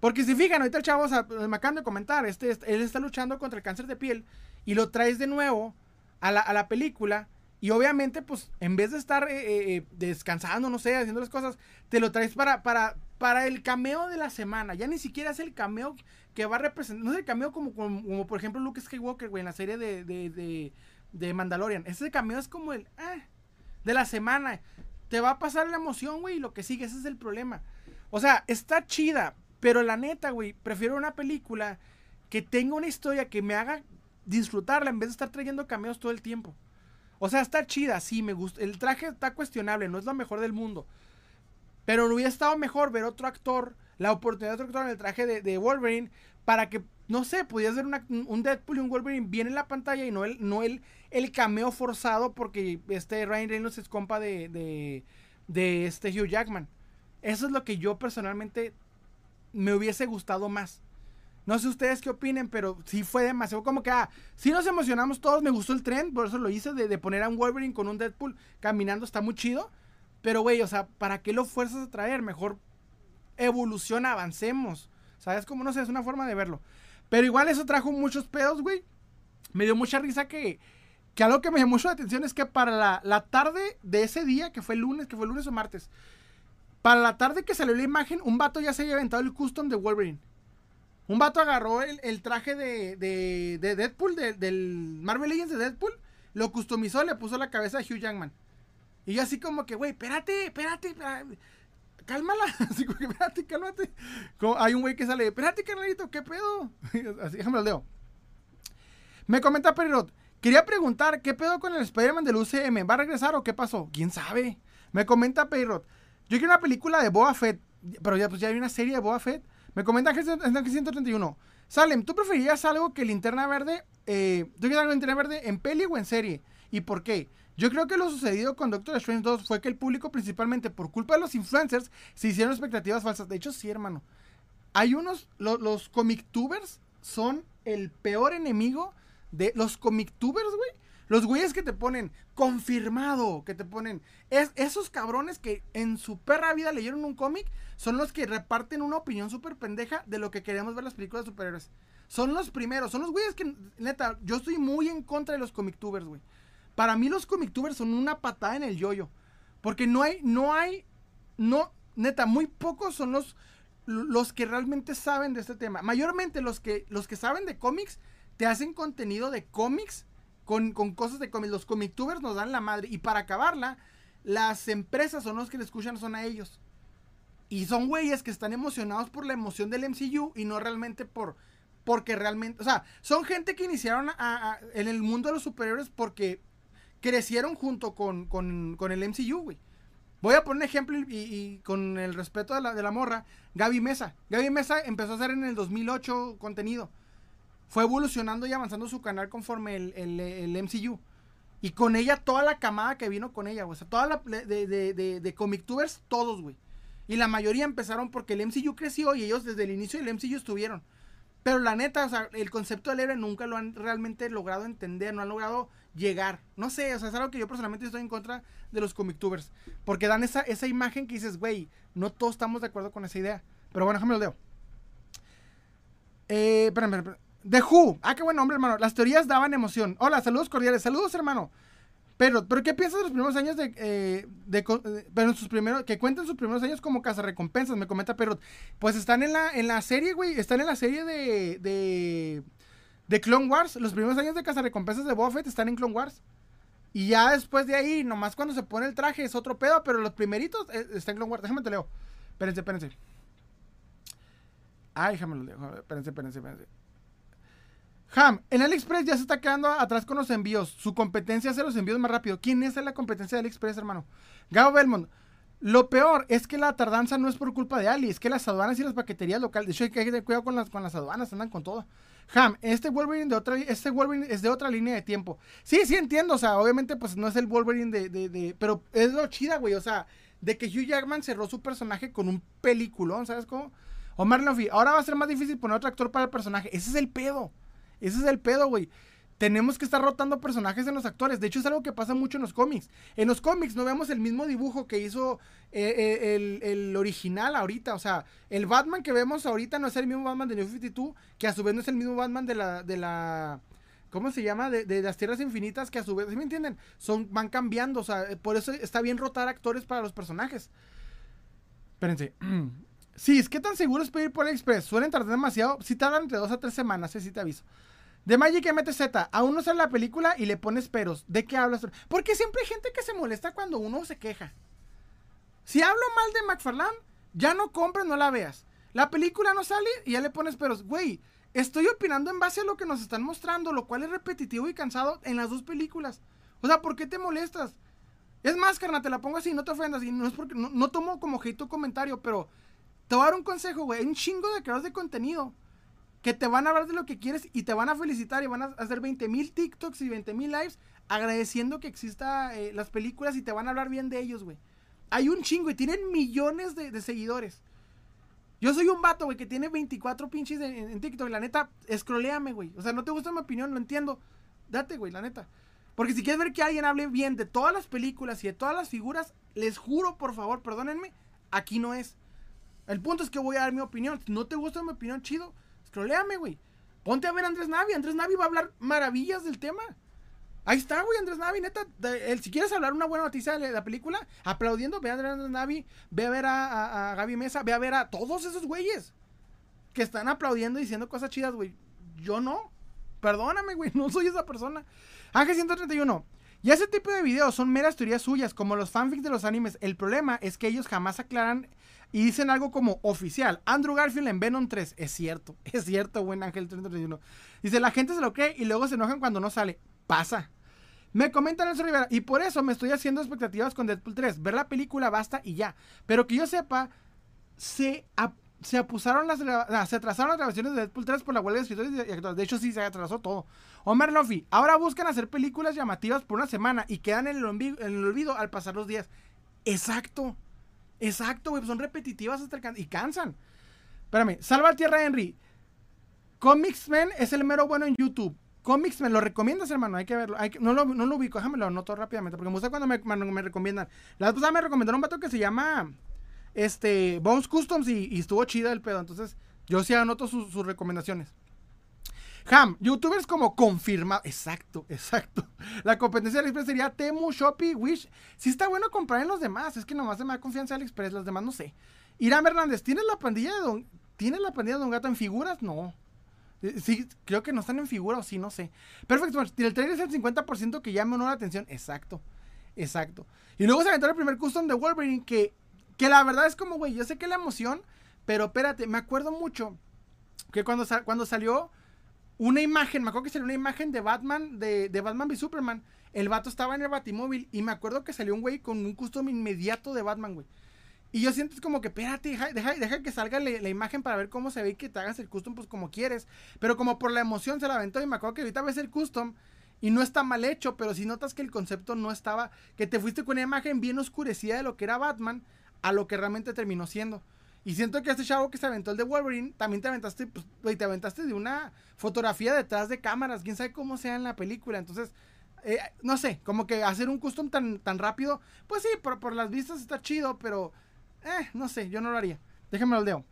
Porque si fijan, ahorita el chavo, me acaban de comentar, este, él está luchando contra el cáncer de piel y lo traes de nuevo a la, película. Y obviamente, pues, en vez de estar eh, eh, eh, descansando, no sé, haciendo las cosas, te lo traes para, para, para el cameo de la semana. Ya ni siquiera es el cameo que va a representar. No es el cameo como, como, por ejemplo, Luke Skywalker, güey, en la serie de, Mandalorian. Ese cameo es como el. de la semana. Te va a pasar la emoción, güey, lo que sigue. Ese es el problema. O sea, está chida, pero la neta, güey, prefiero una película que tenga una historia que me haga disfrutarla en vez de estar trayendo cameos todo el tiempo. O sea, está chida, sí, me gusta. El traje está cuestionable, no es lo mejor del mundo. Pero no hubiera estado mejor ver otro actor, la oportunidad de otro actor en el traje de, Wolverine, para que no sé, podías ver un Deadpool y un Wolverine bien en la pantalla y no el, no el, el cameo forzado porque este Ryan Reynolds es compa de, de, de este Hugh Jackman. Eso es lo que yo personalmente me hubiese gustado más. No sé ustedes qué opinen, pero sí fue demasiado como que, ah, sí nos emocionamos todos, me gustó el tren, por eso lo hice, de, poner a un Wolverine con un Deadpool caminando, está muy chido. Pero, güey, o sea, ¿para qué lo fuerzas a traer? Mejor evoluciona, avancemos. ¿Sabes? Como no sé, es una forma de verlo. Pero igual eso trajo muchos pedos, güey. Me dio mucha risa que, que algo que me llamó mucho la atención es que para la, la, tarde de ese día, que fue el lunes, que fue lunes o martes, para la tarde que salió la imagen, un vato ya se había aventado el custom de Wolverine. Un vato agarró el, traje de, de, de Deadpool, del Marvel Legends de Deadpool, lo customizó, le puso la cabeza a Hugh Jackman. Y yo así como que, güey, espérate, espérate, cálmala. <laughs> Así como que, espérate, cálmate. Hay un güey que sale, espérate, carnalito, ¿qué pedo? <laughs> Así, déjame lo leo. Me comenta Perirot, quería preguntar, ¿qué pedo con el Spider-Man del UCM? ¿Va a regresar o qué pasó? ¿Quién sabe? Me comenta Perirot, yo quiero una película de Boa Fett, pero ya, pues ya hay una serie de Boa Fett. Me comenta Ángel 131. Salem, ¿tú preferirías algo que Linterna Verde? Eh, ¿Tú quieres algo Linterna Verde en peli o en serie? ¿Y por qué? Yo creo que lo sucedido con Doctor Strange 2 fue que el público, principalmente por culpa de los influencers, se hicieron expectativas falsas. De hecho, sí, hermano. Hay unos, los comic tubers son el peor enemigo de los comic tubers, güey. Los güeyes que te ponen confirmado, que te ponen. Es, esos cabrones que en su perra vida leyeron un cómic son los que reparten una opinión súper pendeja de lo que queremos ver las películas de superhéroes. Son los primeros, son los güeyes que, neta, yo estoy muy en contra de los comic tubers, güey. Para mí los comic tubers son una patada en el yoyo. Porque no hay, no hay, no, neta, muy pocos son los, los que realmente saben de este tema. Mayormente los que, los que saben de cómics te hacen contenido de cómics con, cosas de cómics. Los comic tubers nos dan la madre. Y para acabarla, las empresas son los que le escuchan, son a ellos. Y son güeyes que están emocionados por la emoción del MCU y no realmente por. Porque realmente. O sea, son gente que iniciaron en el mundo de los superiores porque crecieron junto con, el MCU, güey. Voy a poner un ejemplo y, con el respeto de la, de la morra, Gaby Mesa. Gaby Mesa empezó a hacer en el 2008 contenido fue evolucionando y avanzando su canal conforme el, el, MCU. Y con ella, toda la camada que vino con ella, O sea, toda la de, de, de, de comic tubers, todos, güey. Y la mayoría empezaron porque el MCU creció y ellos desde el inicio del MCU estuvieron. Pero la neta, o sea, el concepto del héroe nunca lo han realmente logrado entender, no han logrado llegar. No sé, o sea, es algo que yo personalmente estoy en contra de los comic tubers. Porque dan esa, esa imagen que dices, güey, no todos estamos de acuerdo con esa idea. Pero bueno, déjame lo leo. Eh, espérame, espérame. The Who. Ah, qué buen nombre, hermano. Las teorías daban emoción. Hola, saludos cordiales. Saludos, hermano. Pero, ¿pero qué piensas de los primeros años de, eh, eh, pero sus primeros, que cuenten sus primeros años como recompensas? Me comenta Pero, pues están en la, en la serie, güey, están en la serie de, de, de Clone Wars. Los primeros años de recompensas de Buffett están en Clone Wars. Y ya después de ahí, nomás cuando se pone el traje es otro pedo, pero los primeritos eh, están en Clone Wars. Déjame te leo. Espérense, espérense. Ay, déjame lo leo. Espérense, espérense, espérense. Ham, en AliExpress ya se está quedando atrás con los envíos. Su competencia hace los envíos más rápido. ¿Quién es la competencia de AliExpress, hermano? Gabo Belmont. Lo peor es que la tardanza no es por culpa de Ali, es que las aduanas y las paqueterías locales. De hecho, hay que tener cuidado con las, con las aduanas, andan con todo. Ham, este Wolverine de otra, este Wolverine es de otra línea de tiempo. Sí, sí entiendo, o sea, obviamente, pues no es el Wolverine de, de, pero es lo chida, güey, o sea, de que Hugh Jackman cerró su personaje con un peliculón, ¿sabes cómo? Omar Luffy, ahora va a ser más difícil poner otro actor para el personaje. Ese es el pedo. Ese es el pedo, güey. Tenemos que estar rotando personajes en los actores. De hecho, es algo que pasa mucho en los cómics. En los cómics no vemos el mismo dibujo que hizo eh, eh, el, original ahorita. O sea, el Batman que vemos ahorita no es el mismo Batman de New 52, que a su vez no es el mismo Batman de la. De la ¿Cómo se llama? De, las Tierras Infinitas, que a su vez, ¿sí me entienden? Son, van cambiando. O sea, por eso está bien rotar actores para los personajes. Espérense. <clears throat> Sí, es que tan seguro es pedir por Express. Suelen tardar demasiado. Si tardan entre dos a tres semanas, eh, sí te aviso. De Magic MTZ, aún no sale la película y le pones peros. ¿De qué hablas? Porque siempre hay gente que se molesta cuando uno se queja. Si hablo mal de McFarlane, ya no compres, no la veas. La película no sale y ya le pones peros. Güey, estoy opinando en base a lo que nos están mostrando, lo cual es repetitivo y cansado en las dos películas. O sea, ¿por qué te molestas? Es más, carna, te la pongo así, no te ofendas. Y no es porque no, tomo como hate tu comentario, pero te voy a dar un consejo, güey. Hay un chingo de creadores de contenido que te van a hablar de lo que quieres y te van a felicitar y van a hacer 20 mil TikToks y 20 mil lives agradeciendo que exista eh, las películas y te van a hablar bien de ellos, güey. Hay un chingo y tienen millones de, seguidores. Yo soy un vato, güey, que tiene 24 pinches en, TikTok. La neta, escroleame, güey. O sea, no te gusta mi opinión, lo entiendo. Date, güey, la neta. Porque si quieres ver que alguien hable bien de todas las películas y de todas las figuras, les juro, por favor, perdónenme, aquí no es. El punto es que voy a dar mi opinión. Si no te gusta mi opinión, chido. Scrolléame, güey. Ponte a ver a Andrés Navi. Andrés Navi va a hablar maravillas del tema. Ahí está, güey, Andrés Navi, neta. si quieres hablar una buena noticia de la película, aplaudiendo, ve a Andrés Navi, ve a ver a, Gaby Mesa, ve a ver a todos esos güeyes que están aplaudiendo y diciendo cosas chidas, güey. Yo no. Perdóname, güey, <laughs> no soy esa persona. Ángel 131. Y ese tipo de videos son meras teorías suyas, como los fanfics de los animes. El problema es que ellos jamás aclaran y dicen algo como oficial. Andrew Garfield en Venom 3. Es cierto, <laughs> es cierto, buen Ángel 331. Dice, la gente se lo cree y luego se enojan cuando no sale. Pasa. Me comentan Nelson Rivera, y por eso me estoy haciendo expectativas con Deadpool 3. Ver la película basta y ya. Pero que yo sepa, se, se apusaron las ah, se atrasaron las grabaciones de Deadpool 3 por la huelga de escritores y actores. De hecho, sí, se atrasó todo. Omar Luffy, ahora buscan hacer películas llamativas por una semana y quedan en el, en el olvido al pasar los días. Exacto. Exacto, güey. Son repetitivas hasta y cansan. Espérame. Salva Tierra Henry. Comics Man es el mero bueno en YouTube. Comics Man, ¿lo recomiendas, hermano? Hay que verlo. no, lo, no lo ubico, déjame lo anoto rápidamente. Porque me gusta cuando me, recomiendan. La pasada me recomendaron un vato que se llama este, Bones Customs y, estuvo chida el pedo. Entonces, yo sí anoto sus recomendaciones. Ham, youtubers como confirmado. Exacto, exacto. La competencia de AliExpress sería Temu, Shopee, Wish. Sí está bueno comprar en los demás. Es que nomás se me da confianza AliExpress. Los demás no sé. Irán Hernández, ¿tienes la pandilla de Don, ¿tienes la pandilla de Don Gato en figuras? No. Eh, sí, creo que no están en figura o sí, no sé. Perfecto, el trailer es el 50% que llama la atención. Exacto, exacto. Y luego se aventó el primer custom de Wolverine que, que la verdad es como, güey, yo sé que la emoción, pero espérate, me acuerdo mucho que cuando, cuando salió una imagen, me acuerdo que salió una imagen de Batman, de, Batman v Superman. El vato estaba en el Batimóvil y me acuerdo que salió un güey con un custom inmediato de Batman, güey. Y yo siento como que, espérate, deja, deja, que salga la, imagen para ver cómo se ve y que te hagas el custom pues como quieres. Pero como por la emoción se la aventó y me acuerdo que ahorita ves el custom y no está mal hecho, pero si notas que el concepto no estaba, que te fuiste con una imagen bien oscurecida de lo que era Batman a lo que realmente terminó siendo. Y siento que este chavo que se aventó el de Wolverine, también te aventaste, pues, te aventaste de una fotografía detrás de cámaras, quién sabe cómo sea en la película. Entonces, eh, no sé, como que hacer un custom tan, tan rápido, pues sí, por, por las vistas está chido, pero, eh, no sé, yo no lo haría. Déjenme lo leo.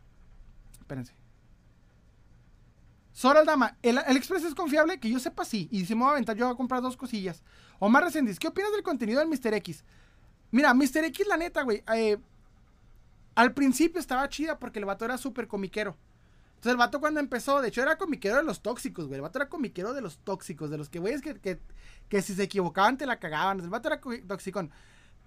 Espérense. Sora Dama, el, el, Express es confiable, que yo sepa sí. Y si me voy a aventar, yo voy a comprar dos cosillas. Omar Resendiz, ¿qué opinas del contenido del Mr. X? Mira, Mr. X, la neta, güey. Eh, al principio estaba chida porque el vato era súper comiquero. Entonces el vato cuando empezó, de hecho era comiquero de los tóxicos, güey. El vato era comiquero de los tóxicos, de los que, güeyes, que, que, si se equivocaban te la cagaban. El vato era toxicón.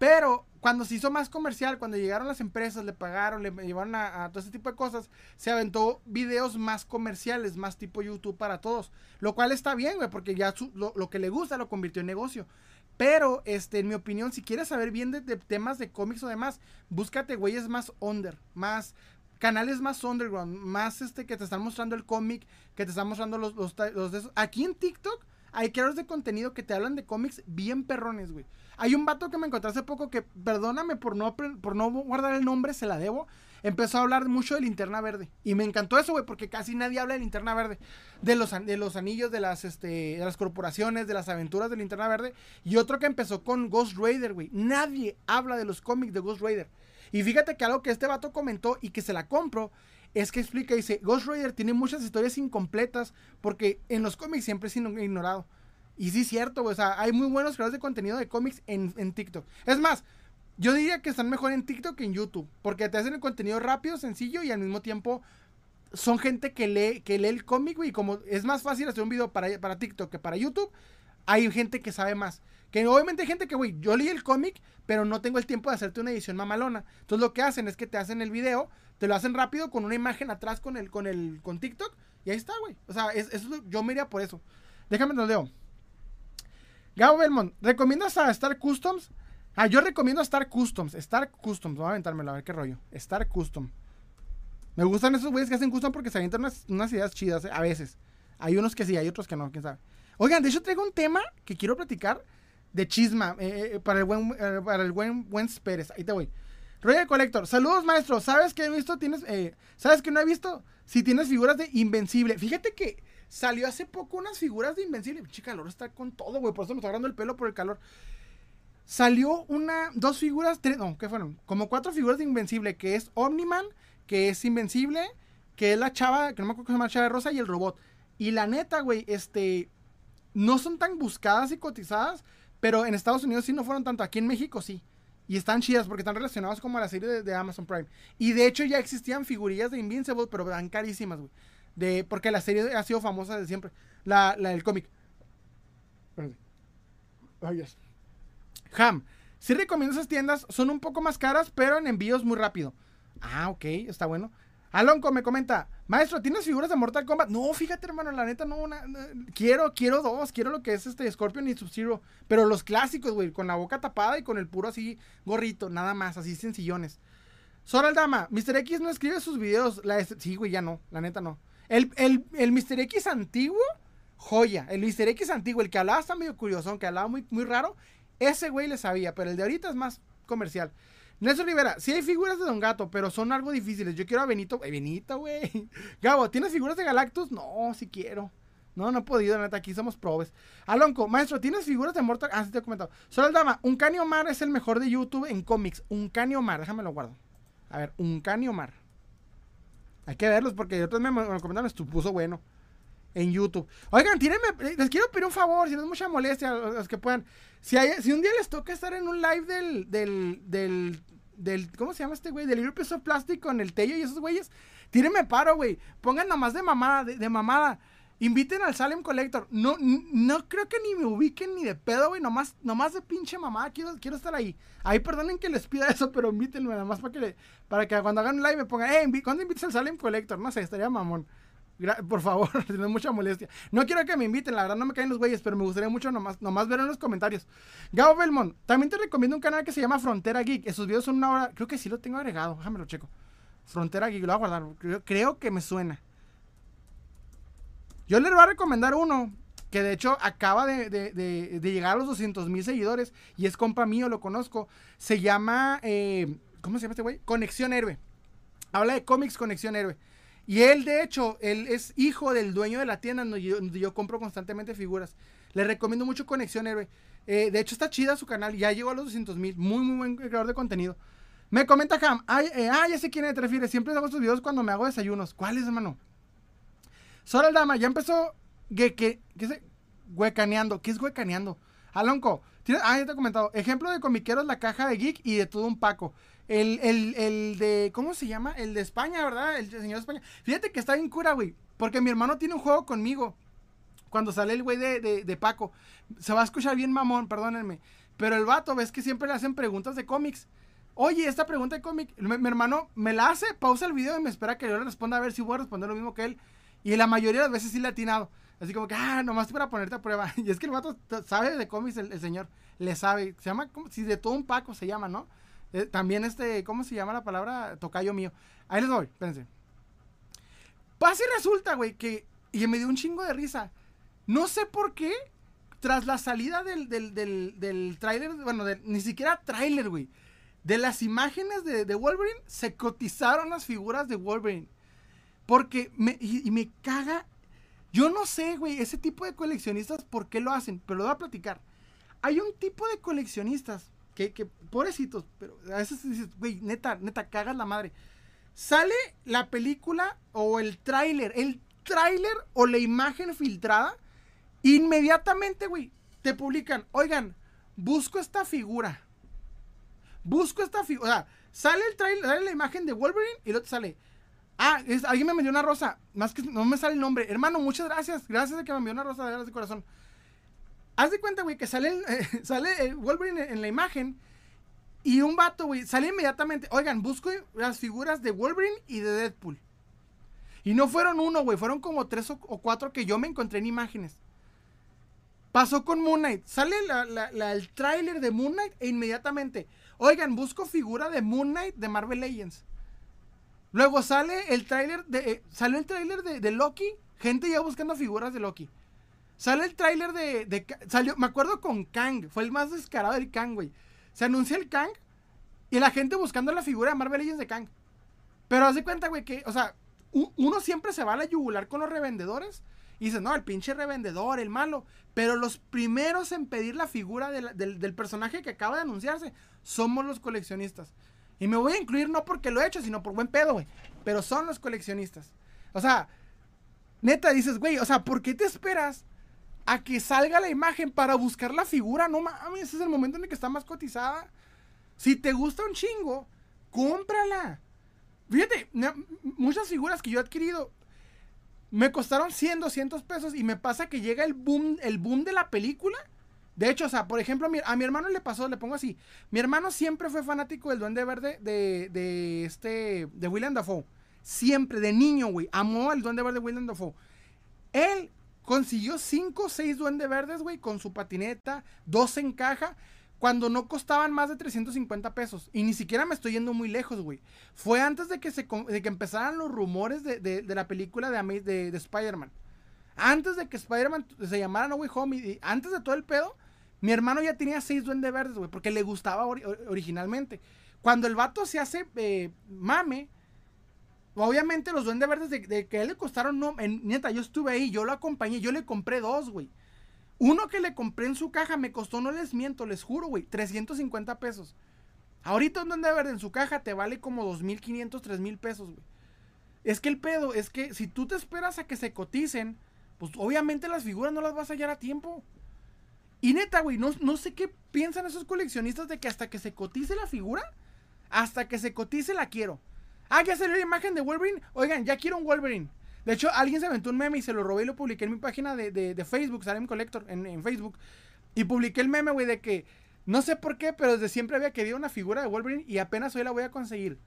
Pero cuando se hizo más comercial, cuando llegaron las empresas, le pagaron, le llevaron a, todo ese tipo de cosas, se aventó videos más comerciales, más tipo YouTube para todos. Lo cual está bien, güey, porque ya lo, que le gusta lo convirtió en negocio. Pero, este, en mi opinión, si quieres saber bien de, temas de cómics o demás, búscate güeyes más under, más canales más underground, más este que te están mostrando el cómic, que te están mostrando los, los, de esos. Aquí en TikTok hay creadores de contenido que te hablan de cómics bien perrones, güey. Hay un vato que me encontré hace poco que, perdóname por no, por no guardar el nombre, se la debo empezó a hablar mucho de linterna verde. Y me encantó eso, güey, porque casi nadie habla de linterna verde. De los, de los anillos, de las, este, de las corporaciones, de las aventuras de linterna verde. Y otro que empezó con Ghost Raider, güey. Nadie habla de los cómics de Ghost Raider. Y fíjate que algo que este vato comentó y que se la compro es que explica, dice, Ghost Rider tiene muchas historias incompletas porque en los cómics siempre es ignorado. Y sí cierto, güey, o sea, hay muy buenos creadores de contenido de cómics en, en TikTok. Es más, yo diría que están mejor en TikTok que en YouTube, porque te hacen el contenido rápido, sencillo y al mismo tiempo son gente que lee, que lee el cómic, y como es más fácil hacer un video para, para TikTok que para YouTube, hay gente que sabe más. Que obviamente hay gente que, güey, yo leí el cómic, pero no tengo el tiempo de hacerte una edición mamalona. Entonces lo que hacen es que te hacen el video, te lo hacen rápido con una imagen atrás con el, con el, con TikTok, y ahí está, güey. O sea, es, yo me iría por eso. Déjame te lo leo. Gabo Belmont, ¿recomiendas a Star Customs? Ah, yo recomiendo Star Customs. Star Customs. Voy a aventármelo a ver qué rollo. Star Custom. Me gustan esos güeyes que hacen custom porque se avientan unas, ideas chidas, eh, a veces. Hay unos que sí, hay otros que no, quién sabe. Oigan, de hecho traigo un tema que quiero platicar de chisma eh, eh, para el buen, eh, para el buen Wens Pérez. Ahí te voy. Royal Collector, saludos maestro. ¿Sabes que he visto? Tienes, eh, ¿Sabes que no he visto? Si tienes figuras de Invencible. Fíjate que salió hace poco unas figuras de Invencible. Chica, calor está con todo, güey. Por eso me está agarrando el pelo por el calor. Salió una, dos figuras, tres, no, ¿qué fueron? Como cuatro figuras de Invencible, que es Omniman, que es Invencible, que es la chava, que no me acuerdo cómo se llama, Chava Rosa y el robot. Y la neta, güey, este, no son tan buscadas y cotizadas, pero en Estados Unidos sí no fueron tanto, aquí en México sí. Y están chidas porque están relacionadas como a la serie de, de Amazon Prime. Y de hecho ya existían figurillas de Invincible, pero dan carísimas, güey. De, porque la serie ha sido famosa desde siempre. La, la del cómic. Ay, Dios. Ham. Sí recomiendo esas tiendas. Son un poco más caras, pero en envíos muy rápido. Ah, ok, está bueno. Alonco me comenta, maestro, ¿tienes figuras de Mortal Kombat? No, fíjate, hermano, la neta, no, quiero, quiero dos, quiero lo que es este Scorpion y Sub-Zero, pero los clásicos, güey, con la boca tapada y con el puro así gorrito, nada más, así sencillones. Sora Aldama, Mr. X no escribe sus videos, la sí, güey, ya no, la neta no. El, el, el Mr. X antiguo, joya, el Mr. X antiguo, el que hablaba está medio curioso, que hablaba muy, muy raro, ese güey le sabía, pero el de ahorita es más comercial. Nelson Rivera, sí hay figuras de Don Gato, pero son algo difíciles. Yo quiero a Benito. Eh, Benito, güey. <laughs> Gabo, ¿tienes figuras de Galactus? No, sí quiero. No, no he podido, neta. Aquí somos probes. Alonco, maestro, ¿tienes figuras de Mortal? Ah, sí te he comentado. Solo el dama, un Omar es el mejor de YouTube en cómics. Un Omar, déjame lo guardo. A ver, un Omar. Hay que verlos porque otros me, me lo comentaron, esto puso bueno. En YouTube. Oigan, tírenme, eh, les quiero pedir un favor, si no es mucha molestia, los que puedan. Si, hay, si un día les toca estar en un live del, del, del, del ¿cómo se llama este güey? Del Piece of Plastic con el Tello y esos güeyes, tírenme paro, güey. Pongan nomás de mamada, de, mamada. Inviten al Salem Collector. No, no creo que ni me ubiquen ni de pedo, güey. Nomás, nomás de pinche mamada. Quiero, quiero estar ahí. Ahí perdonen que les pida eso, pero invítenme nada más para que, le- para que cuando hagan un live me pongan, eh, ¿cuándo invitas al Salem Collector? No sé, estaría mamón. Por favor, <laughs> no mucha molestia. No quiero que me inviten, la verdad no me caen los güeyes, pero me gustaría mucho nomás, nomás ver en los comentarios. Gabo Belmont, también te recomiendo un canal que se llama Frontera Geek. Esos videos son una hora, creo que sí lo tengo agregado, déjame lo checo. Frontera Geek, lo voy a guardar, creo, que me suena. Yo les voy a recomendar uno que de hecho acaba de llegar a los 200 mil seguidores y es compa mío, lo conozco. Se llama, eh, ¿cómo se llama este güey? Conexión Héroe. Habla de cómics Conexión Héroe. Y él, de hecho, él es hijo del dueño de la tienda donde yo, compro constantemente figuras. Le recomiendo mucho Conexión Héroe. Eh, de hecho, está chida su canal. Ya llegó a los 200 mil. Muy, muy buen creador de contenido. Me comenta Ham. Ay, eh, ah, ya sé quién te refieres. Siempre hago estos videos cuando me hago desayunos. ¿Cuáles, hermano? Sora el Dama, ya empezó. Que, que, que se, huecaneando. ¿Qué es huecaneando? Alonco. ¿tienes- Ah, ya te he comentado. Ejemplo de comiqueros, la caja de geek y de todo un Paco. El, el, el de. ¿Cómo se llama? El de España, ¿verdad? El señor de España. Fíjate que está bien cura, güey. Porque mi hermano tiene un juego conmigo. Cuando sale el güey de, de, Paco. Se va a escuchar bien mamón, perdónenme. Pero el vato, ves que siempre le hacen preguntas de cómics. Oye, esta pregunta de cómic, mi, hermano me la hace, pausa el video y me espera que yo le responda a ver si voy a responder lo mismo que él. Y la mayoría de las veces sí le ha atinado. Así como que, ah, nomás para ponerte a prueba. <laughs> Y es que el vato sabe de cómics, el, el señor. Le sabe. Se llama, como si de todo un Paco se llama, ¿no? Eh, también este, ¿cómo se llama la palabra? Tocayo mío. Ahí les voy, espérense. Pasa y resulta, güey, que. Y me dio un chingo de risa. No sé por qué, tras la salida del, del, del, del tráiler, bueno, de- ni siquiera tráiler, güey. De las imágenes de, de Wolverine, se cotizaron las figuras de Wolverine. Porque me, y, y me caga. Yo no sé, güey, ese tipo de coleccionistas, ¿por qué lo hacen? Pero lo voy a platicar. Hay un tipo de coleccionistas que, que pobrecitos, pero a veces dices, güey, neta, neta, cagas la madre. Sale la película o el tráiler, el tráiler o la imagen filtrada, inmediatamente, güey, te publican, oigan, busco esta figura. Busco esta figura. O sea, sale el trailer, sale la imagen de Wolverine y luego te sale. Ah, es- alguien me envió una rosa. Más que no me sale el nombre. Hermano, muchas gracias. Gracias de que me envió una rosa de de corazón. Haz de cuenta, güey, que sale, el, eh, <laughs> sale Wolverine en, la imagen. Y un vato, güey, sale inmediatamente. Oigan, busco las figuras de Wolverine y de Deadpool. Y no fueron uno, güey. Fueron como tres o, cuatro que yo me encontré en imágenes. Pasó con Moon Knight. Sale la- el tráiler de Moon Knight e inmediatamente. Oigan, busco figura de Moon Knight de Marvel Legends. Luego sale el tráiler de. eh, salió el tráiler de Loki. Gente ya buscando figuras de Loki. Sale el tráiler de, Salió, me acuerdo con Kang. Fue el más descarado del Kang, güey. Se anuncia el Kang. Y la gente buscando la figura de Marvel Legends de Kang. Pero haz de cuenta, güey, que, o sea, uno siempre se va a la yugular con los revendedores. Y dice, no, el pinche revendedor, el malo. Pero los primeros en pedir la figura del, del personaje que acaba de anunciarse somos los coleccionistas. Y me voy a incluir no porque lo he hecho, sino por buen pedo, güey. Pero son los coleccionistas. O sea, neta dices, güey, o sea, ¿por qué te esperas a que salga la imagen para buscar la figura? No mames, ese es el momento en el que está más cotizada. Si te gusta un chingo, cómprala. Fíjate, muchas figuras que yo he adquirido me costaron 100, 200 pesos y me pasa que llega el boom, el boom de la película. De hecho, o sea, por ejemplo, a mi, a mi hermano le pasó, le pongo así. Mi hermano siempre fue fanático del Duende Verde de, de este, de William Dafoe. Siempre, de niño, güey. Amó el Duende Verde de William Dafoe. Él consiguió 5 o 6 Duende Verdes, güey, con su patineta, dos en caja, cuando no costaban más de 350 pesos. Y ni siquiera me estoy yendo muy lejos, güey. Fue antes de que, se, de que empezaran los rumores de, de- de la película de, de, de Spider-Man. Antes de que Spider-Man se llamara No Way Home y, antes de todo el pedo, mi hermano ya tenía 6 Duende Verdes, güey, porque le gustaba ori- or- originalmente. Cuando el vato se hace eh, mame, obviamente los Duende Verdes de, que a él le costaron, no, neta, yo estuve ahí, yo lo acompañé, yo le compré dos, güey. Uno que le compré en su caja me costó, no les miento, les juro, güey, 350 pesos. Ahorita un Duende Verde en su caja te vale como 2.500, 3.000 pesos, güey. Es que el pedo es que si tú te esperas a que se coticen, pues obviamente las figuras no las vas a hallar a tiempo. Y neta, güey, no, no sé qué piensan esos coleccionistas de que hasta que se cotice la figura, hasta que se cotice la quiero. Ah, ya salió la imagen de Wolverine. Oigan, ya quiero un Wolverine. De hecho, alguien se aventó un meme y se lo robé y lo publiqué en mi página de, de, Facebook, Salem Collector, en, Facebook. Y publiqué el meme, güey, de que no sé por qué, pero desde siempre había querido una figura de Wolverine y apenas hoy la voy a conseguir.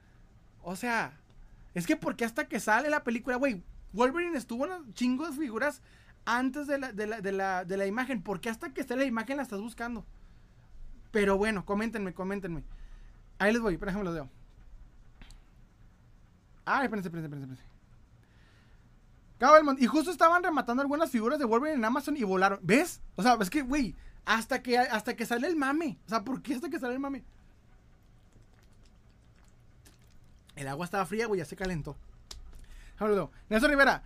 O sea, es que porque hasta que sale la película, güey, Wolverine estuvo en chingos de figuras antes de la, de, la, de, la, de la imagen. ¿Por qué hasta que esté la imagen la estás buscando? Pero bueno, coméntenme, coméntenme. Ahí les voy, por ejemplo, los veo. Ay, espérense, espérense, espérense. espérense. Y justo estaban rematando algunas figuras de Wolverine en Amazon y volaron. ¿Ves? O sea, es que, güey, hasta que, hasta que sale el mame. O sea, ¿por qué hasta que sale el mame? El agua estaba fría, güey, ya se calentó. Saludo. Nelson Rivera.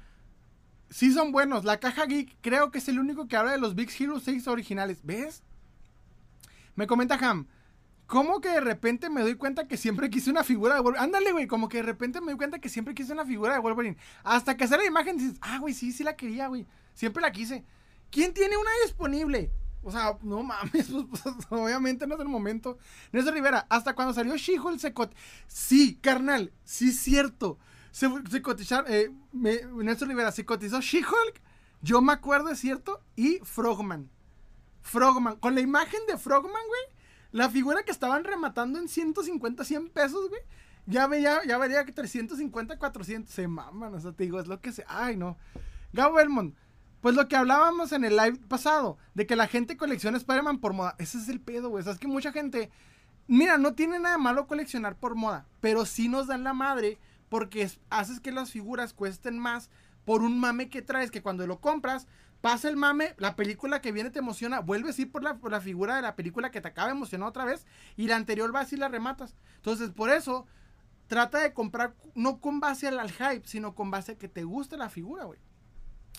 Sí son buenos. La caja geek creo que es el único que habla de los Big Hero 6 originales. ¿Ves? Me comenta Ham. ¿Cómo que de repente me doy cuenta que siempre quise una figura de Wolverine? Ándale, güey. Como que de repente me doy cuenta que siempre quise una figura de Wolverine. Hasta que sale la imagen dices, ah, güey, sí, sí la quería, güey. Siempre la quise. ¿Quién tiene una disponible? O sea, no mames, <laughs> pues, pues, obviamente no es el momento. Nelson Rivera, hasta cuando salió She-Hulk se cot... Sí, carnal, sí es cierto. Se, cotizaron, eh, Nelson Rivera, se cotizó She-Hulk, yo me acuerdo, es cierto, y Frogman. Frogman, con la imagen de Frogman, güey, la figura que estaban rematando en 150, 100 pesos, güey, ya veía, ya vería que 350, 400, se maman, o sea, te digo, es lo que se... Ay, no. Gabo Belmont, pues lo que hablábamos en el live pasado, de que la gente colecciona Spider-Man por moda. Ese es el pedo, güey. O sea, es que mucha gente. Mira, no tiene nada malo coleccionar por moda, pero sí nos dan la madre porque es- haces que las figuras cuesten más por un mame que traes, que cuando lo compras, pasa el mame, la película que viene te emociona, vuelves ir por la, por la figura de la película que te acaba de emocionar otra vez y la anterior vas y la rematas. Entonces, por eso, trata de comprar no con base al, al hype, sino con base a que te guste la figura, güey.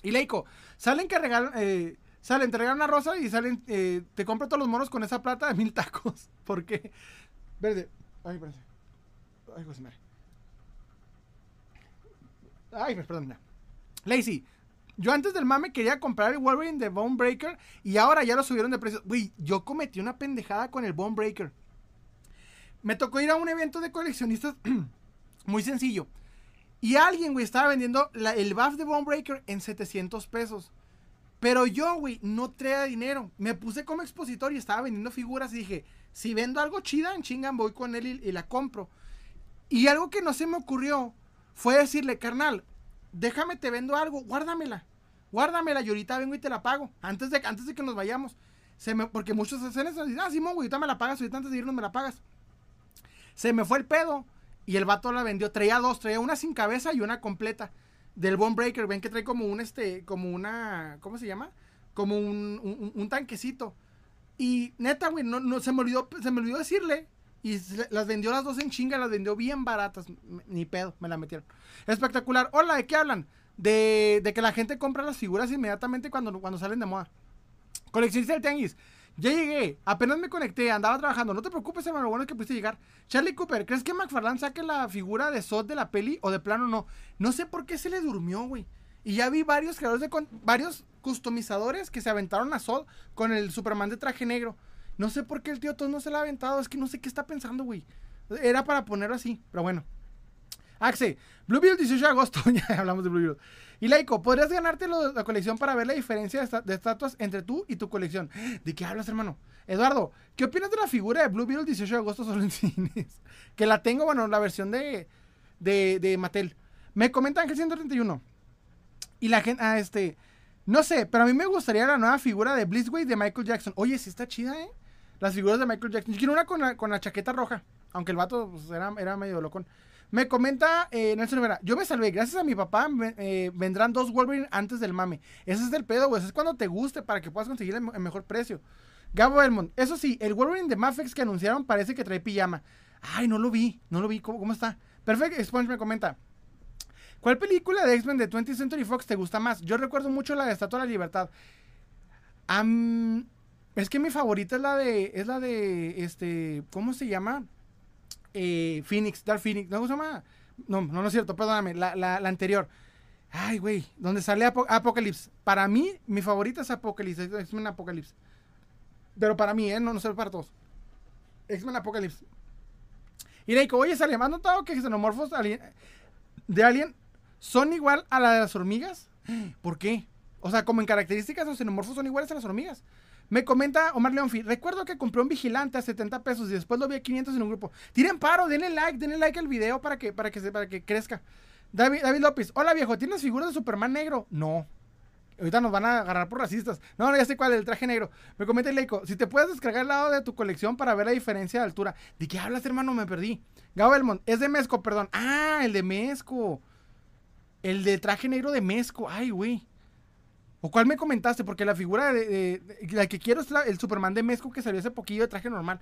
Y Leico, salen que regalan, eh, salen, te regalan una rosa y salen, eh, te compro todos los monos con esa plata de mil tacos. <laughs> ¿Por qué? Verde. Ay, espérense. Ay, José María. Ay, perdón, ya. Lazy, yo antes del mame quería comprar el Wolverine de Bone Breaker y ahora ya lo subieron de precio. Güey, yo cometí una pendejada con el Bone Breaker. Me tocó ir a un evento de coleccionistas <clears throat> muy sencillo. Y alguien, güey, estaba vendiendo el buff de Bone Breaker en 700 pesos. Pero yo, güey, no traía dinero. Me puse como expositor y estaba vendiendo figuras y dije, si vendo algo chida, en chingan voy con él y, y la compro. Y algo que no se me ocurrió fue decirle, carnal, déjame te vendo algo, guárdamela. Guárdamela y ahorita vengo y te la pago. Antes de, antes de que nos vayamos. Porque muchos hacen eso. Dicen, ah, Simón, güey, ahorita me la pagas. Ahorita antes de irnos me la pagas. Se me fue el pedo. Y el vato la vendió, traía dos, traía una sin cabeza y una completa. Del Bone Breaker, ven que trae como un, este, como una, ¿cómo se llama? Como un, un, tanquecito. Y neta, güey, no, no, se me olvidó, se me olvidó decirle. Y las vendió las dos en chinga, las vendió bien baratas. Ni pedo, me la metieron. Espectacular. Hola, ¿de qué hablan? De, que la gente compra las figuras inmediatamente cuando, cuando salen de moda. Coleccionista del Tianguis. Ya llegué, apenas me conecté, andaba trabajando. No te preocupes, hermano, bueno es que pudiste llegar. Charlie Cooper, ¿crees que McFarlane saque la figura de Sod de la peli o de plano no? No sé por qué se le durmió, güey. Y ya vi varios creadores de varios customizadores que se aventaron a Sod con el Superman de traje negro. No sé por qué el tío Todd no se lo ha aventado, es que no sé qué está pensando, güey. Era para ponerlo así, pero bueno. Axe, Blue Beetle 18 de agosto, <laughs> ya hablamos de Blue Beetle. Y Laico, ¿podrías ganarte la colección para ver la diferencia de, estatuas entre tú y tu colección? ¿De qué hablas, hermano? Eduardo, ¿qué opinas de la figura de Blue Beetle 18 de agosto solo en <laughs> cines? que la tengo, bueno, la versión de, de, de Mattel. Me comenta Ángel 131. Y la gente, ah, este, no sé, pero a mí me gustaría la nueva figura de Blitzway de Michael Jackson. Oye, sí está chida, ¿eh? Las figuras de Michael Jackson. Yo quiero una con la, con la chaqueta roja, aunque el vato pues, era, era medio locón. Me comenta eh, Nelson Rivera, yo me salvé, gracias a mi papá eh, vendrán dos Wolverine antes del mame. Ese es el pedo, güey, es cuando te guste para que puedas conseguir el, mejor precio. Gabo Elmond, eso sí, el Wolverine de Mafex que anunciaron parece que trae pijama. Ay, no lo vi, no lo vi, ¿cómo, está? Perfect Sponge me comenta. ¿Cuál película de X-Men de 20th Century Fox te gusta más? Yo recuerdo mucho la de Estatua de la Libertad. es que mi favorita es la de. Es la de. Este. ¿Cómo se llama? Eh, Phoenix, Dark Phoenix, ¿no se llama? No, no, no es cierto, perdóname, la, la, anterior. Ay, güey, donde sale Apocalypse. Para mí, mi favorita es Apocalypse, X-Men Apocalypse. Pero para mí, ¿eh? No, no sé para todos. X-Men Apocalypse. Y le digo, oye, sale, ¿me has notado que xenomorfos de Alien son igual a la de las hormigas? <gasps> ¿Por qué? O sea, como en características, los xenomorfos son iguales a las hormigas. Me comenta Omar Leonfi, recuerdo que compré un vigilante a 70 pesos y después lo vi a 500 en un grupo. Tiren paro, denle like, denle like al video para que, para que, para que crezca. David, David López, hola viejo, ¿tienes figuras de Superman negro? No. Ahorita nos van a agarrar por racistas. No, no, ya sé cuál, el traje negro. Me comenta Leico, si te puedes descargar el lado de tu colección para ver la diferencia de altura. ¿De qué hablas, hermano? Me perdí. Gabo Belmont, es de Mezco, perdón. Ah, el de Mezco. El de traje negro de Mezco. Ay, güey. ¿O cuál me comentaste? Porque la figura de, la que quiero es el Superman de Mezco que salió hace poquillo de traje normal.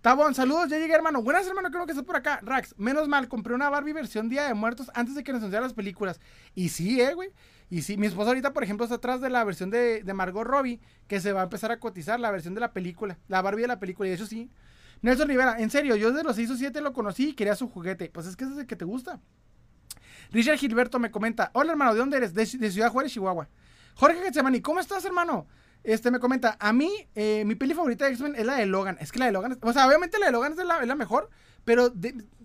Tabón, saludos, ya llegué, hermano. Buenas, hermano, creo que estás por acá. Rax, menos mal, compré una Barbie versión Día de Muertos antes de que nos anunciaran las películas. Y sí, eh, güey. Y sí, mi esposa ahorita, por ejemplo, está atrás de la versión de, Margot Robbie, que se va a empezar a cotizar, la versión de la película, la Barbie de la película. Y eso sí. Nelson Rivera, en serio, yo desde los 6 o 7 lo conocí y quería su juguete. Pues es que es el que te gusta. Richard Gilberto me comenta, hola hermano, ¿de dónde eres? De, de Ciudad Juárez, Chihuahua. Jorge Getsemani, ¿cómo estás, hermano? Este me comenta, a mí, eh, mi peli favorita de X-Men es la de Logan. Es que la de Logan, o sea, obviamente la de Logan es la, mejor, pero,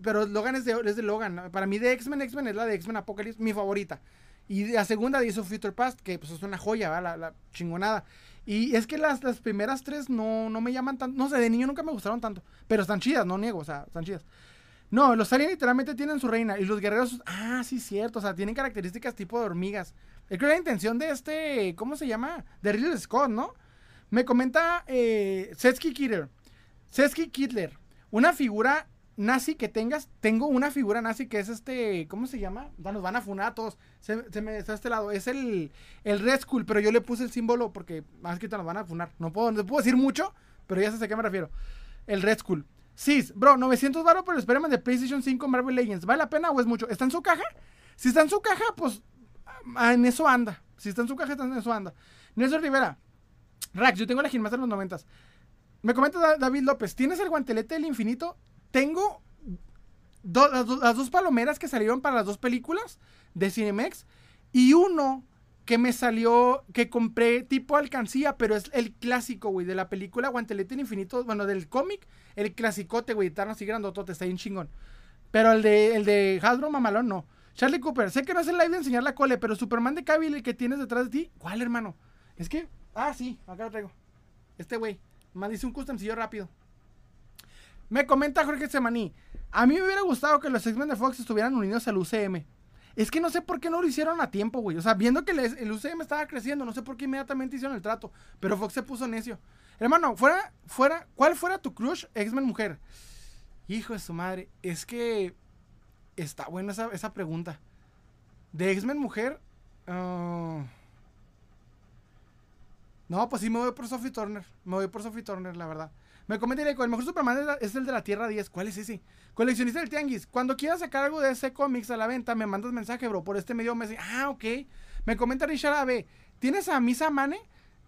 pero Logan es de, es de Logan. Para mí, de X-Men, X-Men es la de X-Men Apocalypse, mi favorita. Y la segunda, de of Future Past, que pues es una joya. La, la, chingonada. Y es que las, las primeras tres no, no me llaman tanto. No sé, de niño nunca me gustaron tanto. Pero están chidas, no niego, o sea, están chidas. No, los aliens literalmente tienen su reina. Y los guerreros, ah, sí, cierto. O sea, tienen características tipo de hormigas. Es que la intención de este, ¿cómo se llama? De Ridley Scott, ¿no? Me comenta eh, Setsky Kittler. Kittler. Una figura nazi que tengas. Tengo una figura nazi que es este. ¿Cómo se llama? Nos van a funar a todos. Se, me está a este lado. Es el, el Red Skull, pero yo le puse el símbolo porque más que nos van a funar. No puedo, no puedo decir mucho, pero ya sé a qué me refiero. El Red Skull. Sí, bro, 900 baros por el experiment de PlayStation 5 Marvel Legends. ¿Vale la pena o es mucho? ¿Está en su caja? Si está en su caja, pues en eso anda. Si está en su cajeta, en eso anda. Nelson Rivera. Rax, yo tengo la gimnasia de los noventas. Me comenta David López, ¿tienes el guantelete del infinito? Tengo las, dos palomeras que salieron para las dos películas de Cinemex y uno que me salió, que compré tipo alcancía, pero es el clásico, güey, de la película Guantelete del Infinito, bueno, del cómic, el clasicote, güey, tan así grandotote, está bien chingón. Pero el de, el de Hasbro Mamalón no. Charlie Cooper, sé que no es el live de enseñar la cole, pero Superman de Cavill, el que tienes detrás de ti, ¿cuál, hermano? Es que, ah, sí, acá lo traigo. Este güey, me dice un customcillo rápido. Me comenta Jorge Semaní, a mí me hubiera gustado que los X-Men de Fox estuvieran unidos al UCM. Es que no sé por qué no lo hicieron a tiempo, güey. O sea, viendo que el UCM estaba creciendo, no sé por qué inmediatamente hicieron el trato. Pero Fox se puso necio. Hermano, fuera, fuera, ¿cuál fuera tu crush X-Men mujer? Hijo de su madre, es que Está buena esa, esa pregunta. De X-Men Mujer. ah, no, pues sí me voy por Sophie Turner. Me voy por Sophie Turner, la verdad. Me comenta el mejor Superman es, el de la Tierra 10. ¿Cuál es ese? Coleccionista del Tianguis. Cuando quieras sacar algo de ese cómics a la venta, me mandas mensaje, bro. Por este medio me dice, ah, ok. Me comenta Richard AB. ¿Tienes a Misa Mane?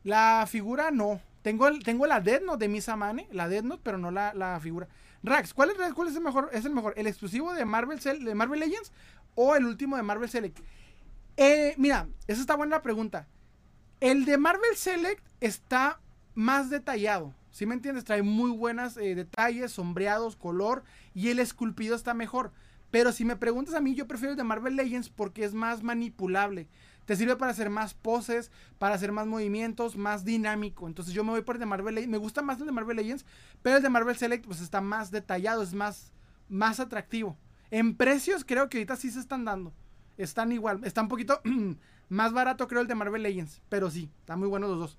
La figura no. Tengo, el, tengo la Death Note de Misa Mane, la Death Note, pero no la, la figura. Rax, ¿cuál es, el mejor? ¿Es el mejor? ¿El exclusivo de Marvel, de Marvel Legends o el último de Marvel Select? Eh, mira, esa está buena la pregunta. El de Marvel Select está más detallado. ¿Sí me entiendes? Trae muy buenos detalles, sombreados, color. Y el esculpido está mejor. Pero si me preguntas a mí, yo prefiero el de Marvel Legends porque es más manipulable. Te sirve para hacer más poses, para hacer más movimientos, más dinámico. Entonces yo me voy por el de Marvel Legends. Me gusta más el de Marvel Legends, pero el de Marvel Select pues está más detallado, es más, más atractivo. En precios creo que ahorita sí se están dando. Están igual. Está un poquito <clears throat> más barato creo el de Marvel Legends. Pero sí, están muy buenos los dos.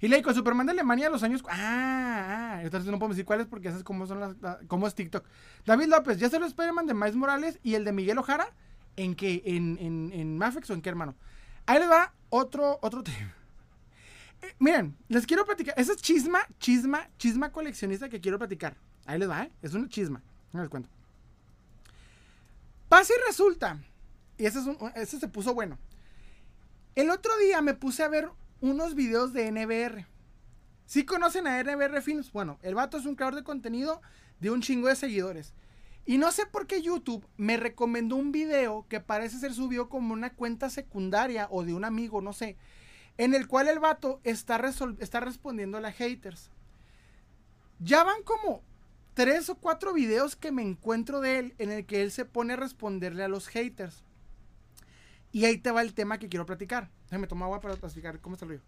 Y Leico, Superman de Alemania los años. Ah, ah. Entonces no podemos decir cuáles porque esas cómo son las. la- cómo es TikTok. David López, ya salió Spider-Man de Miles Morales y el de Miguel Ojara. ¿En qué? ¿En, en, en Mafex o en qué, hermano? Ahí les va otro, otro <laughs> tema. Eh, miren, les quiero platicar. Esa es chisma, chisma, chisma coleccionista que quiero platicar. Ahí les va, ¿eh? Es una chisma. No les cuento. Pasa y resulta. Y ese, es un- ese se puso bueno. El otro día me puse a ver unos videos de NBR. Si conocen a NBR Films, bueno, el vato es un creador de contenido de un chingo de seguidores. Y no sé por qué YouTube me recomendó un video que parece ser subió como una cuenta secundaria o de un amigo, no sé, en el cual el vato está, está respondiendo a las haters. Ya van como tres o cuatro videos que me encuentro de él en el que él se pone a responderle a los haters. Y ahí te va el tema que quiero platicar. Déjame tomar agua para platicar cómo está el río.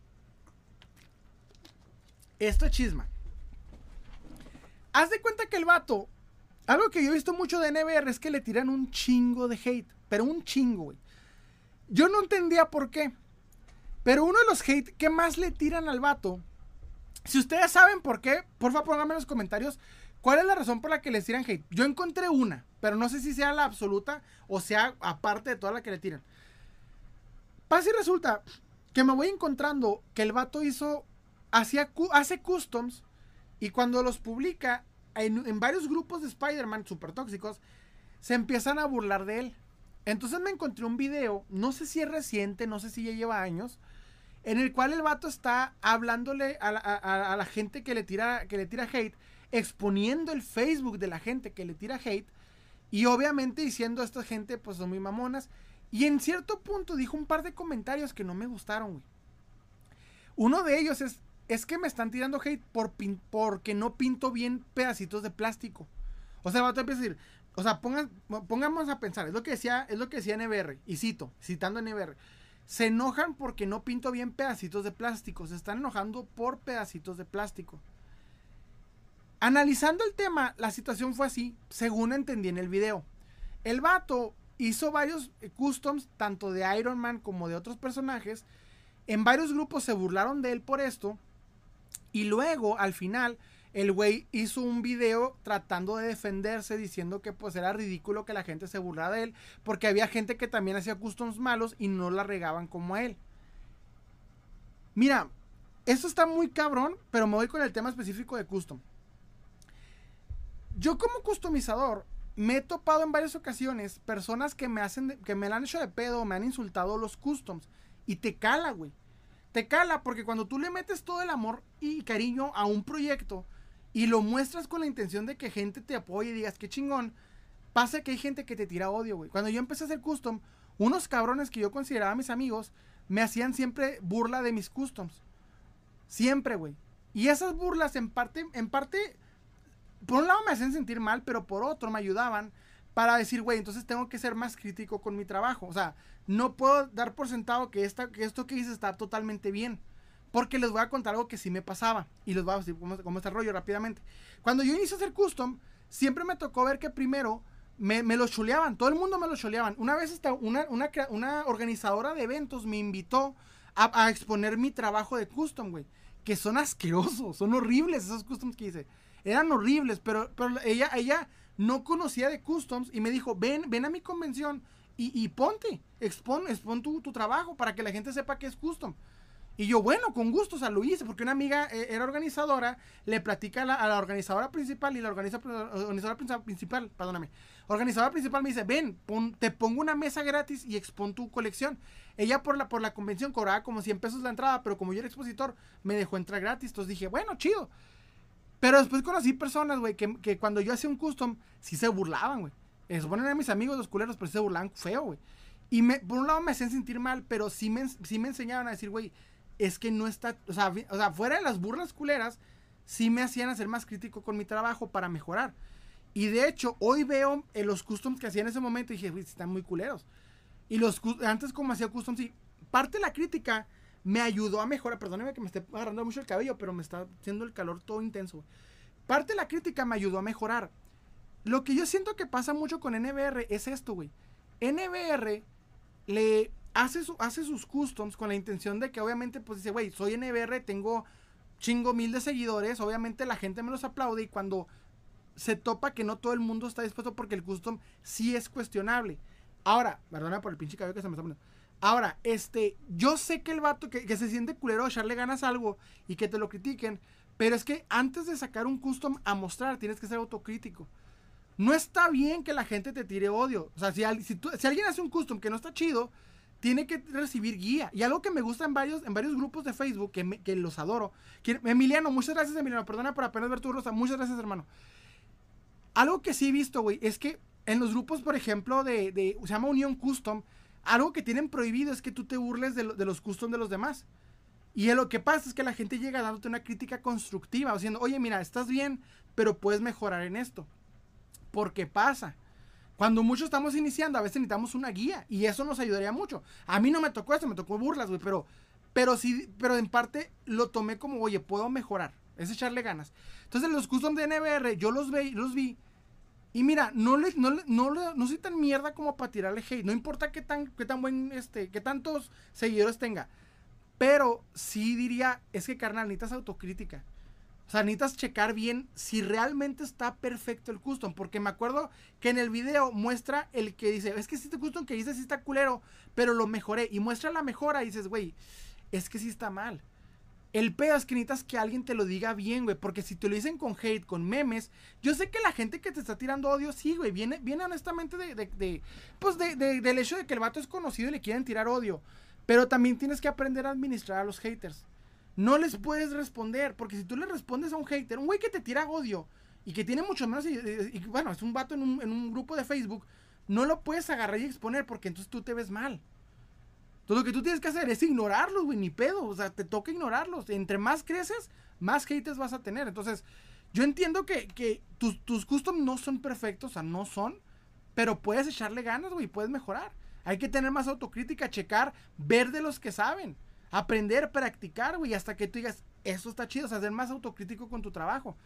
Esto es chisma. Haz de cuenta que el vato, algo que yo he visto mucho de NBR es que le tiran un chingo de hate. Pero un chingo, güey. Yo no entendía por qué. Pero uno de los hate que más le tiran al vato. Si ustedes saben por qué, por favor pónganme en los comentarios cuál es la razón por la que les tiran hate. Yo encontré una, pero no sé si sea la absoluta o sea aparte de toda la que le tiran. Pasa y resulta que me voy encontrando que el vato hizo, hace customs y cuando los publica en, varios grupos de Spider-Man super tóxicos, se empiezan a burlar de él. Entonces me encontré un video, no sé si es reciente, no sé si ya lleva años, en el cual el vato está hablándole a la gente que le, tira, que le tira hate, exponiendo el Facebook de la gente que le tira hate, y obviamente diciendo a esta gente, pues son muy mamonas. Y en cierto punto dijo un par de comentarios que no me gustaron, güey. Uno de ellos es, es que me están tirando hate por porque no pinto bien pedacitos de plástico. O sea, empieza a decir, o sea, pongamos a pensar, es lo que decía, es lo que decía NBR, y cito, citando NBR. Se enojan porque no pinto bien pedacitos de plástico. Se están enojando por pedacitos de plástico. Analizando el tema, la situación fue así, según entendí en el video. El vato hizo varios eh, customs, tanto de Iron Man como de otros personajes. En varios grupos se burlaron de él por esto. Y luego, al final, el güey hizo un video tratando de defenderse, diciendo que pues era ridículo que la gente se burlara de él, porque había gente que también hacía customs malos y no la regaban como a él. Mira, esto está muy cabrón, pero me voy con el tema específico de custom. Yo como customizador me he topado en varias ocasiones personas que me hacen que me han hecho de pedo, me han insultado los customs y te cala, güey. Te cala porque cuando tú le metes todo el amor y cariño a un proyecto y lo muestras con la intención de que gente te apoye y digas qué chingón, pasa que hay gente que te tira odio, güey. Cuando yo empecé a hacer custom, unos cabrones que yo consideraba mis amigos me hacían siempre burla de mis customs. Siempre, güey. Y esas burlas en parte, en parte, por un lado me hacen sentir mal, pero por otro me ayudaban para decir, güey, entonces tengo que ser más crítico con mi trabajo. O sea, no puedo dar por sentado que, esta, que esto que hice está totalmente bien. Porque les voy a contar algo que sí me pasaba. Y les voy a decir cómo, cómo está rollo rápidamente. Cuando yo inicié a hacer custom, siempre me tocó ver que primero me, me lo chuleaban. Todo el mundo me lo chuleaban. Una vez hasta una, una, una organizadora de eventos me invitó a, a exponer mi trabajo de custom, güey. Que son asquerosos, son horribles esos customs que hice. Eran horribles, pero, pero ella, ella no conocía de customs y me dijo, ven, ven a mi convención y, y ponte, expon, expon tu, tu, trabajo para que la gente sepa que es custom. Y yo, bueno, con gusto, o sea, lo hice, porque una amiga eh, era organizadora, le platica a la, organizadora principal y la organiza, organizadora principal, perdóname, organizadora principal me dice, ven, te pongo una mesa gratis y expon tu colección. Ella por la, por la convención cobraba como 100 pesos la entrada, pero como yo era expositor, me dejó entrar gratis. Entonces dije, bueno, chido. Pero después conocí personas, güey, que, que, cuando yo hacía un custom, sí se burlaban, güey. Se suponen a mis amigos los culeros, pero se burlaban feo, güey. Y por un lado me hacían sentir mal, pero sí me, sí me enseñaban a decir, güey, es que no está, o sea, o sea, fuera de las burlas culeras, sí me hacían hacer más crítico con mi trabajo para mejorar. Y de hecho, hoy veo en los customs que hacía en ese momento y dije, güey, están muy culeros. Y los antes como hacía customs, sí, parte de la crítica me ayudó a mejorar. Perdóneme que me esté agarrando mucho el cabello, pero me está haciendo el calor todo intenso. Parte de la crítica me ayudó a mejorar. Lo que yo siento que pasa mucho con NBR es esto, güey. NBR le hace, su, hace sus customs con la intención de que obviamente pues dice, güey, soy NBR, tengo chingo mil de seguidores, obviamente la gente me los aplaude y cuando se topa que no todo el mundo está dispuesto porque el custom sí es cuestionable. Ahora, perdona por el pinche cabello que se me está poniendo. Ahora, este, yo sé que el vato que, que se siente culero echarle ganas algo y que te lo critiquen, pero es que antes de sacar un custom a mostrar, tienes que ser autocrítico. No está bien que la gente te tire odio. O sea, si, si, alguien hace un custom que no está chido, tiene que recibir guía. Y algo que me gusta en varios, en varios grupos de Facebook, que, que los adoro. Emiliano, muchas gracias, Emiliano. Perdona por apenas ver tu rosa. Muchas gracias, hermano. Algo que sí he visto, güey, es que en los grupos, por ejemplo, de, de, se llama Unión Custom, algo que tienen prohibido es que tú te burles de, de los custom de los demás. Y lo que pasa es que la gente llega dándote una crítica constructiva, diciendo, oye, mira, estás bien, pero puedes mejorar en esto. ¿Por qué pasa? Cuando muchos estamos iniciando, a veces necesitamos una guía y eso nos ayudaría mucho. A mí no me tocó eso, me tocó burlas, güey, pero, pero sí, pero en parte lo tomé como, oye, puedo mejorar, es echarle ganas. Entonces, los custom de NBR, yo los, ve, los vi y mira, no, le, no, no, no soy tan mierda como para tirarle hate. No importa qué tan, qué tan buen, este, qué tantos seguidores tenga. Pero sí diría, es que carnal, necesitas autocrítica. O sea, necesitas checar bien si realmente está perfecto el custom. Porque me acuerdo que en el video muestra el que dice, es que este custom que hice sí está culero, pero lo mejoré. Y muestra la mejora y dices, güey, es que sí está mal. El pedo es que necesitas que alguien te lo diga bien, güey. Porque si te lo dicen con hate, con memes, yo sé que la gente que te está tirando odio, sí, güey, viene, viene honestamente de pues de, del hecho de que el vato es conocido y le quieren tirar odio. Pero también tienes que aprender a administrar a los haters. No les puedes responder, porque si tú le respondes a un hater, un güey que te tira odio y que tiene mucho menos, y, bueno, es un vato en un, en un grupo de Facebook, no lo puedes agarrar y exponer porque entonces tú te ves mal. Todo lo que tú tienes que hacer es ignorarlos, güey, ni pedo. O sea, te toca ignorarlos. Entre más creces, más haters vas a tener. Entonces, yo entiendo que, que tus, tus no son perfectos, o sea, no son. Pero puedes echarle ganas, güey, puedes mejorar. Hay que tener más autocrítica, checar, ver de los que saben. Aprender, practicar, güey, hasta que tú digas, eso está chido, o sea, ser más autocrítico con tu trabajo.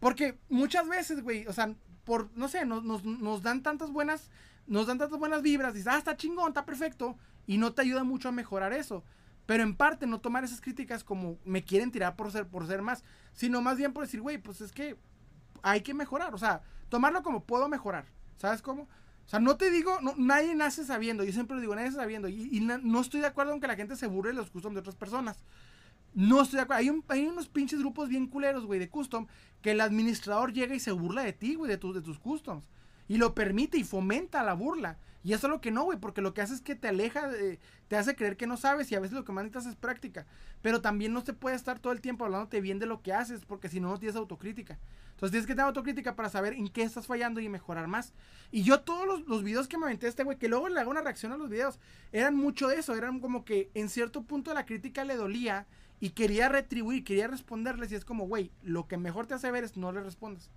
Porque muchas veces, güey, o sea, por, no sé, nos, nos, nos dan tantas buenas, nos dan tantas buenas vibras, dices, ah, está chingón, está perfecto y no te ayuda mucho a mejorar eso. Pero en parte no tomar esas críticas como me quieren tirar por ser, por ser más, sino más bien por decir, güey, pues es que hay que mejorar. O sea, tomarlo como puedo mejorar. ¿Sabes cómo? O sea, no te digo, no, nadie nace sabiendo. Yo siempre lo digo, nadie nace sabiendo. Y, no estoy de acuerdo en que la gente se burle de los customs de otras personas. No estoy de acuerdo. Hay, un, hay unos pinches grupos bien culeros, güey, de custom, que el administrador llega y se burla de ti, güey, de, de tus customs. Y lo permite y fomenta la burla. Y eso es lo que no, güey, porque lo que hace es que te aleja, te hace creer que no sabes y a veces lo que más necesitas es práctica. Pero también no se puede estar todo el tiempo hablándote bien de lo que haces, porque si no, no tienes autocrítica. Entonces tienes que tener autocrítica para saber en qué estás fallando y mejorar más. Y yo todos los, los videos que me aventé este güey, que luego le hago una reacción a los videos, eran mucho de eso, eran como que en cierto punto la crítica le dolía y quería retribuir, quería responderles y es como, güey, lo que mejor te hace ver es no le respondas.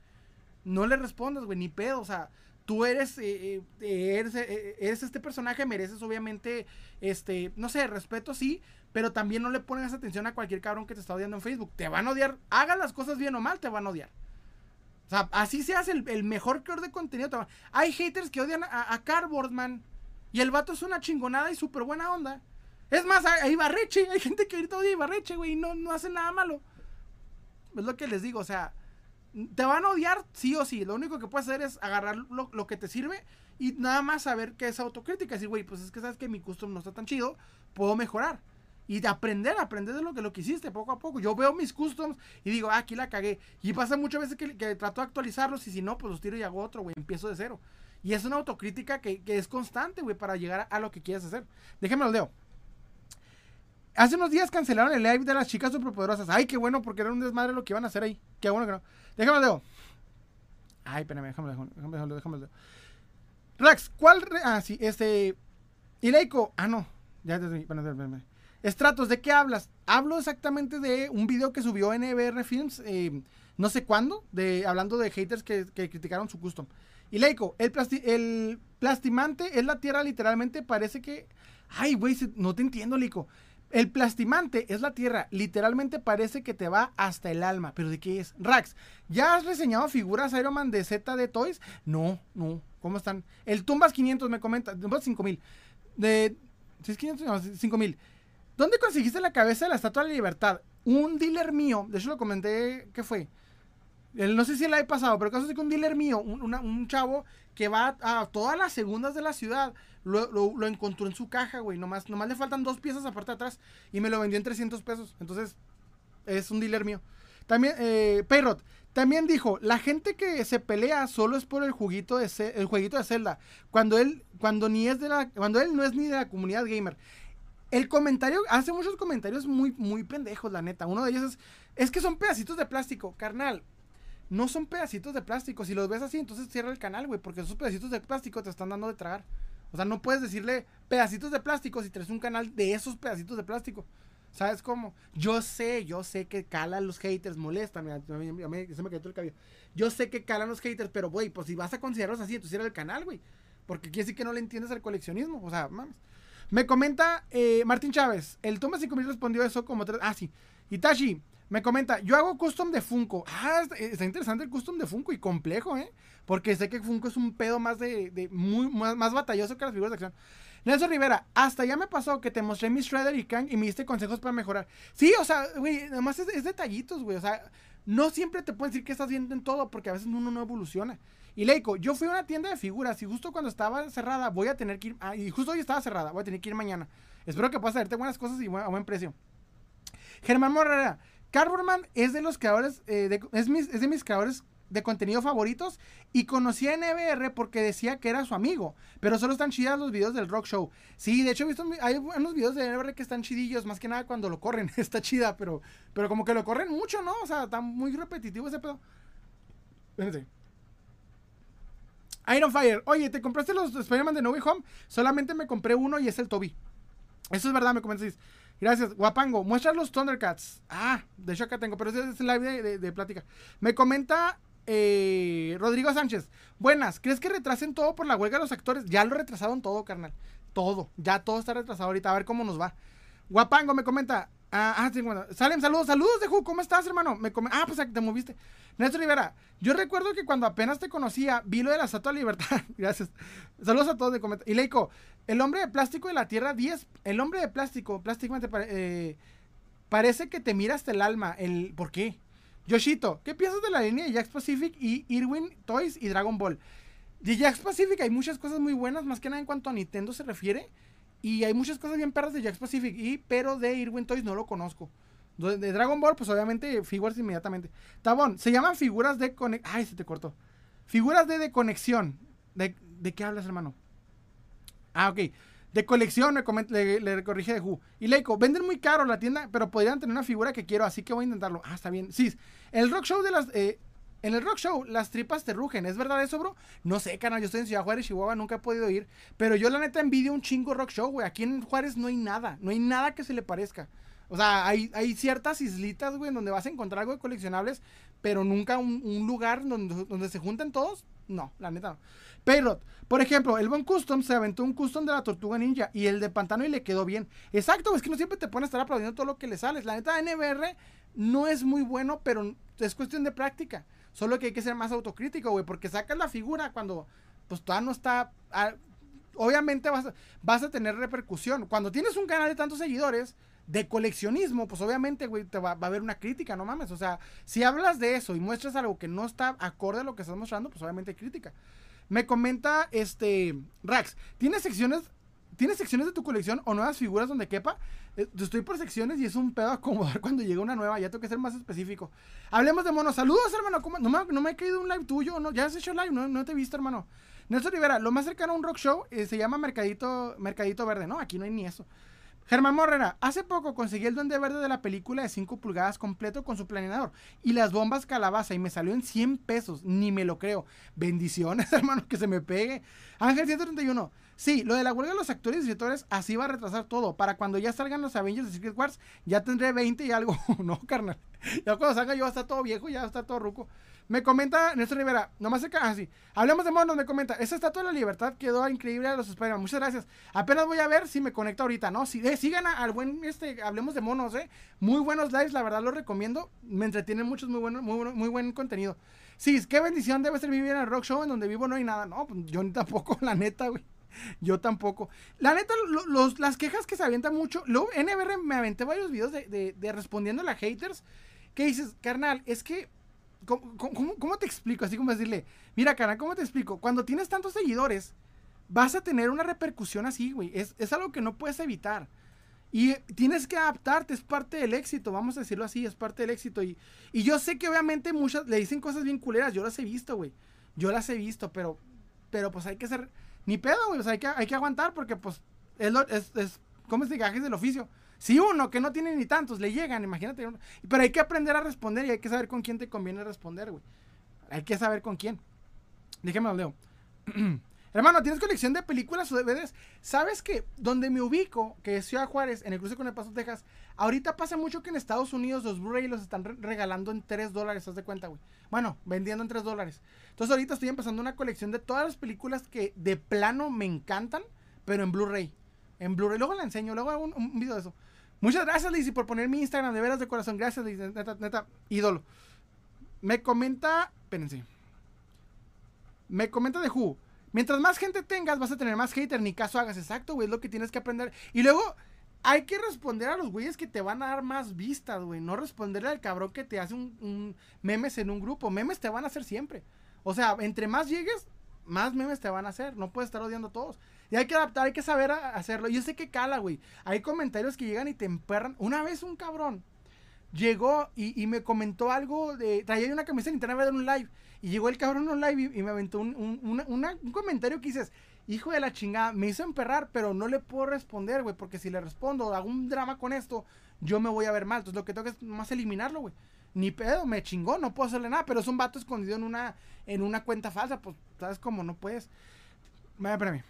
No le respondas, güey, ni pedo, o sea, tú eres, eh, eh, eh, eres, este personaje, mereces obviamente, este, no sé, respeto sí, pero también no le pones atención a cualquier cabrón que te está odiando en Facebook. Te van a odiar, haga las cosas bien o mal, te van a odiar. O sea, así se hace el, mejor creador de contenido. Hay haters que odian a, a Cardboardman y el vato es una chingonada y súper buena onda. Es más, hay, Barreche, hay gente que ahorita odia a Barreche, güey, y no, no hace nada malo. Es lo que les digo, o sea, te van a odiar sí o sí. Lo único que puedes hacer es agarrar lo, lo que te sirve y nada más saber qué es autocrítica. Decir, güey, pues es que sabes que mi custom no está tan chido, puedo mejorar. Y de aprender, aprender de lo que, lo que hiciste poco a poco. Yo veo mis customs y digo, ah, aquí la cagué. Y pasa muchas veces que, que trato de actualizarlos y si no, pues los tiro y hago otro, güey. Empiezo de cero. Y es una autocrítica que, que es constante, güey, para llegar a, lo que quieres hacer. Déjenme lo leo. Hace unos días cancelaron el live de las chicas superpoderosas. Ay, qué bueno, porque era un desmadre lo que iban a hacer ahí. Qué bueno que no. Déjame leo. Ay, espérame, déjame, déjame, déjame, déjame. Rax, ¿cuál? ah, sí, este. Ileiko. Ah, no. Ya te bueno, espérame. Estratos, ¿de qué hablas? Hablo exactamente de un video que subió NBR Films, eh, no sé cuándo, de, hablando de haters que, criticaron su custom. Y Leico, el, el plastimante es la tierra literalmente, parece que... Ay, güey, no te entiendo, Leico. El plastimante es la tierra, literalmente parece que te va hasta el alma. ¿Pero de qué es? Rax, ¿ya has reseñado figuras Iron Man de Z de Toys? No, no. ¿Cómo están? El Tumbas 500 me comenta, Tumbas 5000. De... ¿6 500? No, 5000. ¿Dónde conseguiste la cabeza de la Estatua de Libertad? Un dealer mío, de hecho lo comenté, ¿qué fue? no sé si la he pasado, pero caso es que un dealer mío, un, chavo que va a todas las segundas de la ciudad, lo, encontró en su caja, güey. Nomás, nomás le faltan dos piezas aparte de atrás y me lo vendió en 300 pesos. Entonces, es un dealer mío. También, eh, también dijo, la gente que se pelea solo es por el juguito de el jueguito de Zelda, cuando él, cuando ni es de la, cuando él no es ni de la comunidad gamer. El comentario, hace muchos comentarios muy, muy pendejos, la neta. Uno de ellos es, es que son pedacitos de plástico, carnal. No son pedacitos de plástico. Si los ves así, entonces cierra el canal, güey, porque esos pedacitos de plástico te están dando de tragar. O sea, no puedes decirle pedacitos de plástico si traes un canal de esos pedacitos de plástico. ¿Sabes cómo? Yo sé, yo sé que calan los haters, molesta, se me quedó el cabello. Yo sé que calan los haters, pero, güey, pues si vas a considerarlos así, entonces cierra el canal, güey. Porque quiere decir que no le entiendes al coleccionismo. O sea, mames. Me comenta eh, Martín Chávez. El Toma 5000 respondió eso como tres. Ah, sí. Itachi me comenta. Yo hago custom de Funko. Ah, está, interesante el custom de Funko y complejo, ¿eh? Porque sé que Funko es un pedo más de. muy, más, batalloso que las figuras de acción. Nelson Rivera, hasta ya me pasó que te mostré mi Shredder y Kang y me diste consejos para mejorar. Sí, o sea, güey, además es, es detallitos, güey. O sea, no siempre te pueden decir que estás viendo en todo porque a veces uno no evoluciona. Y Leico, yo fui a una tienda de figuras y justo cuando estaba cerrada voy a tener que ir. Ah, y justo hoy estaba cerrada, voy a tener que ir mañana. Espero que puedas hacerte buenas cosas y a buen precio. Germán Morrera, Carborman es de los creadores, eh, es, de mis creadores de contenido favoritos y conocí a NBR porque decía que era su amigo, pero solo están chidas los videos del rock show. Sí, de hecho he visto hay unos videos de NBR que están chidillos, más que nada cuando lo corren, <laughs> está chida, pero pero como que lo corren mucho, ¿no? O sea, está muy repetitivo ese pedo. Iron Fire, oye, ¿te compraste los Spider-Man de No Way Home? Solamente me compré uno y es el Toby. Eso es verdad, me comentas. Gracias. Guapango, muestra los Thundercats. Ah, de hecho acá tengo, pero ese es el live de, plática. Me comenta eh, Rodrigo Sánchez. Buenas, ¿crees que retrasen todo por la huelga de los actores? Ya lo retrasaron todo, carnal. Todo. Ya todo está retrasado ahorita. A ver cómo nos va. Guapango me comenta. Ah, ah, sí, bueno. Salen, saludos, saludos de Ju, ¿cómo estás, hermano? Me ah, pues te moviste. Néstor Rivera, yo recuerdo que cuando apenas te conocía, vi lo de la Estatua de Libertad. <laughs> Gracias. Saludos a todos de comentar. Y Leico, el hombre de plástico de la Tierra 10, el hombre de plástico, plásticamente eh, parece que te mira hasta el alma. El, ¿Por qué? Yoshito, ¿qué piensas de la línea de Jax Pacific y Irwin Toys y Dragon Ball? De Jax Pacific hay muchas cosas muy buenas, más que nada en cuanto a Nintendo se refiere. Y hay muchas cosas bien perras de Jax Pacific, y, pero de Irwin Toys no lo conozco. De Dragon Ball, pues obviamente figuras inmediatamente. Tabón, se llaman figuras de conexión. Ay, se te cortó. Figuras de, de conexión. ¿De, ¿De, qué hablas, hermano? Ah, ok. De colección, le, le, corrige de Who. Y Leico, venden muy caro la tienda, pero podrían tener una figura que quiero, así que voy a intentarlo. Ah, está bien. Sí, el rock show de las. Eh, en el rock show, las tripas te rugen. ¿Es verdad eso, bro? No sé, canal. Yo estoy en Ciudad Juárez, Chihuahua. Nunca he podido ir. Pero yo, la neta, envidio un chingo rock show, güey. Aquí en Juárez no hay nada. No hay nada que se le parezca. O sea, hay, hay ciertas islitas, güey, donde vas a encontrar algo de coleccionables. Pero nunca un, lugar donde, se junten todos. No, la neta no. Payrot, por ejemplo, el Bon Custom se aventó un custom de la Tortuga Ninja y el de Pantano y le quedó bien. Exacto, es que no siempre te pones a estar aplaudiendo todo lo que le sales. La neta, NBR no es muy bueno, pero es cuestión de práctica. Solo que hay que ser más autocrítico, güey, porque sacas la figura cuando pues todavía no está obviamente vas, vas a tener repercusión. Cuando tienes un canal de tantos seguidores de coleccionismo, pues obviamente, güey, te va, va, a haber una crítica, no mames. O sea, si hablas de eso y muestras algo que no está acorde a lo que estás mostrando, pues obviamente hay crítica. Me comenta este Rax, ¿tienes secciones ¿Tienes secciones de tu colección o nuevas figuras donde quepa? Eh, estoy por secciones y es un pedo acomodar <laughs> cuando llega una nueva. Ya tengo que ser más específico. Hablemos de monos. Saludos, hermano. No me, no me ha caído un live tuyo. No, ya has hecho live. No, no te he visto, hermano. Nelson Rivera, lo más cercano a un rock show eh, se llama Mercadito, Mercadito Verde. No, aquí no hay ni eso. Germán Morrera, hace poco conseguí el duende verde de la película de 5 pulgadas completo con su planeador y las bombas calabaza y me salió en 100 pesos, ni me lo creo. Bendiciones, <laughs> hermano, que se me pegue. Ángel 131, sí, lo de la huelga de los actores y escritores así va a retrasar todo. Para cuando ya salgan los Avengers de Secret Wars, ya tendré 20 y algo. <laughs> no, carnal. Ya cuando salga yo va a estar todo viejo, ya va todo ruco. Me comenta Néstor Rivera, nomás acá, así. Ah, Hablemos de monos, me comenta. Esa estatua de la libertad quedó increíble a los spider Muchas gracias. Apenas voy a ver si me conecta ahorita, ¿no? Si, eh, sigan al buen, este, hablemos de monos, ¿eh? Muy buenos lives, la verdad los recomiendo. Me entretienen muchos, muy, bueno, muy, muy buen contenido. Sí, qué bendición debe ser vivir en el rock show en donde vivo no hay nada. No, pues yo ni tampoco, <laughs> la neta, güey. <laughs> Yo tampoco. La neta, los, las quejas que se avientan mucho. Luego, NBR me aventé varios videos de, de, respondiendo a las haters. Que dices, carnal, es que ¿Cómo, te explico? Así como decirle, mira, cara, ¿cómo te explico? Cuando tienes tantos seguidores, vas a tener una repercusión así, güey. Es, es, algo que no puedes evitar. Y tienes que adaptarte, es parte del éxito, vamos a decirlo así, es parte del éxito. Y, y yo sé que obviamente muchas le dicen cosas bien culeras, yo las he visto, güey. Yo las he visto, pero, pero pues hay que ser, ni pedo, güey, o sea, hay que, hay que aguantar porque pues es, lo, es, es ¿cómo se dice? del oficio. Si uno que no tiene ni tantos le llegan, imagínate. Pero hay que aprender a responder y hay que saber con quién te conviene responder, güey. Hay que saber con quién. Déjame. <clears throat> Hermano, ¿tienes colección de películas o DVDs? ¿Sabes que donde me ubico, que es Ciudad Juárez, en el cruce con El Paso, Texas, ahorita pasa mucho que en Estados Unidos los Blu-ray los están regalando en 3 dólares, ¿haz de cuenta, güey? Bueno, vendiendo en 3 dólares. Entonces ahorita estoy empezando una colección de todas las películas que de plano me encantan, pero en Blu-ray. En Blu-ray. Luego la enseño, luego hago un, video de eso. Muchas gracias, Lizzy, por poner mi Instagram. De veras de corazón. Gracias, Lizzy. Neta, neta, ídolo. Me comenta. Espérense. Me comenta de Who. Mientras más gente tengas, vas a tener más hater. Ni caso hagas. Exacto, güey. Es lo que tienes que aprender. Y luego, hay que responder a los güeyes que te van a dar más vistas, güey. No responderle al cabrón que te hace un, memes en un grupo. Memes te van a hacer siempre. O sea, entre más llegues, más memes te van a hacer. No puedes estar odiando a todos. Y hay que adaptar, hay que saber hacerlo. Yo sé que cala, güey. Hay comentarios que llegan y te emperran. Una vez un cabrón llegó y, me comentó algo de. Traía una camisa en internet en un live. Y llegó el cabrón en un live y, me aventó un, un, comentario que dices. Hijo de la chingada, me hizo emperrar, pero no le puedo responder, güey, porque si le respondo, hago un drama con esto, yo me voy a ver mal. Entonces lo que tengo que es más eliminarlo, güey. Ni pedo, me chingó, no puedo hacerle nada, pero es un vato escondido en una, en una cuenta falsa, pues, ¿sabes cómo? No puedes. Espérame.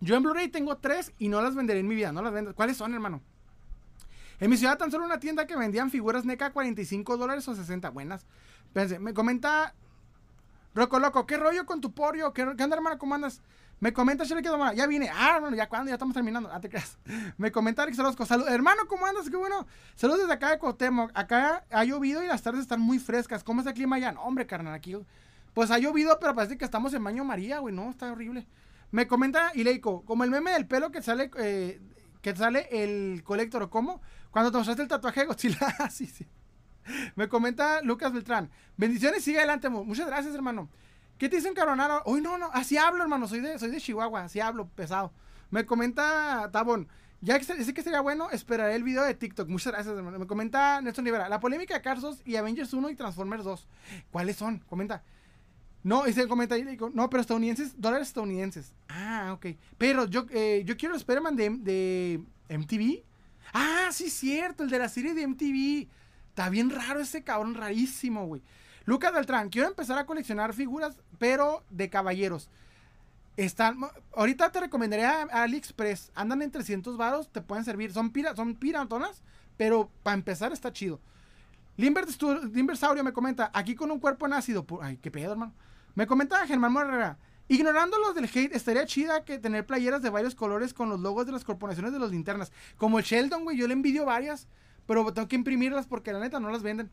Yo en Blu-ray tengo tres y no las venderé en mi vida, no las vendo. ¿Cuáles son, hermano? En mi ciudad tan solo una tienda que vendían figuras NECA 45 dólares o 60. Buenas. Pense, me comenta Roco Loco, ¿qué rollo con tu porio? ¿Qué, qué onda, hermano? ¿Cómo andas? Me comenta Shelly que ya vine. Ah, bueno, ya cuando, ya estamos terminando. Ah, te creas. <laughs> Me comenta Alex Orozco. Salud, hermano, ¿cómo andas? Qué bueno. Saludos desde acá de Cotemo. Acá ha llovido y las tardes están muy frescas. ¿Cómo es el clima allá? No, hombre, carnal, aquí. Pues ha llovido, pero parece que estamos en baño María, güey. No, está horrible. Me comenta Ileiko, como el meme del pelo que sale, eh, que sale el colector, ¿cómo? Cuando te mostraste el tatuaje de Godzilla. <laughs> Sí, sí. <laughs> Me comenta Lucas Beltrán. Bendiciones, sigue adelante. Muchas gracias, hermano. ¿Qué te dicen Caronaro? Uy, no, no, así hablo, hermano. Soy de, soy de Chihuahua, así hablo, pesado. Me comenta Tabón. Ya que sé que sería bueno, esperaré el video de TikTok. Muchas gracias, hermano. Me comenta Nelson Rivera. La polémica de Cars y Avengers 1 y Transformers 2. ¿Cuáles son? Comenta. No, ese comentario digo, no, pero estadounidenses, dólares estadounidenses. Ah, ok. Pero yo, eh, yo quiero el Spider-Man de, de, MTV. Ah, sí, cierto, el de la serie de MTV. Está bien raro ese cabrón, rarísimo, güey. Lucas Beltrán, quiero empezar a coleccionar figuras, pero de caballeros. Están, ahorita te recomendaría a AliExpress. Andan en 300 varos, te pueden servir. Son, pira, son piratonas, pero para empezar está chido. Limber, Saurio me comenta, aquí con un cuerpo en ácido. Ay, qué pedo, hermano. Me comentaba Germán Morrera. Ignorando los del hate, estaría chida que tener playeras de varios colores con los logos de las corporaciones de los linternas. Como el Sheldon, güey, yo le envidio varias, pero tengo que imprimirlas porque la neta no las venden.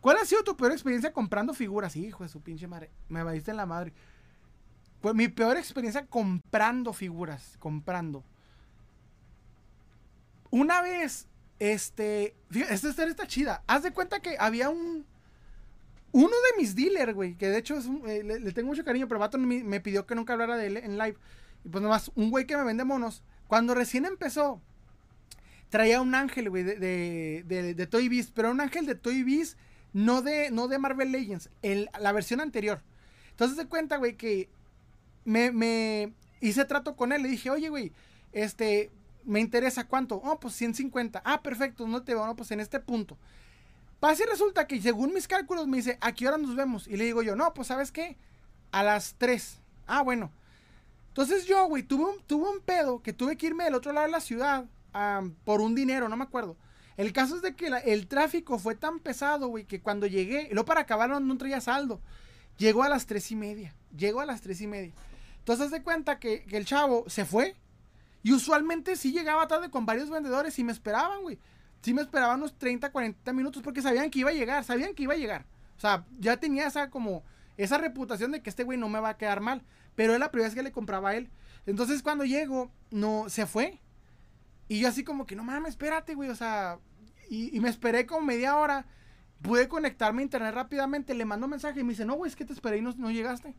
¿Cuál ha sido tu peor experiencia comprando figuras? Hijo de su pinche madre, me vaíste en la madre. pues mi peor experiencia comprando figuras, comprando. Una vez, este, esta historia está chida. Haz de cuenta que había un, uno de mis dealers, güey, que de hecho eh, le, tengo mucho cariño, pero vato me, me pidió que nunca hablara de él en live. Y pues nomás, un güey que me vende monos, cuando recién empezó, traía un ángel, güey, de, de, Toy Biz, pero un ángel de Toy Biz, no de, no de Marvel Legends, el, la versión anterior. Entonces se cuenta, güey, que me, hice trato con él, le dije, oye, güey, este, me interesa cuánto. Oh, pues 150. Ah, perfecto, no te va, no, pues en este punto. Pasa y resulta que según mis cálculos me dice, ¿a qué hora nos vemos? Y le digo yo, no, pues sabes qué, a las 3. Ah, bueno. Entonces yo, güey, tuve un, tuve un pedo que tuve que irme del otro lado de la ciudad por un dinero, no me acuerdo. El caso es de que el tráfico fue tan pesado, güey, que cuando llegué, y luego para acabar no, no traía saldo. Llegó a las tres y media. Llegó a las tres y media. Entonces de cuenta que, el chavo se fue. Y usualmente sí llegaba tarde con varios vendedores y me esperaban, güey. Sí me esperaban unos 30, 40 minutos porque sabían que iba a llegar, sabían que iba a llegar. O sea, ya tenía esa como, esa reputación de que este güey no me va a quedar mal. Pero es la primera vez que le compraba a él. Entonces cuando llego, no, se fue. Y yo así como que, no mames, espérate, güey. O sea, y, me esperé como media hora pude conectarme a internet rápidamente, le mando un mensaje y me dice, no, güey, es que te esperé y no, no llegaste.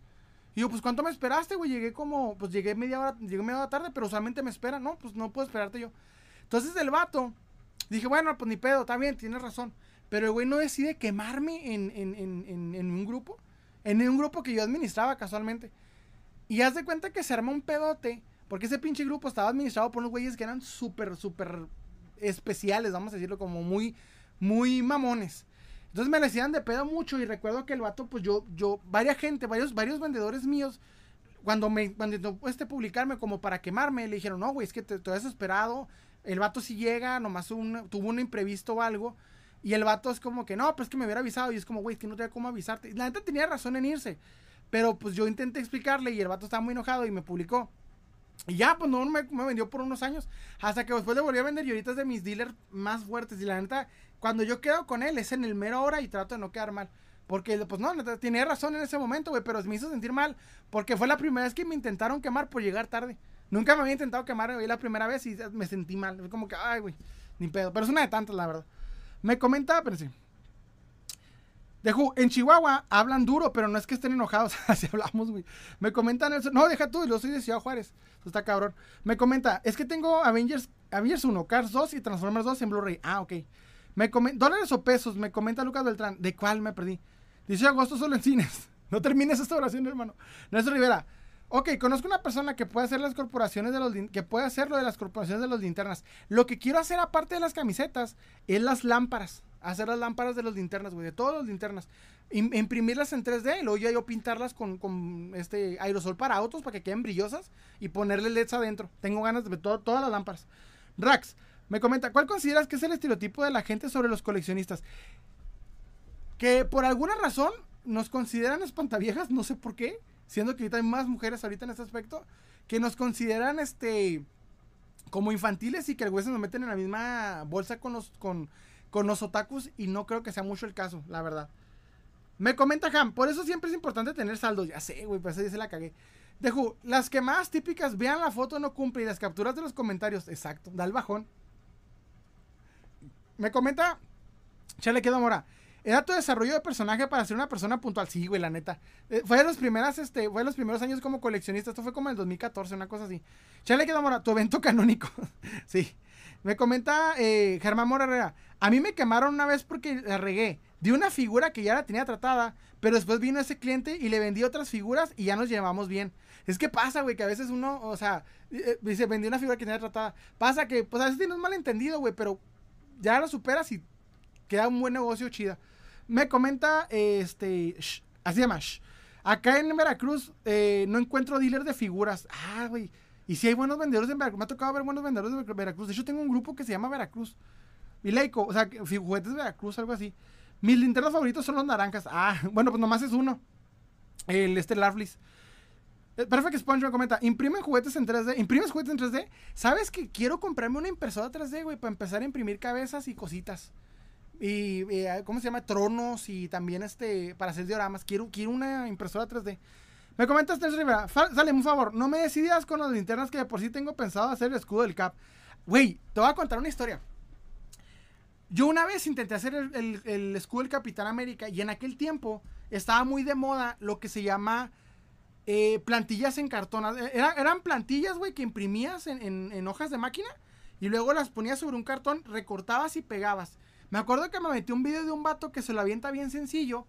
Y yo, pues, ¿cuánto me esperaste, güey? Llegué como, pues, llegué media hora, llegué media hora tarde, pero usualmente me espera. No, pues, no puedo esperarte yo. Entonces, el vato, dije, bueno, pues, ni pedo, está bien, tienes razón. Pero el güey no decide quemarme en, en, en, en, un grupo. En un grupo que yo administraba casualmente. Y haz de cuenta que se arma un pedote. Porque ese pinche grupo estaba administrado por unos güeyes que eran súper, súper especiales, vamos a decirlo, como muy, muy mamones. Entonces me le decían de pedo mucho y recuerdo que el vato, pues yo, yo, varias gente, varios, varios vendedores míos, cuando me, cuando este publicarme como para quemarme, le dijeron, no, güey, es que te, te esperado, el vato si llega, nomás un, tuvo un imprevisto o algo, y el vato es como que, no, pues que me hubiera avisado, y es como, güey, es que no tenía cómo avisarte. La neta tenía razón en irse, pero pues yo intenté explicarle y el vato estaba muy enojado y me publicó. Y ya, pues no me, me, vendió por unos años. Hasta que después le volví a vender y ahorita es de mis dealers más fuertes. Y la neta, cuando yo quedo con él es en el mero hora y trato de no quedar mal. Porque, pues no, tenía razón en ese momento, güey, pero me hizo sentir mal. Porque fue la primera vez que me intentaron quemar por llegar tarde. Nunca me había intentado quemar, güey, la primera vez y me sentí mal. Fue como que, ay, güey, ni pedo. Pero es una de tantas, la verdad. Me comenta, pero sí. Dejo, en Chihuahua hablan duro, pero no es que estén enojados. <laughs> Así hablamos, güey. Me comentan eso. No, deja tú, yo soy de Ciudad Juárez. Eso está cabrón. Me comenta, es que tengo Avengers, Avengers 1, Cars 2 y Transformers 2 en Blu-ray. Ah, ok. Me dólares o pesos, me comenta Lucas Beltrán. ¿De cuál me perdí? Dice agosto solo en cines. <laughs> No termines esta oración, hermano. Nelson Rivera. Ok, conozco una persona que puede hacer las corporaciones de los que puede hacer lo de las corporaciones de los linternas. Lo que quiero hacer aparte de las camisetas es las lámparas. Hacer las lámparas de los linternas, güey, de todos los linternas. imprimirlas en 3D y luego ya yo pintarlas con, con, este aerosol para autos para que queden brillosas y ponerle LEDs adentro. Tengo ganas de ver todas las lámparas. Rax, me comenta, ¿cuál consideras que es el estereotipo de la gente sobre los coleccionistas? Que por alguna razón nos consideran espantaviejas, no sé por qué, siendo que ahorita hay más mujeres ahorita en este aspecto, que nos consideran este como infantiles y que algunos nos meten en la misma bolsa con los, con, con los otakus y no creo que sea mucho el caso, la verdad. Me comenta Ham, por eso siempre es importante tener saldo. Ya sé, güey, pues ahí se la cagué. Dejo, las que más típicas, vean la foto, no cumple y las capturas de los comentarios. Exacto, da el bajón. Me comenta, Chale quedó mora. Era tu desarrollo de personaje para ser una persona puntual. Sí, güey, la neta. Eh, fue de los primeras, este, fue los primeros años como coleccionista. Esto fue como en el 2014, una cosa así. Chale quedó mora, tu evento canónico. <laughs> sí. Me comenta eh, Germán Mora A mí me quemaron una vez porque la regué. Di una figura que ya la tenía tratada, pero después vino ese cliente y le vendí otras figuras y ya nos llevamos bien. Es que pasa, güey, que a veces uno, o sea, eh, dice, vendí una figura que tenía tratada. Pasa que, pues a veces tienes un malentendido, güey, pero ya lo superas y queda un buen negocio chida. Me comenta, este, así se llama, acá en Veracruz eh, no encuentro dealer de figuras. Ah, güey. Y si hay buenos vendedores en Veracruz, me ha tocado ver buenos vendedores de Veracruz. De hecho, tengo un grupo que se llama Veracruz. Mileico, o sea, juguetes Veracruz, algo así. Mis linternas favoritos son los naranjas. Ah, <laughs> bueno, pues nomás es uno. El este Larflis. Eh, Perfect Sponge me comenta, imprimen juguetes en 3D. ¿Imprimes juguetes en 3D? ¿Sabes que quiero comprarme una impresora 3D, güey? Para empezar a imprimir cabezas y cositas. Y, eh, ¿cómo se llama? Tronos y también este, para hacer dioramas. Quiero, quiero una impresora 3D. Me comentas, Nelson Rivera. Sale, un favor. No me decidas con las linternas que por sí tengo pensado hacer el escudo del Cap. Güey, te voy a contar una historia. Yo una vez intenté hacer el, escudo del Capitán América y en aquel tiempo estaba muy de moda lo que se llama eh, plantillas en cartón. eran plantillas, güey, que imprimías en, hojas de máquina y luego las ponías sobre un cartón, recortabas y pegabas. Me acuerdo que me metí un video de un vato que se lo avienta bien sencillo,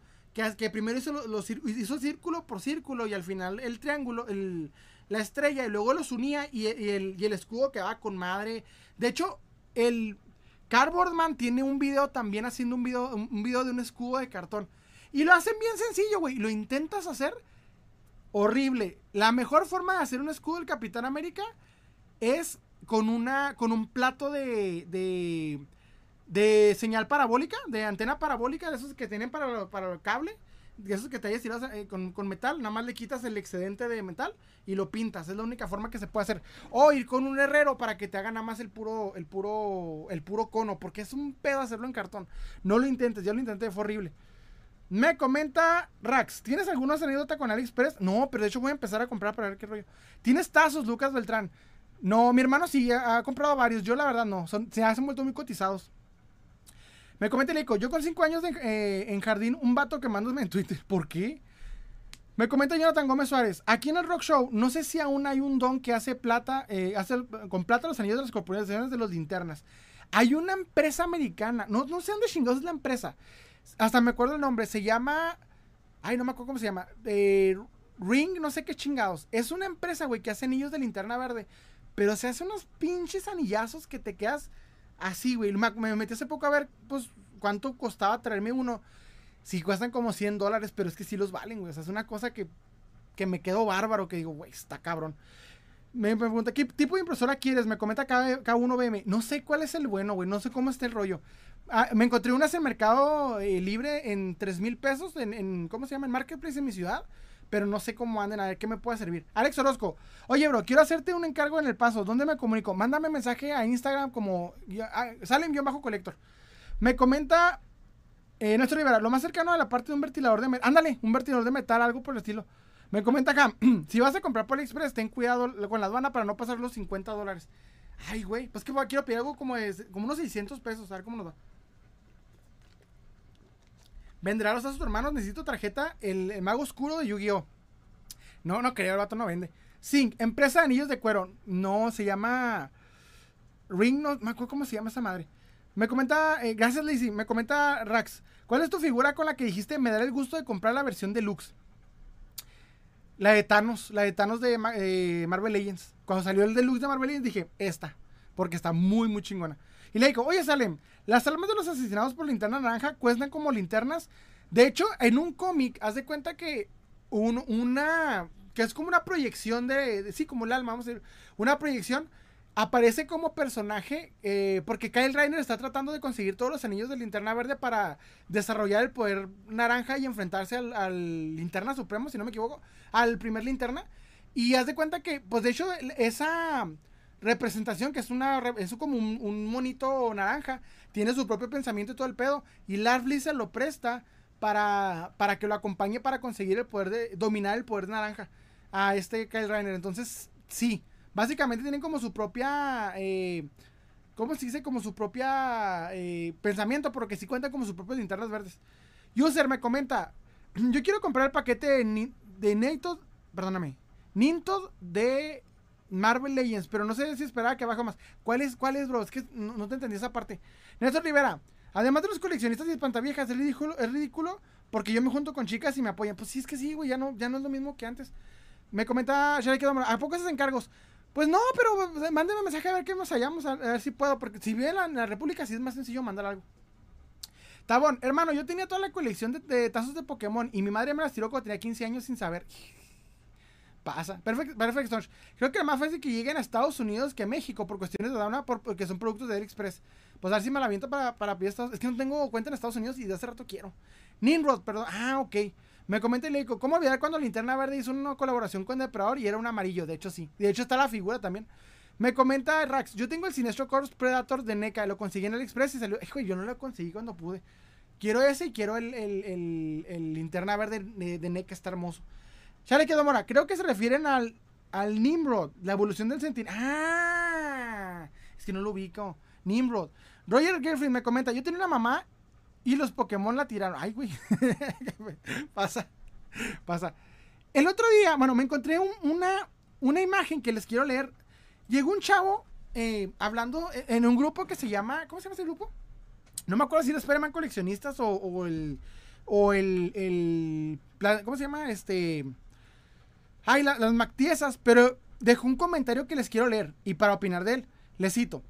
que, primero hizo, hizo círculo por círculo y al final el triángulo, la estrella y luego los unía y, el, y el escudo quedaba con madre. De hecho, el Cardboardman tiene un video también haciendo un video, un video de un escudo de cartón. Y lo hacen bien sencillo, güey. Lo intentas hacer horrible. La mejor forma de hacer un escudo del Capitán América es con una con un plato de, de, de señal parabólica, de antena parabólica, de esos que tienen para, para el cable de esos que te hayas tirado eh, con, metal, nada más le quitas el excedente de metal y lo pintas. Es la única forma que se puede hacer. O ir con un herrero para que te haga nada más el puro, el puro, el puro cono, porque es un pedo hacerlo en cartón. No lo intentes, ya lo intenté, fue horrible. Me comenta Rax, ¿tienes alguna anécdota con AliExpress? No, pero de hecho voy a empezar a comprar para ver qué rollo. ¿Tienes tazos, Lucas Beltrán? No, mi hermano sí, ha, comprado varios. Yo la verdad no, se han vuelto muy cotizados. Me comenta Leco, yo con 5 años eh, en jardín, un vato que mándame en Twitter. <laughs> ¿Por qué? Me comenta Jonathan Gómez Suárez. Aquí en el Rock Show, no sé si aún hay un don que hace plata, eh, hace con plata los anillos de las corporaciones de los linternas. Hay una empresa americana, no, no sé dónde chingados es la empresa. Hasta me acuerdo el nombre, se llama. Ay, no me acuerdo cómo se llama. Eh, Ring, no sé qué chingados. Es una empresa, güey, que hace anillos de linterna verde. Pero se hace unos pinches anillazos que te quedas Así, güey. Me, metí hace poco a ver, pues, cuánto costaba traerme uno. Sí, cuestan como 100 dólares, pero es que sí los valen, güey. O sea, es una cosa que, que me quedó bárbaro, que digo, güey, está cabrón. Me, pregunta, ¿qué tipo de impresora quieres? Me comenta K, 1 bm No sé cuál es el bueno, güey. No sé cómo está el rollo. Ah, me encontré unas en Mercado eh, Libre en 3 mil pesos, en, en, ¿cómo se llama? En Marketplace en mi ciudad pero no sé cómo anden, a ver qué me puede servir. Alex Orozco, oye, bro, quiero hacerte un encargo en el paso. ¿Dónde me comunico? Mándame mensaje a Instagram como ah, sale en bajo colector. Me comenta eh, Néstor Rivera, lo más cercano a la parte de un ventilador de metal. Ándale, un ventilador de metal, algo por el estilo. Me comenta acá, <clears throat> si vas a comprar por AliExpress, ten cuidado con la aduana para no pasar los 50 dólares. Ay, güey, pues que quiero pedir algo como, de, como unos 600 pesos, a ver cómo nos va. ¿Vendrá los a sus hermanos? Necesito tarjeta. El, mago oscuro de Yu-Gi-Oh! No, no creo, el vato no vende. Zinc, empresa de anillos de cuero. No, se llama. Ring, no me acuerdo cómo se llama esa madre. Me comenta, eh, gracias Lizzy, me comenta Rax. ¿Cuál es tu figura con la que dijiste me daré el gusto de comprar la versión deluxe? La de Thanos, la de Thanos de eh, Marvel Legends. Cuando salió el deluxe de Marvel Legends dije, esta, porque está muy, muy chingona. Y le digo, oye Salem, las almas de los asesinados por linterna naranja cuestan como linternas. De hecho, en un cómic, haz de cuenta que un, una, que es como una proyección de, sí, como el alma, vamos a decir, una proyección, aparece como personaje, eh, porque Kyle Reiner está tratando de conseguir todos los anillos de linterna verde para desarrollar el poder naranja y enfrentarse al, al linterna supremo, si no me equivoco, al primer linterna. Y haz de cuenta que, pues de hecho, esa representación, que es una es como un, monito naranja, tiene su propio pensamiento y todo el pedo, y Larfleeze se lo presta para, para que lo acompañe para conseguir el poder de dominar el poder naranja a este Kyle Reiner. Entonces, sí, básicamente tienen como su propia eh, ¿cómo se dice? Como su propia eh, pensamiento, porque sí cuentan como sus propias linternas verdes. User me comenta, yo quiero comprar el paquete de, de perdóname, Nintod de Marvel Legends, pero no sé si esperaba que baje más. ¿Cuál es, cuál es, bro? Es que no, te entendí esa parte. Néstor Rivera, además de los coleccionistas y espantaviejas, es ridículo, es ridículo porque yo me junto con chicas y me apoyan. Pues sí, es que sí, güey, ya no, ya no es lo mismo que antes. Me comenta ¿a poco haces encargos? Pues no, pero mándeme mensaje a ver qué nos hallamos, a, ver si puedo, porque si bien en la, República sí es más sencillo mandar algo. Tabón, hermano, yo tenía toda la colección de, de, tazos de Pokémon y mi madre me las tiró cuando tenía 15 años sin saber. Pasa. Perfecto, perfecto. Creo que es más fácil que lleguen a Estados Unidos que a México por cuestiones de aduana, porque son productos de AliExpress. Pues a ver si me la aviento para, para Estados Es que no tengo cuenta en Estados Unidos y de hace rato quiero. Ninrod, perdón. Ah, ok. Me comenta y le ¿cómo olvidar cuando Linterna Verde hizo una colaboración con Depredador y era un amarillo? De hecho, sí. De hecho, está la figura también. Me comenta Rax, yo tengo el Sinestro Corps Predator de NECA, lo conseguí en AliExpress y salió. Hijo, yo no lo conseguí cuando pude. Quiero ese y quiero el, el, el, linterna verde de, de NECA, está hermoso. Chale quedó mora. Creo que se refieren al, al Nimrod, la evolución del Sentinel. Ah, es que no lo ubico. Nimrod. Roger Gerfried me comenta, yo tenía una mamá y los Pokémon la tiraron. Ay, güey. <laughs> pasa, pasa. El otro día, bueno, me encontré una, una imagen que les quiero leer. Llegó un chavo eh, hablando en un grupo que se llama, ¿cómo se llama ese grupo? No me acuerdo si era Spider-Man Coleccionistas o, el, o el, el, ¿cómo se llama? Este, ay, las Mactiesas, pero dejó un comentario que les quiero leer y para opinar de él, les cito.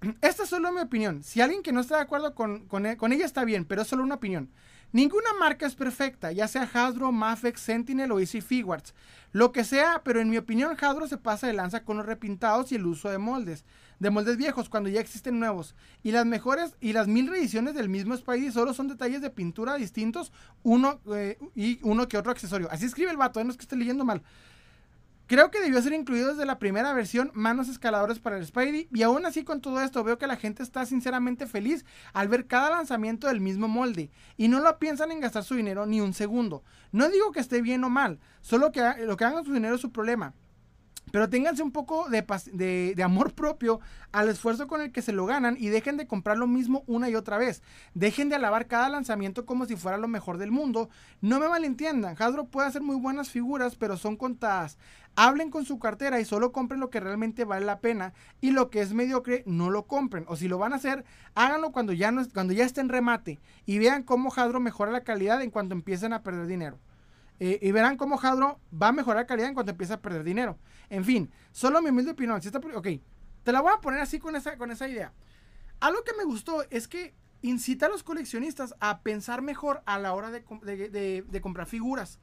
<clears throat> Esta es solo mi opinión. Si alguien que no está de acuerdo con, con, e, ella está bien, pero es solo una opinión. Ninguna marca es perfecta, ya sea Hasbro, Mafex, Sentinel o Easy Figuarts. Lo que sea, pero en mi opinión Hasbro se pasa de lanza con los repintados y el uso de moldes. De moldes viejos cuando ya existen nuevos. Y las mejores y las mil reediciones del mismo Spidey solo son detalles de pintura distintos, uno eh, y uno que otro accesorio. Así escribe el vato, ¿eh? no es que esté leyendo mal. Creo que debió ser incluido desde la primera versión manos escaladores para el Spidey y aún así con todo esto veo que la gente está sinceramente feliz al ver cada lanzamiento del mismo molde y no lo piensan en gastar su dinero ni un segundo. No digo que esté bien o mal, solo que lo que hagan su dinero es su problema. Pero ténganse un poco de, de, amor propio al esfuerzo con el que se lo ganan y dejen de comprar lo mismo una y otra vez. Dejen de alabar cada lanzamiento como si fuera lo mejor del mundo. No me malentiendan, Hasbro puede hacer muy buenas figuras, pero son contadas. Hablen con su cartera y solo compren lo que realmente vale la pena y lo que es mediocre no lo compren. O si lo van a hacer, háganlo cuando ya, no, cuando ya esté en remate y vean cómo Hasbro mejora la calidad en cuanto empiecen a perder dinero. Eh, y verán cómo Hadro va a mejorar calidad en cuanto empiece a perder dinero. En fin, solo mi humilde opinión. Si está, ok, te la voy a poner así con esa, con esa idea. Algo que me gustó es que incita a los coleccionistas a pensar mejor a la hora de, de, comprar figuras.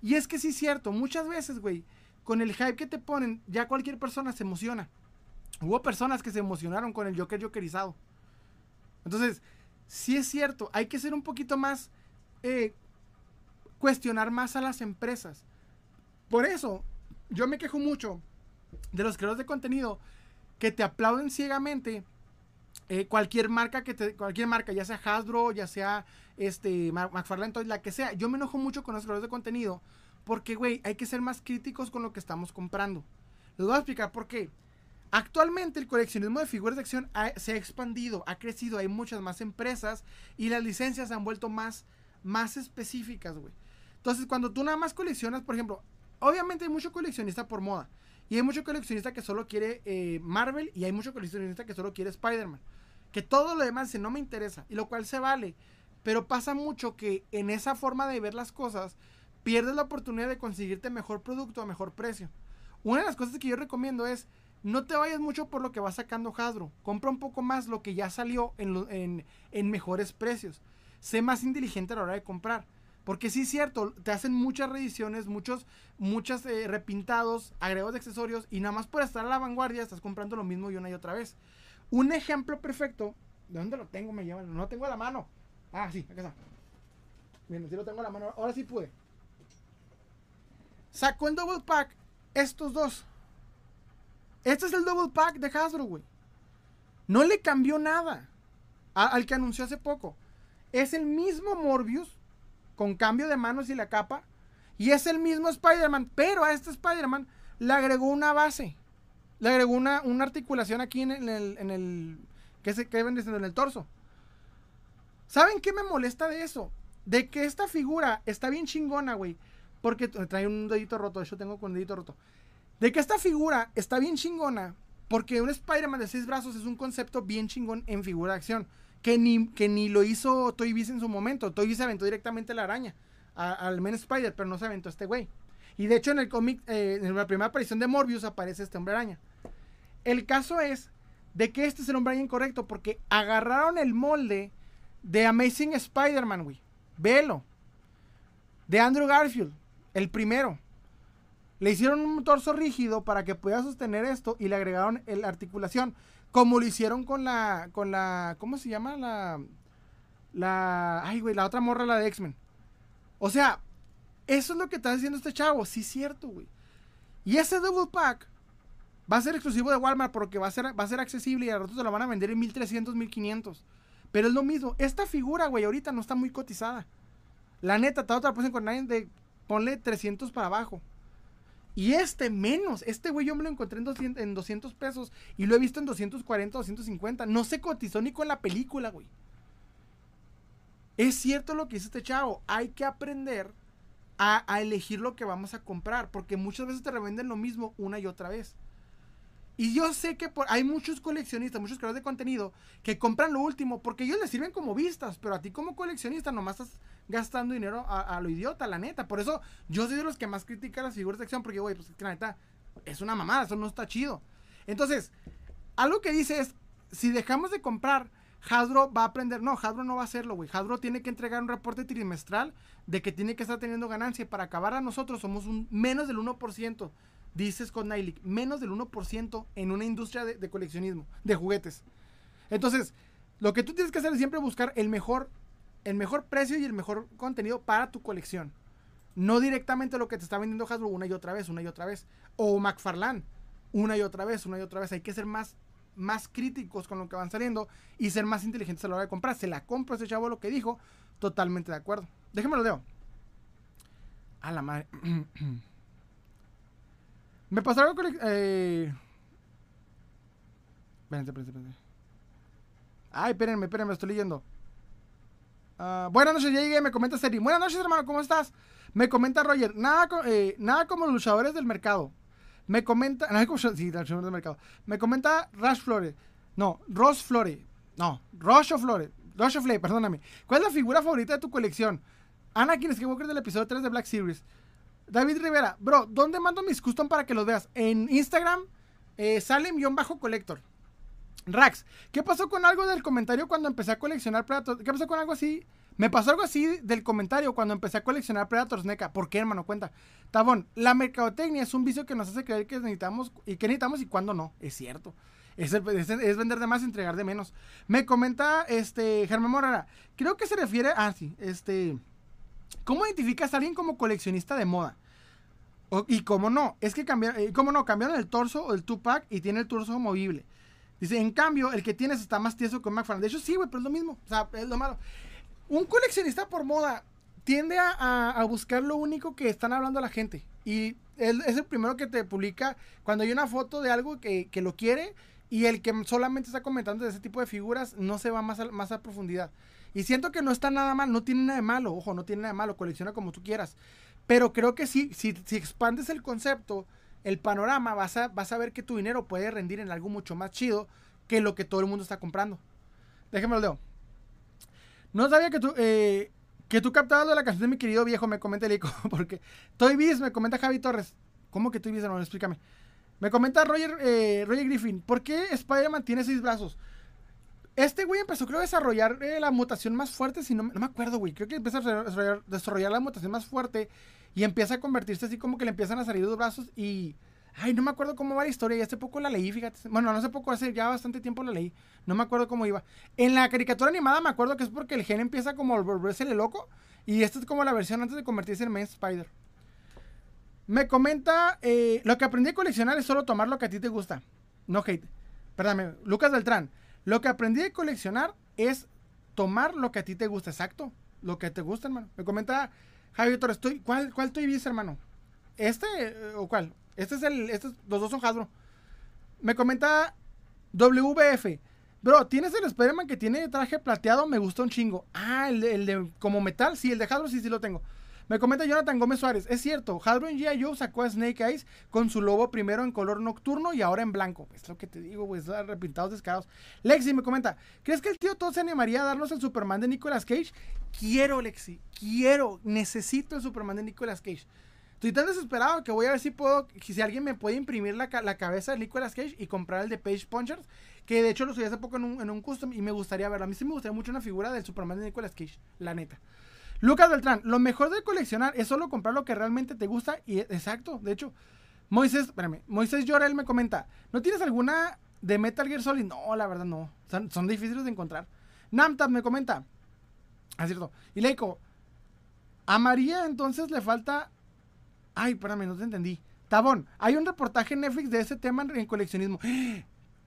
Y es que sí es cierto, muchas veces, güey, con el hype que te ponen, ya cualquier persona se emociona. Hubo personas que se emocionaron con el Joker Jokerizado. Entonces, sí es cierto, hay que ser un poquito más eh, cuestionar más a las empresas. Por eso, yo me quejo mucho de los creadores de contenido que te aplauden ciegamente eh, cualquier marca que te, cualquier marca, ya sea Hasbro, ya sea este McFarlane la que sea. Yo me enojo mucho con los creadores de contenido porque, güey, hay que ser más críticos con lo que estamos comprando. Les voy a explicar por qué. Actualmente el coleccionismo de figuras de acción se ha expandido, ha crecido, hay muchas más empresas y las licencias se han vuelto más, más específicas, güey. Entonces, cuando tú nada más coleccionas, por ejemplo, obviamente hay mucho coleccionista por moda. Y hay mucho coleccionista que solo quiere eh, Marvel y hay mucho coleccionista que solo quiere Spider-Man. Que todo lo demás no me interesa. Y lo cual se vale. Pero pasa mucho que en esa forma de ver las cosas pierdes la oportunidad de conseguirte mejor producto a mejor precio. Una de las cosas que yo recomiendo es no te vayas mucho por lo que va sacando Hasbro. Compra un poco más lo que ya salió en, en mejores precios. Sé más inteligente a la hora de comprar. Porque sí es cierto, te hacen muchas reediciones, muchos, muchas eh, repintados, agregados de accesorios y nada más por estar a la vanguardia estás comprando lo mismo y una y otra vez. Un ejemplo perfecto, ¿de dónde lo tengo? Me llevan, no tengo a la mano. Ah, sí, acá está. Miren, sí lo tengo a la mano, ahora sí pude. Sacó el double pack estos dos. Este es el double pack de Hasbro, güey. No le cambió nada al que anunció hace poco. Es el mismo Morbius con cambio de manos y la capa. Y es el mismo Spider-Man, pero a este Spider-Man le agregó una base. Le agregó una, una articulación aquí en el, en el que se que ven en el torso. ¿Saben qué me molesta de eso? De que esta figura está bien chingona, güey. Porque trae un dedito roto, yo tengo con un dedito roto. De que esta figura está bien chingona. Porque un Spider-Man de seis brazos es un concepto bien chingón en figura de acción que ni, que ni lo hizo Toy Biz en su momento. Toy Biz aventó directamente la araña al Men Spider, pero no se aventó este güey. Y de hecho en el cómic, eh, en la primera aparición de Morbius aparece este hombre araña. El caso es de que este es el hombre araña incorrecto porque agarraron el molde de Amazing Spider-Man, güey. Velo. De Andrew Garfield, el primero. Le hicieron un torso rígido para que pueda sostener esto y le agregaron la articulación. Como lo hicieron con la. con la. ¿Cómo se llama? La. La. Ay, güey, la otra morra, la de X-Men. O sea, eso es lo que está diciendo este chavo. Sí, cierto, güey. Y ese double pack va a ser exclusivo de Walmart porque va a ser, va a ser accesible y al rato te lo van a vender en 1300, 1500. Pero es lo mismo. Esta figura, güey, ahorita no está muy cotizada. La neta, te la pueden con nadie de ponle 300 para abajo. Y este menos, este güey yo me lo encontré en 200, en 200 pesos y lo he visto en 240, 250. No se cotizó ni con la película, güey. Es cierto lo que dice este chavo, hay que aprender a, a elegir lo que vamos a comprar, porque muchas veces te revenden lo mismo una y otra vez. Y yo sé que por, hay muchos coleccionistas, muchos creadores de contenido que compran lo último porque ellos les sirven como vistas, pero a ti como coleccionista nomás estás gastando dinero a, lo idiota, la neta. Por eso yo soy de los que más critican las figuras de acción porque, güey, pues la neta es una mamada, eso no está chido. Entonces, algo que dice es, si dejamos de comprar, Hasbro va a aprender. No, Hasbro no va a hacerlo, güey. Hasbro tiene que entregar un reporte trimestral de que tiene que estar teniendo ganancia. Para acabar a nosotros somos un menos del 1% dices con Nike, menos del 1% en una industria de, coleccionismo, de juguetes. Entonces, lo que tú tienes que hacer es siempre buscar el mejor, el mejor precio y el mejor contenido para tu colección. No directamente lo que te está vendiendo Hasbro una y otra vez, una y otra vez. O McFarlane, una y otra vez, una y otra vez. Hay que ser más, más críticos con lo que van saliendo y ser más inteligentes a la hora de comprar. Se la compro ese chavo lo que dijo, totalmente de acuerdo. Déjeme lo leo. A la madre. <clears throat> Me pasó algo con... Eh... Espérense, espérense. Ay, espérenme, espérenme, estoy leyendo. Uh, buenas noches, ya llegué, me comenta Seri. Buenas noches, hermano, ¿cómo estás? Me comenta Roger, nada, eh, nada como los luchadores del mercado. Me comenta, nada como, sí, del mercado. Me comenta Rush Flore. No, Ross Flore. No, Rosh Flore. Rosh Flore, perdóname. ¿Cuál es la figura favorita de tu colección? Anakin Skywalker del episodio 3 de Black Series. David Rivera, bro, ¿dónde mando mis custom para que los veas? En Instagram, eh, Salem-Collector. Rax, ¿qué pasó con algo del comentario cuando empecé a coleccionar Predators? ¿Qué pasó con algo así? Me pasó algo así del comentario cuando empecé a coleccionar Predators NECA. ¿Por qué, hermano? Cuenta. Tabón, la mercadotecnia es un vicio que nos hace creer que necesitamos y que necesitamos y cuando no. Es cierto. Es, vender de más y entregar de menos. Me comenta este Germán Morara. Creo que se refiere. Ah, sí. Este. ¿Cómo identificas a alguien como coleccionista de moda? y cómo no, es que cambiaron, eh, cómo no, cambiaron el torso o el Tupac y tiene el torso movible. Dice, en cambio, el que tienes está más tieso que McFarlane. De hecho, sí, güey, pero es lo mismo. O sea, es lo malo. Un coleccionista por moda tiende a, buscar lo único que están hablando la gente. Y es el primero que te publica cuando hay una foto de algo que, lo quiere y el que solamente está comentando de ese tipo de figuras no se va más a profundidad. Y siento que no está nada mal, no tiene nada de malo, ojo, no tiene nada de malo, colecciona como tú quieras. Pero creo que sí, si, si expandes el concepto, el panorama, vas a, vas a ver que tu dinero puede rendir en algo mucho más chido que lo que todo el mundo está comprando. Déjame lo leo. No sabía que tú, eh, que tú captabas de la canción de mi querido viejo, me comenta el ICO, <laughs> porque Toy Biz, me comenta Javi Torres. ¿Cómo que Toy Biz, hermano? Explícame. Me comenta Roger, eh, Roger Griffin, ¿por qué Spider-Man tiene seis brazos? Este güey empezó, creo, a desarrollar eh, la mutación más fuerte, si no, no me acuerdo, güey. Creo que empieza a desarrollar, la mutación más fuerte y empieza a convertirse así como que le empiezan a salir dos brazos y... Ay, no me acuerdo cómo va la historia. Y hace poco la leí, fíjate. Bueno, no hace poco, hace ya bastante tiempo la leí. No me acuerdo cómo iba. En la caricatura animada me acuerdo que es porque el gen empieza como a volverse loco. Y esta es como la versión antes de convertirse en Main Spider. Me comenta, eh, lo que aprendí a coleccionar es solo tomar lo que a ti te gusta. No hate. Perdóname, Lucas Beltrán. Lo que aprendí a coleccionar es tomar lo que a ti te gusta, exacto. Lo que te gusta, hermano. Me comenta Javier Torres, ¿cuál, cuál estoy visto, hermano? ¿Este eh, o cuál? Este es el, estos, los dos son Hasbro. Me comenta WBF. Bro, ¿tienes el Spider-Man que tiene traje plateado? Me gusta un chingo. Ah, el de, el de como metal, sí, el de Hasbro sí, sí lo tengo. Me comenta Jonathan Gómez Suárez. Es cierto, Hasbro en G.I. Joe sacó a Snake Eyes con su logo primero en color nocturno y ahora en blanco. Es lo que te digo, güey, repintados descarados. Lexi me comenta, ¿crees que el tío todo se animaría a darnos el Superman de Nicolas Cage? Quiero, Lexi, quiero, necesito el Superman de Nicolas Cage. Estoy tan desesperado que voy a ver si puedo, si alguien me puede imprimir la, cabeza de Nicolas Cage y comprar el de Page Punchers, que de hecho lo subí hace poco en un, en un custom y me gustaría verlo. A mí sí me gustaría mucho una figura del Superman de Nicolas Cage, la neta. Lucas Beltrán, lo mejor de coleccionar es solo comprar lo que realmente te gusta y exacto, de hecho, Moisés, espérame, Moisés Llorel me comenta, ¿no tienes alguna de Metal Gear Solid? No, la verdad no, son, difíciles de encontrar. Namtab me comenta, ah, cierto, y Leico, a María entonces le falta, ay, espérame, no te entendí. Tabón, hay un reportaje en Netflix de ese tema en coleccionismo.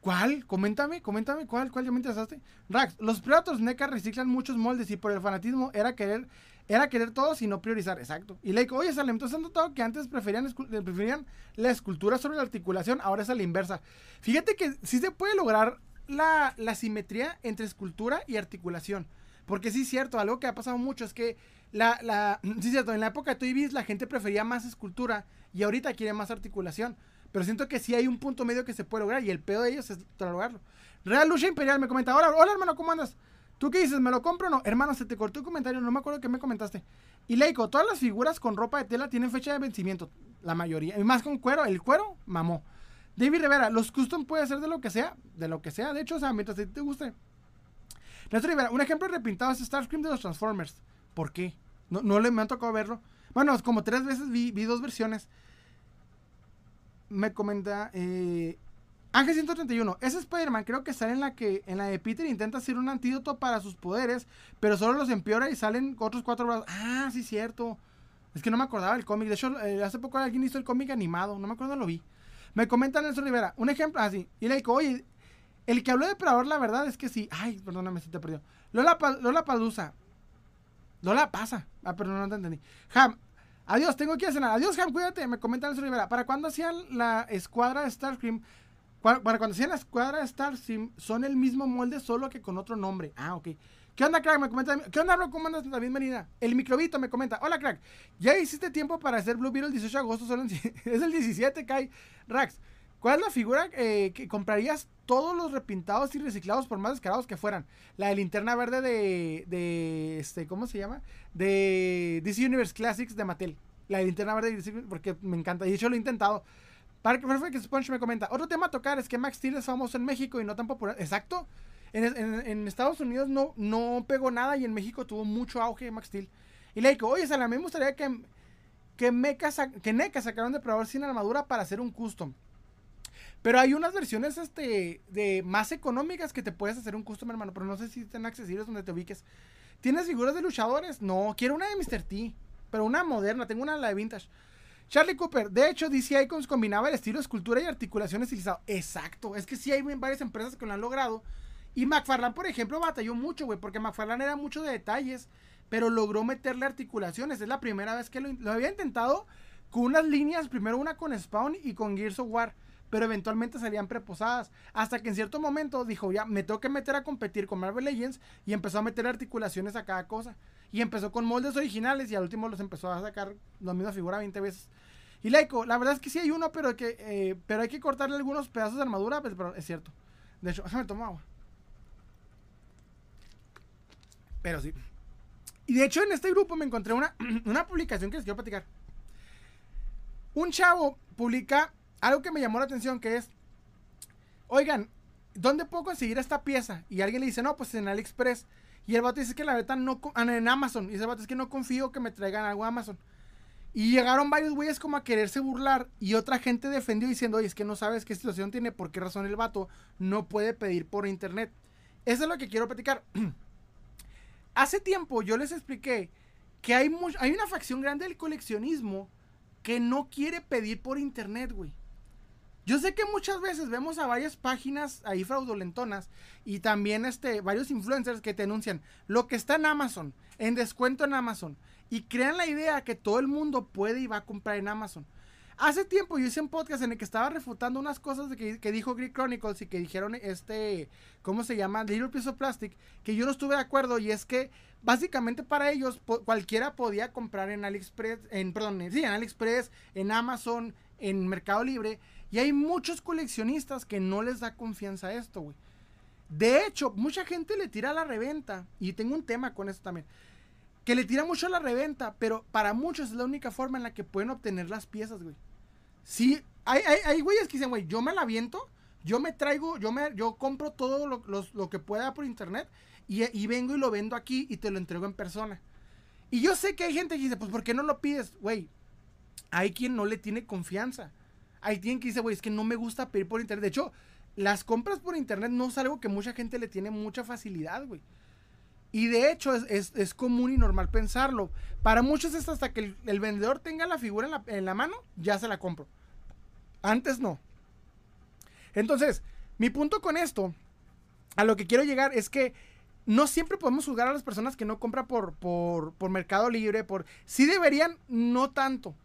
¿Cuál? Coméntame, coméntame, ¿cuál? ¿Cuál ya me interesaste? Rax, los Predators NECA reciclan muchos moldes y por el fanatismo era querer era querer todos y no priorizar, exacto. Y le digo, oye, Salem, entonces han notado que antes preferían, eh, preferían la escultura sobre la articulación, ahora es a la inversa. Fíjate que sí se puede lograr la, simetría entre escultura y articulación. Porque sí es cierto, algo que ha pasado mucho es que la, <clears throat> sí es cierto, en la época de Toy la gente prefería más escultura y ahorita quiere más articulación. Pero siento que sí hay un punto medio que se puede lograr y el pedo de ellos es lograrlo. Real Lucha Imperial me comenta, hola, hola hermano, ¿cómo andas? ¿Tú qué dices? ¿Me lo compro o no? Hermano, se te cortó el comentario, no me acuerdo qué me comentaste. Y Leico, todas las figuras con ropa de tela tienen fecha de vencimiento, la mayoría. Y más con cuero, el cuero, mamó. David Rivera, los custom puede ser de lo que sea, de lo que sea, de hecho, o sea, mientras te, te guste. Néstor Rivera, un ejemplo repintado es Starscream de los Transformers. ¿Por qué? No, no le me han tocado verlo. Bueno, como tres veces vi dos versiones. Me comenta, eh, Ángel 131. Ese Spider-Man creo que sale en la que en la de Peter intenta hacer un antídoto para sus poderes, pero solo los empeora y salen otros cuatro brazos. Ah, sí, cierto. Es que no me acordaba del cómic. De hecho, eh, hace poco alguien hizo el cómic animado. No me acuerdo, lo vi. Me comenta Nelson Rivera. Un ejemplo así. y le digo, oye, el que habló de Depredador, la verdad es que sí. Ay, perdóname si te perdió. Lola, Lola Palusa. Lola pasa. Ah, perdón, no te entendí. Ham, adiós, tengo que ir a cenar. Adiós, Ham, cuídate. Me comenta Nelson Rivera. ¿Para cuándo hacían la escuadra de Starscream? Para cuando sean la escuadra de Starsim, son el mismo molde, solo que con otro nombre. Ah, ok. ¿Qué onda, crack? Me comenta. ¿Qué onda, bro? ¿Cómo andas? La bienvenida. El microbito me comenta. Hola, crack. Ya hiciste tiempo para hacer Blue Beetle el 18 de agosto. Solo <laughs> es el 17, Kai. Rax. ¿Cuál es la figura eh, que comprarías todos los repintados y reciclados por más descarados que fueran? La de linterna verde de, de este, ¿cómo se llama? De DC Universe Classics de Mattel. La de linterna verde porque me encanta. Y de hecho lo he intentado. Perfect Sponge me comenta. Otro tema a tocar es que Max Steel es famoso en México y no tan popular. Exacto. En, Estados Unidos no, no pegó nada y en México tuvo mucho auge Max Steel. Y le digo, oye, Sala, a mí me gustaría que, que, Mecha que NECA sacaran de probar sin armadura para hacer un custom. Pero hay unas versiones este, de más económicas que te puedes hacer un custom, hermano. Pero no sé si están accesibles donde te ubiques. ¿Tienes figuras de luchadores? No, quiero una de Mr. T. Pero una moderna, tengo una la de Vintage. Charlie Cooper, de hecho, DC Icons combinaba el estilo escultura y articulación estilizado. Exacto, es que sí hay varias empresas que lo han logrado. Y McFarlane, por ejemplo, batalló mucho, güey, porque McFarlane era mucho de detalles, pero logró meterle articulaciones. Es la primera vez que lo, había intentado con unas líneas, primero una con Spawn y con Gears of War, pero eventualmente salían preposadas. Hasta que en cierto momento dijo, ya, me tengo que meter a competir con Marvel Legends y empezó a meter articulaciones a cada cosa. Y empezó con moldes originales y al último los empezó a sacar la misma figura 20 veces. Y Laico, la verdad es que sí hay uno, pero, que, eh, pero hay que cortarle algunos pedazos de armadura, pues, pero, es cierto. De hecho, déjame tomar agua. Pero sí. Y de hecho en este grupo me encontré una, <clears throat> una publicación que les quiero platicar. Un chavo publica algo que me llamó la atención, que es, oigan, ¿dónde puedo conseguir esta pieza? Y alguien le dice, no, pues en AliExpress. Y el vato dice que la verdad no, ah, en Amazon. Y ese vato es que no confío que me traigan algo a Amazon. Y llegaron varios güeyes como a quererse burlar y otra gente defendió diciendo, oye, es que no sabes qué situación tiene, por qué razón el vato no puede pedir por internet. Eso es lo que quiero platicar. <clears throat> Hace tiempo yo les expliqué que hay, hay una facción grande del coleccionismo que no quiere pedir por internet, güey. Yo sé que muchas veces vemos a varias páginas ahí fraudulentonas y también este, varios influencers que te anuncian lo que está en Amazon, en descuento en Amazon y crean la idea que todo el mundo puede y va a comprar en Amazon. Hace tiempo yo hice un podcast en el que estaba refutando unas cosas de que, dijo Greek Chronicles y que dijeron este, ¿cómo se llama? Little Piece of Plastic, que yo no estuve de acuerdo y es que básicamente para ellos cualquiera podía comprar en AliExpress, en, perdón, sí, en AliExpress, en Amazon, en Mercado Libre y hay muchos coleccionistas que no les da confianza a esto, güey. De hecho, mucha gente le tira a la reventa y tengo un tema con esto también que le tira mucho a la reventa, pero para muchos es la única forma en la que pueden obtener las piezas, güey. Sí, hay, hay, güeyes que dicen, güey, yo me la viento, yo me traigo, yo me, yo compro todo lo, que pueda por internet y, vengo y lo vendo aquí y te lo entrego en persona. Y yo sé que hay gente que dice, pues ¿por qué no lo pides? Güey, hay quien no le tiene confianza. Hay quien que dice, güey, es que no me gusta pedir por internet. De hecho, las compras por internet no es algo que mucha gente le tiene mucha facilidad, güey. Y de hecho es, común y normal pensarlo. Para muchos es hasta que el, vendedor tenga la figura en la, mano, ya se la compro. Antes no. Entonces, mi punto con esto, a lo que quiero llegar es que no siempre podemos juzgar a las personas que no compran por, por, por Mercado Libre, por... Sí deberían, no tanto.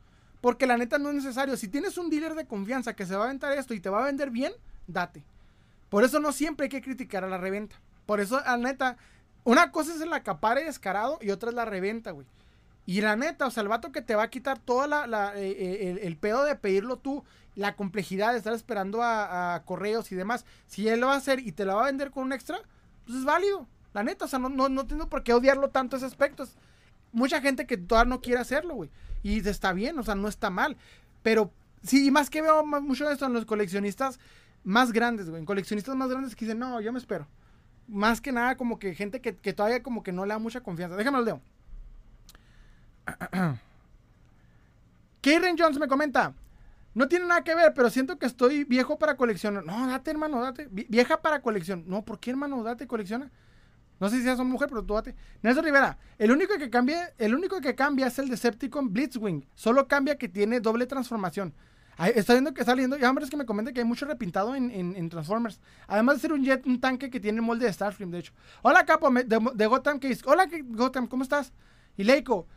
Porque la neta no es necesario. Si tienes un dealer de confianza que se va a aventar esto y te va a vender bien, date. Por eso no siempre hay que criticar a la reventa. Por eso, la neta, una cosa es el acapare descarado y otra es la reventa, güey. Y la neta, o sea, el vato que te va a quitar todo la, eh, eh, el, pedo de pedirlo tú, la complejidad de estar esperando a, correos y demás, si él lo va a hacer y te la va a vender con un extra, pues es válido. La neta, o sea, no, no, no tengo por qué odiarlo tanto ese aspecto. Mucha gente que todavía no quiere hacerlo, güey. Y está bien, o sea, no está mal. Pero sí, más que veo mucho de esto en los coleccionistas más grandes, güey. En coleccionistas más grandes que dicen, no, yo me espero. Más que nada, como que gente que, que todavía como que no le da mucha confianza. Déjame lo leo. <clears throat> Karen Jones me comenta. No tiene nada que ver, pero siento que estoy viejo para coleccionar. No, date, hermano, date. Vieja para colección. No, ¿por qué, hermano? Date, colecciona. No sé si seas una mujer, pero tú date. Nelson Rivera, el único que cambia, el único que cambia es el Decepticon Blitzwing. Solo cambia que tiene doble transformación. está viendo que está leyendo, ya hombre, es que me comenta que hay mucho repintado en, Transformers. Además de ser un jet, un tanque que tiene molde de Starscream, de hecho. Hola, capo, de, Gotham Case. Hola, Gotham, ¿cómo estás? Y Leiko,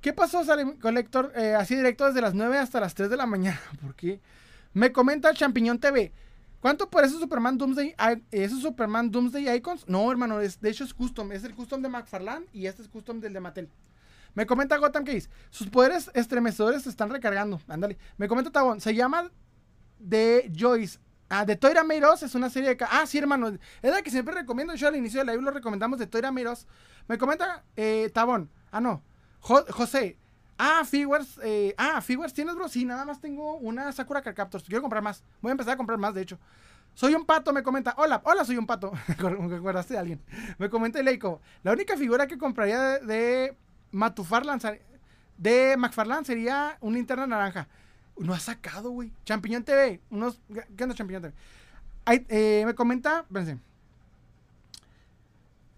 ¿qué pasó, Salem Collector? Eh, así directo desde las 9 hasta las 3 de la mañana. <laughs> ¿Por qué? Me comenta el Champiñón TV. ¿Cuánto por ese Superman Doomsday? ¿Esos Superman Doomsday Icons? No, hermano, es, de hecho es custom. Es el custom de McFarlane y este es custom del de Mattel. Me comenta Gotham Case. Sus poderes estremecedores se están recargando. Ándale. Me comenta Tabón. Se llama The Joyce. Ah, de Toira Meiros es una serie de... Ah, sí, hermano. Es la que siempre recomiendo. Yo al inicio de la lo recomendamos de Toira Meiros. Me comenta eh, Tabón. Ah, no. José. Ah, Figures. Eh, ah, Figures tienes, bro. Sí, nada más tengo una Sakura Captors. Quiero comprar más. Voy a empezar a comprar más, de hecho. Soy un pato, me comenta. Hola, hola, soy un pato. <laughs> ¿Me acordaste de alguien? Me comenta Leico. La única figura que compraría de, de de McFarland sería una linterna naranja. No ha sacado, güey. Champiñón TV. ¿Qué onda, Champiñón TV? Eh, me comenta, espérense.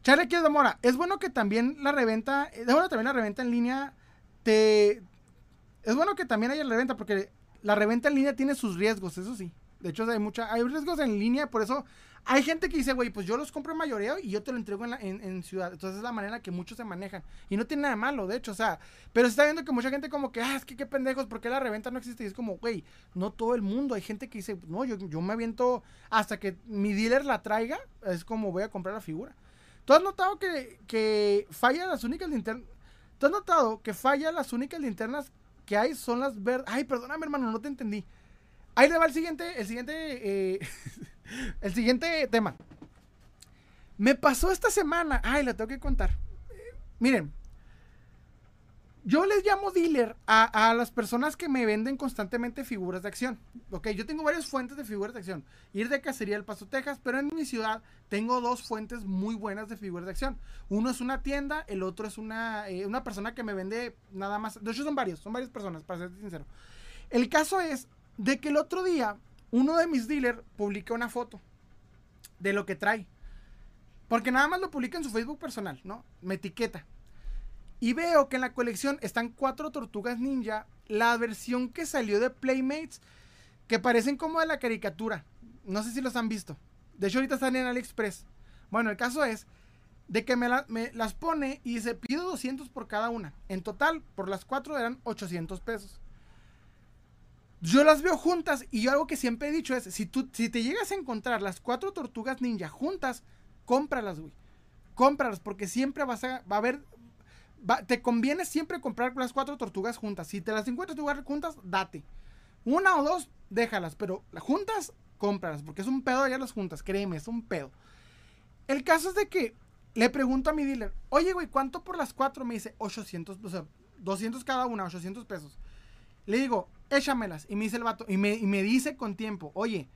Charlie de Mora. Es bueno que también la reventa, es bueno también la reventa en línea te... Es bueno que también haya reventa porque la reventa en línea tiene sus riesgos, eso sí. De hecho, hay mucha, hay riesgos en línea, por eso hay gente que dice, güey, pues yo los compro en mayoreo y yo te lo entrego en, en, ciudad. Entonces es la manera que muchos se manejan. Y no tiene nada malo, de hecho, o sea, pero se está viendo que mucha gente como que, ah, es que qué pendejos, porque la reventa no existe? Y es como, güey, no todo el mundo. Hay gente que dice, no, yo, yo me aviento hasta que mi dealer la traiga, es como voy a comprar la figura. ¿Tú has notado que, que falla las únicas linternas? ¿Tú has notado que falla las únicas linternas que hay son las verdes? Ay, perdóname, hermano, no te entendí. Ahí le va el siguiente, el siguiente, eh, <laughs> el siguiente tema. Me pasó esta semana. Ay, la tengo que contar. miren, yo les llamo dealer a, las personas que me venden constantemente figuras de acción. Ok, yo tengo varias fuentes de figuras de acción. Ir de cacería El Paso, Texas, pero en mi ciudad tengo dos fuentes muy buenas de figuras de acción. Uno es una tienda, el otro es una, eh, una persona que me vende nada más. De hecho, son varios, son varias personas, para ser sincero. El caso es de que el otro día uno de mis dealers publica una foto de lo que trae. Porque nada más lo publica en su Facebook personal, ¿no? Me etiqueta. Y veo que en la colección están cuatro tortugas ninja, la versión que salió de Playmates, que parecen como de la caricatura. No sé si los han visto. De hecho, ahorita están en AliExpress. Bueno, el caso es de que me, las pone y dice, pido 200 por cada una. En total, por las cuatro eran 800 pesos. Yo las veo juntas y yo algo que siempre he dicho es, si, tú, si te llegas a encontrar las cuatro tortugas ninja juntas, cómpralas, güey. Cómpralas porque siempre vas a, va a haber te conviene siempre comprar las cuatro tortugas juntas. Si te las encuentras juntas, date. Una o dos, déjalas, pero juntas, cómpralas, porque es un pedo ya las juntas, créeme, es un pedo. El caso es de que le pregunto a mi dealer, oye, güey, ¿cuánto por las cuatro? Me dice 800, o sea, 200 cada una, 800 pesos. Le digo, échamelas. Y me dice el vato, y me, y me dice con tiempo, oye,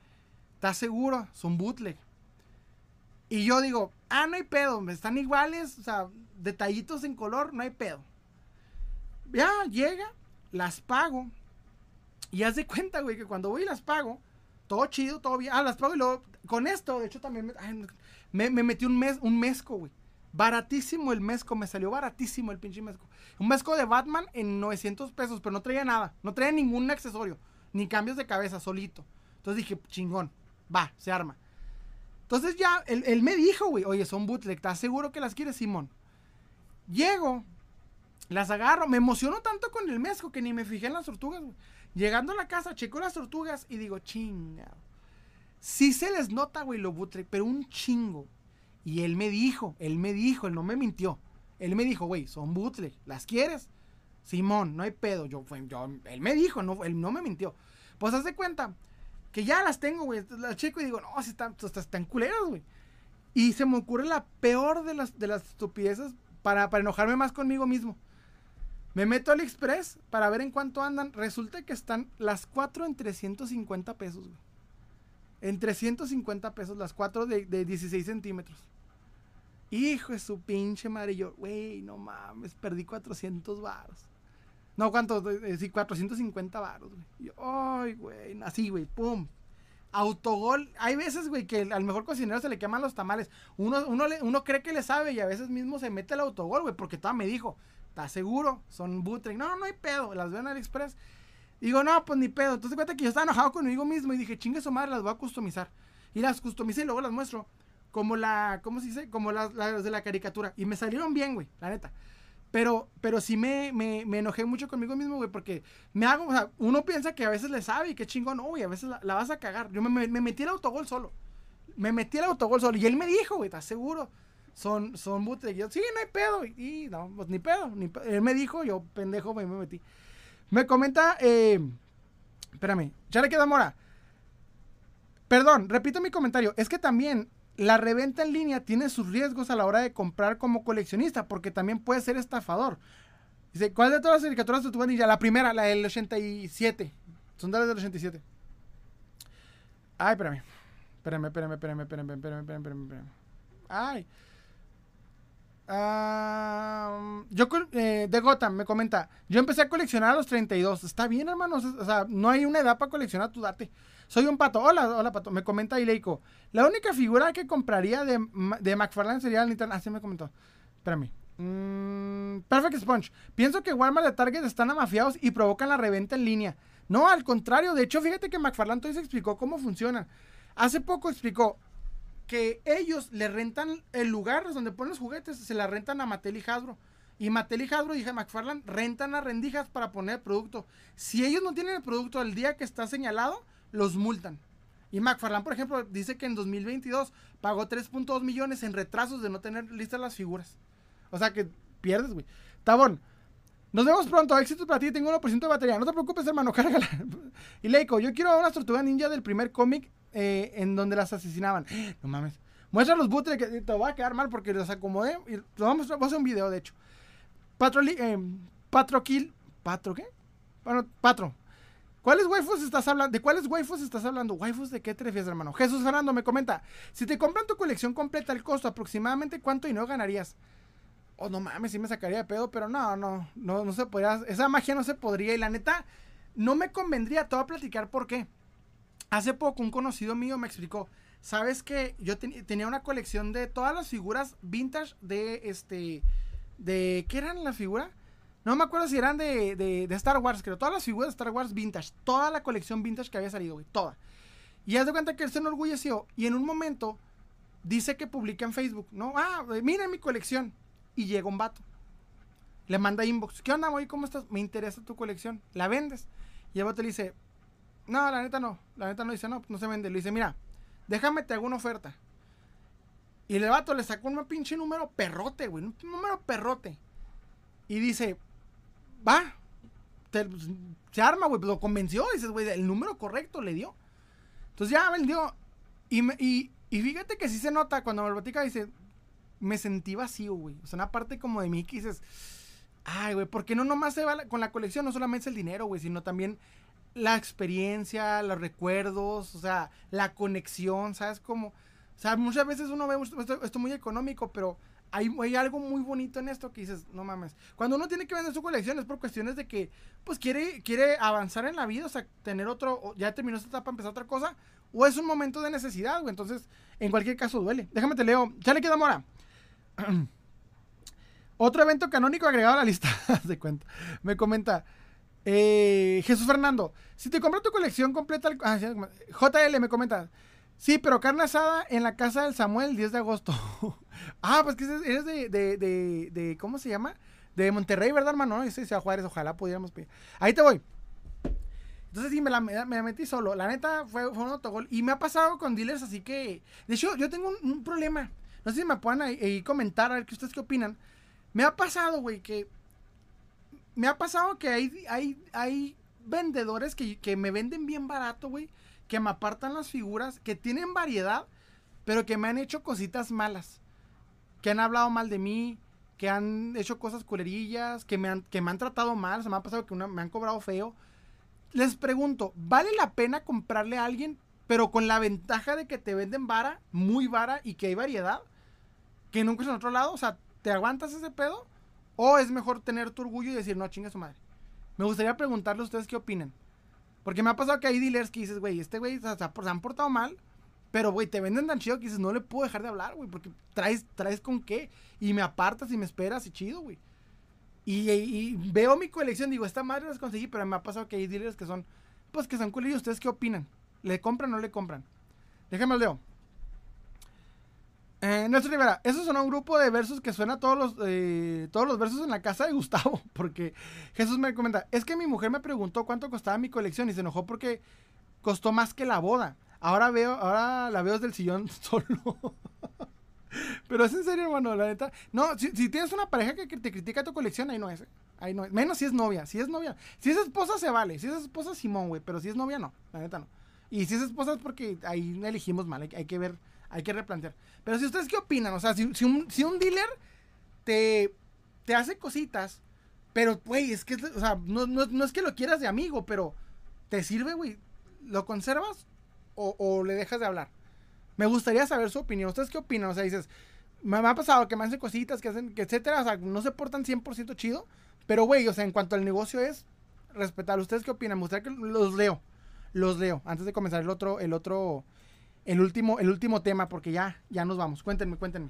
¿estás seguro? Son bootleg. Y yo digo, ah, no hay pedo, están iguales, o sea, detallitos en color, no hay pedo. Ya, llega, las pago. Y haz de cuenta, güey, que cuando voy y las pago, todo chido, todo bien. Ah, las pago y luego, con esto, de hecho también me, me, metí un mes, un mezco, güey. Baratísimo el mezco, me salió baratísimo el pinche mezco. Un mezco de Batman en 900 pesos, pero no traía nada, no traía ningún accesorio, ni cambios de cabeza, solito. Entonces dije, chingón, va, se arma. Entonces ya, él, me dijo, güey, oye, son bootleg, ¿estás seguro que las quieres, Simón? Llego, las agarro, me emociono tanto con el mezco que ni me fijé en las tortugas, güey. Llegando a la casa, checo las tortugas y digo, chinga. Sí se les nota, güey, lo bootleg, pero un chingo. Y él me dijo, él me dijo, él no me mintió. Él me dijo, güey, son bootleg, ¿las quieres? Simón, no hay pedo. Yo, yo, él me dijo, no, él no me mintió. Pues haz de cuenta que ya las tengo, güey. Las checo y digo, no, si están, están culeras, güey. Y se me ocurre la peor de las, de las estupideces para, para enojarme más conmigo mismo. Me meto al Express para ver en cuánto andan. Resulta que están las cuatro en 350 pesos, güey. En 350 pesos, las cuatro de, de 16 centímetros. Hijo de su pinche madre. Yo, güey, no mames, perdí 400 baros. No, ¿cuánto? Sí, 450 baros, güey. Ay, güey, así, güey, pum. Autogol. Hay veces, güey, que al mejor cocinero se le queman los tamales. Uno, uno, uno cree que le sabe y a veces mismo se mete el autogol, güey, porque toda me dijo, ¿estás seguro? Son bootleg. No, no hay pedo. Las veo en AliExpress. Digo, no, pues ni pedo. Entonces cuenta que yo estaba enojado conmigo mismo y dije, chingue su madre, las voy a customizar. Y las customicé y luego las muestro. Como la, ¿cómo se dice? Como las de la caricatura. Y me salieron bien, güey, la neta. Pero, pero sí me, me, enojé mucho conmigo mismo, güey, porque me hago, o sea, uno piensa que a veces le sabe y qué chingón, no, güey, a veces la, vas a cagar. Yo me, metí el autogol solo. Me metí el autogol solo. Y él me dijo, güey, ¿estás seguro? Son, son bootleg. sí, no hay pedo. Y, no, pues ni pedo, ni Él me dijo, yo pendejo me, me metí. Me comenta, eh, espérame, ya le queda mora. Perdón, repito mi comentario. Es que también la reventa en línea tiene sus riesgos a la hora de comprar como coleccionista, porque también puede ser estafador. Dice, ¿cuál de todas las caricaturas de tu vanilla? La primera, la del 87. Son de las del 87. Ay, espérame. Espérame, espérame, espérame, espérame, espérame, espérame, espérame. Ay. yo, eh, de Gotham, me comenta, yo empecé a coleccionar a los 32. Está bien, hermanos. O sea, no hay una edad para coleccionar tu date. Soy un pato. Hola, hola, pato. Me comenta Ileiko. La única figura que compraría de, de McFarlane sería el Nintendo. Así me comentó. Espérame. Mm, Perfect Sponge. Pienso que Walmart de Target están amafiados y provocan la reventa en línea. No, al contrario. De hecho, fíjate que McFarlane todavía explicó cómo funciona. Hace poco explicó que ellos le rentan el lugar donde ponen los juguetes, se la rentan a Mattel y Hasbro. Y Mattel y Hasbro, dije McFarlane, rentan a rendijas para poner el producto. Si ellos no tienen el producto el día que está señalado, los multan. Y McFarlane, por ejemplo, dice que en 2022 pagó 3.2 millones en retrasos de no tener listas las figuras. O sea que pierdes, güey. Tabón, nos vemos pronto. Éxito para ti. Tengo 1% de batería. No te preocupes, hermano. <laughs> Cárgala. y Leiko, yo quiero una tortuga ninja del primer cómic eh, en donde las asesinaban. <gasps> No mames. Muestra los bootleg que te va a quedar mal porque los acomodé. Y vamos, a hacer un video, de hecho. Patro, eh, Patro Kill. ¿Patro qué? Bueno, Patro. ¿Cuáles waifus estás hablando? ¿De cuáles waifus estás hablando? ¿Waifus de qué te refieres, hermano? Jesús Fernando me comenta. Si te compran tu colección completa, el costo aproximadamente cuánto y no ganarías. Oh, no mames, sí me sacaría de pedo, pero no, no, no, no se podría. Esa magia no se podría. Y la neta, no me convendría. Te voy a platicar por qué. Hace poco un conocido mío me explicó. ¿Sabes que Yo tenía una colección de todas las figuras vintage de este. de ¿Qué eran las figuras? No me acuerdo si eran de, de, Star Wars, creo. Todas las figuras de Star Wars vintage. Toda la colección vintage que había salido, güey. Toda. Y haz de cuenta que él se enorgulleció. Y en un momento dice que publica en Facebook, ¿no? Ah, mira mi colección. Y llega un vato. Le manda inbox. ¿Qué onda, güey? ¿Cómo estás? Me interesa tu colección. ¿La vendes? Y el vato le dice, no, la neta no. La neta no dice, no, no se vende. Le dice, mira, déjame te hago una oferta. Y el vato le sacó un pinche número perrote, güey. Un número perrote. Y dice, va, se arma, güey, lo convenció, dices, güey, el número correcto le dio. Entonces ya vendió. Y, y, y fíjate que sí se nota cuando me lo dice, me sentí vacío, güey. O sea, una parte como de mí que dices, ay, güey, porque no nomás se va con la colección, no solamente es el dinero, güey, sino también la experiencia, los recuerdos, o sea, la conexión, ¿sabes? Como, o sea, muchas veces uno ve esto muy económico, pero hay, algo muy bonito en esto que dices, no mames. Cuando uno tiene que vender su colección es por cuestiones de que, pues quiere, quiere avanzar en la vida, o sea, tener otro, ya terminó esta etapa, empezar otra cosa, o es un momento de necesidad, güey. Entonces, en cualquier caso duele. Déjame te leo. Ya le queda mora. <clears throat> Otro evento canónico agregado a la lista. <laughs> de cuenta. Me comenta. Eh, Jesús Fernando. Si te compras tu colección completa. Ah, JL me comenta. Sí, pero carne asada en la casa del Samuel el 10 de agosto. <laughs> ah, pues que eres de, de, de, de, ¿cómo se llama? De Monterrey, ¿verdad, hermano? Ese sea Juárez, ojalá pudiéramos pedir. Ahí te voy. Entonces sí, me la, me metí solo. La neta fue, fue un autogol. Y me ha pasado con dealers, así que... De hecho, yo tengo un, problema. No sé si me puedan ahí, comentar, a ver qué ustedes qué opinan. Me ha pasado, güey, que... Me ha pasado que hay, hay, hay vendedores que, que me venden bien barato, güey que me apartan las figuras, que tienen variedad, pero que me han hecho cositas malas. Que han hablado mal de mí, que han hecho cosas culerillas, que me han, que me han tratado mal, se me ha pasado que me han cobrado feo. Les pregunto, ¿vale la pena comprarle a alguien, pero con la ventaja de que te venden vara, muy vara y que hay variedad? Que nunca es en otro lado, o sea, ¿te aguantas ese pedo? ¿O es mejor tener tu orgullo y decir, no, chinga su madre? Me gustaría preguntarle a ustedes qué opinan. Porque me ha pasado que hay dealers que dices, güey, este güey se, han portado mal, pero, güey, te venden tan chido que dices, no le puedo dejar de hablar, güey, porque traes, traes con qué. Y me apartas y me esperas y chido, güey. Y, veo mi colección, digo, esta madre las conseguí, pero me ha pasado que hay dealers que son, pues que son culillos. ¿Ustedes qué opinan? ¿Le compran o no le compran? Déjame el leo. Eh, Nelson Rivera, eso son un grupo de versos que suena todos los, eh, todos los versos en la casa de Gustavo. <laughs> Porque Jesús me comenta, es que mi mujer me preguntó cuánto costaba mi colección y se enojó porque costó más que la boda. Ahora veo, ahora la veo desde el sillón <laughs> solo. Pero es en serio, hermano, la neta. No, si, tienes una pareja que te critica tu colección, ahí no es. Ahí no es. Menos si es novia. Si es novia. Si es esposa, se vale. Si es esposa, Simón, güey. Pero si es novia, no. La neta, no. Y si es esposa es porque ahí elegimos mal. hay que ver hay que replantear. Pero si ustedes qué opinan, o sea, si, un, dealer te, te hace cositas, pero, güey, es que, o sea, no, es que lo quieras de amigo, pero te sirve, güey, ¿lo conservas o, le dejas de hablar? Me gustaría saber su opinión. ¿Ustedes qué opinan? O sea, dices, me, ha pasado que me hacen cositas, que hacen, que etcétera, o sea, no se portan 100% chido, pero, güey, o sea, en cuanto al negocio es respetar. ¿Ustedes qué opinan? Me gustaría que los leo. Los leo antes de comenzar el otro, el otro, el último, el último tema, porque ya, ya nos vamos. Cuéntenme, cuéntenme.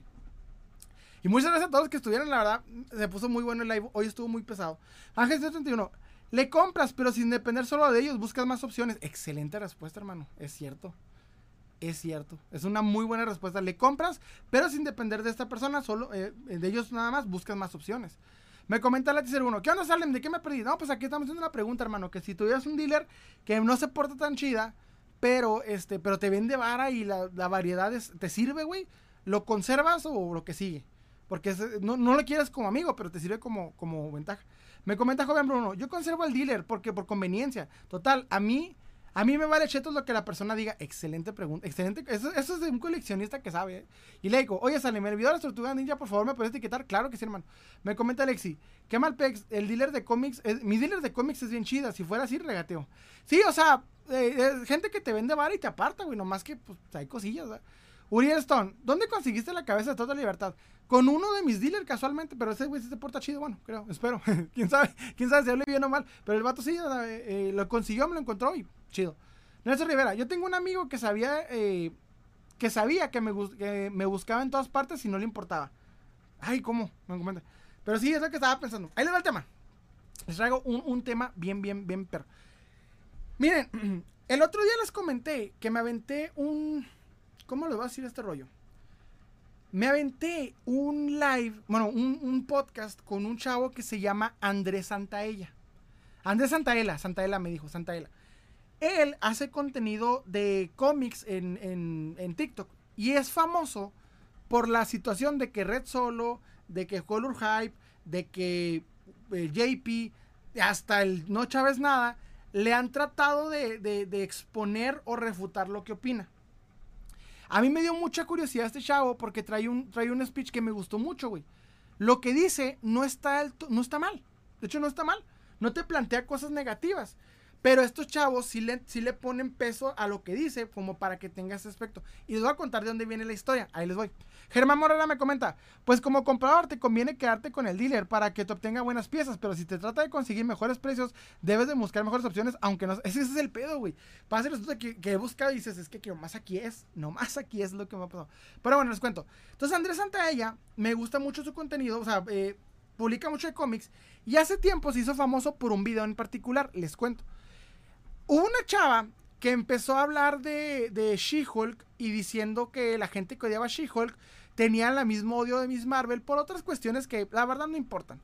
Y muchas gracias a todos que estuvieron, la verdad, se puso muy bueno el live. Hoy estuvo muy pesado. Ángel 31, le compras, pero sin depender solo de ellos, buscas más opciones. Excelente respuesta, hermano. Es cierto. Es cierto. Es una muy buena respuesta. Le compras, pero sin depender de esta persona, solo eh, de ellos nada más, buscas más opciones. Me comenta la teaser 1, ¿qué onda, Salem? ¿De qué me perdí? No, pues aquí estamos haciendo una pregunta, hermano. Que si tuvieras un dealer que no se porta tan chida, pero, este, pero te vende vara y la, variedad te sirve, güey. ¿Lo conservas o lo que sigue? Porque no, no, lo quieres como amigo, pero te sirve como, como ventaja. Me comenta joven Bruno, yo conservo al dealer porque por conveniencia. Total, a mí, a mí me vale chetos lo que la persona diga. Excelente pregunta. Excelente. Eso, eso es de un coleccionista que sabe. ¿eh? Y le digo, oye, sale, me olvidó la tortuga ninja, por favor, ¿me puedes etiquetar? Claro que sí, hermano. Me comenta Alexi, qué mal pex, el dealer de cómics, mi dealer de cómics es bien chida. Si fuera así, regateo. Sí, o sea, eh, gente que te vende vara y te aparta, güey. Nomás que pues, hay cosillas, ¿verdad? Uriel Stone, ¿dónde conseguiste la cabeza de toda libertad? Con uno de mis dealers casualmente, pero ese güey se porta chido, bueno, creo, espero. <laughs> quién sabe, quién sabe si hable bien o mal. Pero el vato sí, eh, lo consiguió, me lo encontró y chido. Nelson Rivera, yo tengo un amigo que sabía eh, que sabía que me, me buscaba en todas partes y no le importaba. Ay, ¿cómo? Me comenta. Pero sí, es lo que estaba pensando. Ahí le va el tema. Les traigo un, un tema bien, bien, bien perro. Miren, <clears throat> el otro día les comenté que me aventé un... ¿Cómo le voy a decir este rollo? Me aventé un live, bueno, un, podcast con un chavo que se llama Andrés Santaella. Andrés Santaella, Santaella me dijo, Santaella. Él hace contenido de cómics en, en, TikTok y es famoso por la situación de que Red Solo, de que Color Hype, de que eh, JP, hasta el No Chávez Nada, le han tratado de, exponer o refutar lo que opina. A mí me dio mucha curiosidad este chavo porque trae un, trae un speech que me gustó mucho, güey. Lo que dice no está, no está mal. De hecho, no está mal. No te plantea cosas negativas. Pero estos chavos sí le, le ponen peso a lo que dice, como para que tenga ese aspecto. Y les voy a contar de dónde viene la historia. Ahí les voy. Germán Morera me comenta, pues como comprador te conviene quedarte con el dealer para que te obtenga buenas piezas, pero si te trata de conseguir mejores precios, debes de buscar mejores opciones, aunque no... Ese, es el pedo, güey. Pasa resulta que, que he buscado y dices, es que, que más aquí es, nomás aquí es lo que me ha pasado. Pero bueno, les cuento. Entonces Andrés Santaella, me gusta mucho su contenido, o sea, eh, publica mucho de cómics, y hace tiempo se hizo famoso por un video en particular, les cuento. Hubo una chava que empezó a hablar de, She-Hulk y diciendo que la gente que odiaba She-Hulk tenía el mismo odio de Miss Marvel por otras cuestiones que la verdad no importan.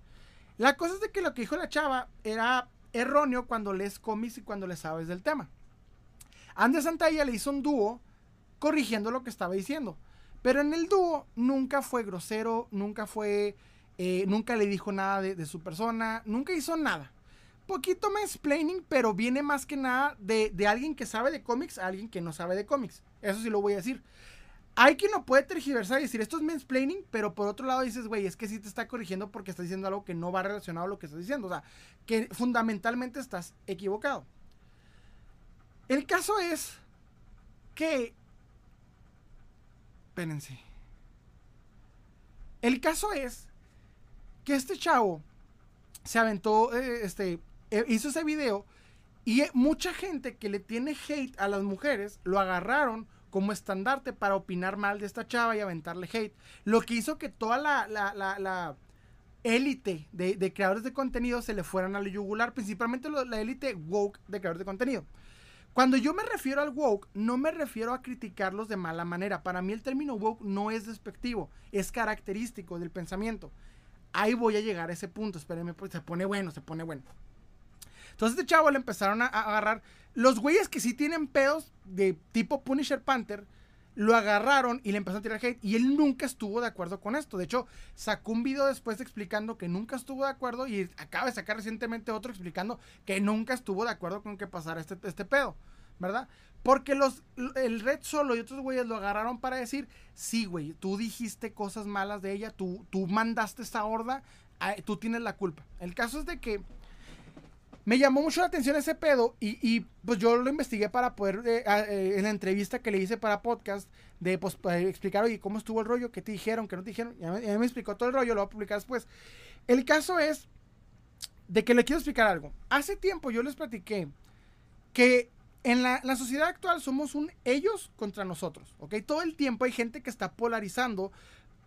La cosa es de que lo que dijo la chava era erróneo cuando lees cómics y cuando le sabes del tema. Andes Santalla le hizo un dúo corrigiendo lo que estaba diciendo. Pero en el dúo nunca fue grosero, nunca fue, eh, nunca le dijo nada de, su persona, nunca hizo nada. Poquito mansplaining, pero viene más que nada de, de alguien que sabe de cómics a alguien que no sabe de cómics. Eso sí lo voy a decir. Hay quien no puede tergiversar y decir esto es mansplaining, pero por otro lado dices, güey, es que sí te está corrigiendo porque está diciendo algo que no va relacionado a lo que estás diciendo. O sea, que fundamentalmente estás equivocado. El caso es que. Espérense. El caso es que este chavo se aventó, eh, este, hizo ese video y mucha gente que le tiene hate a las mujeres lo agarraron como estandarte para opinar mal de esta chava y aventarle hate. Lo que hizo que toda la, la, élite de, creadores de contenido se le fueran al yugular, principalmente la élite woke de creadores de contenido. Cuando yo me refiero al woke, no me refiero a criticarlos de mala manera. Para mí el término woke no es despectivo, es característico del pensamiento. Ahí voy a llegar a ese punto, espérenme, pues se pone bueno, se pone bueno. Entonces este chavo le empezaron a, agarrar. Los güeyes que sí tienen pedos de tipo Punisher Panther, lo agarraron y le empezaron a tirar hate. Y él nunca estuvo de acuerdo con esto. De hecho, sacó un video después explicando que nunca estuvo de acuerdo. Y acaba de sacar recientemente otro explicando que nunca estuvo de acuerdo con que pasara este, este pedo. ¿Verdad? Porque los, el Red Solo y otros güeyes lo agarraron para decir, sí, güey, tú dijiste cosas malas de ella, tú, tú mandaste esa horda, tú tienes la culpa. El caso es de que me llamó mucho la atención ese pedo y, pues yo lo investigué para poder, eh, eh, en la entrevista que le hice para podcast, de pues explicar, oye, cómo estuvo el rollo, qué te dijeron, qué no te dijeron. Ya me, explicó todo el rollo, lo voy a publicar después. El caso es de que le quiero explicar algo. Hace tiempo yo les platiqué que en la, la, sociedad actual somos un ellos contra nosotros, ¿ok? Todo el tiempo hay gente que está polarizando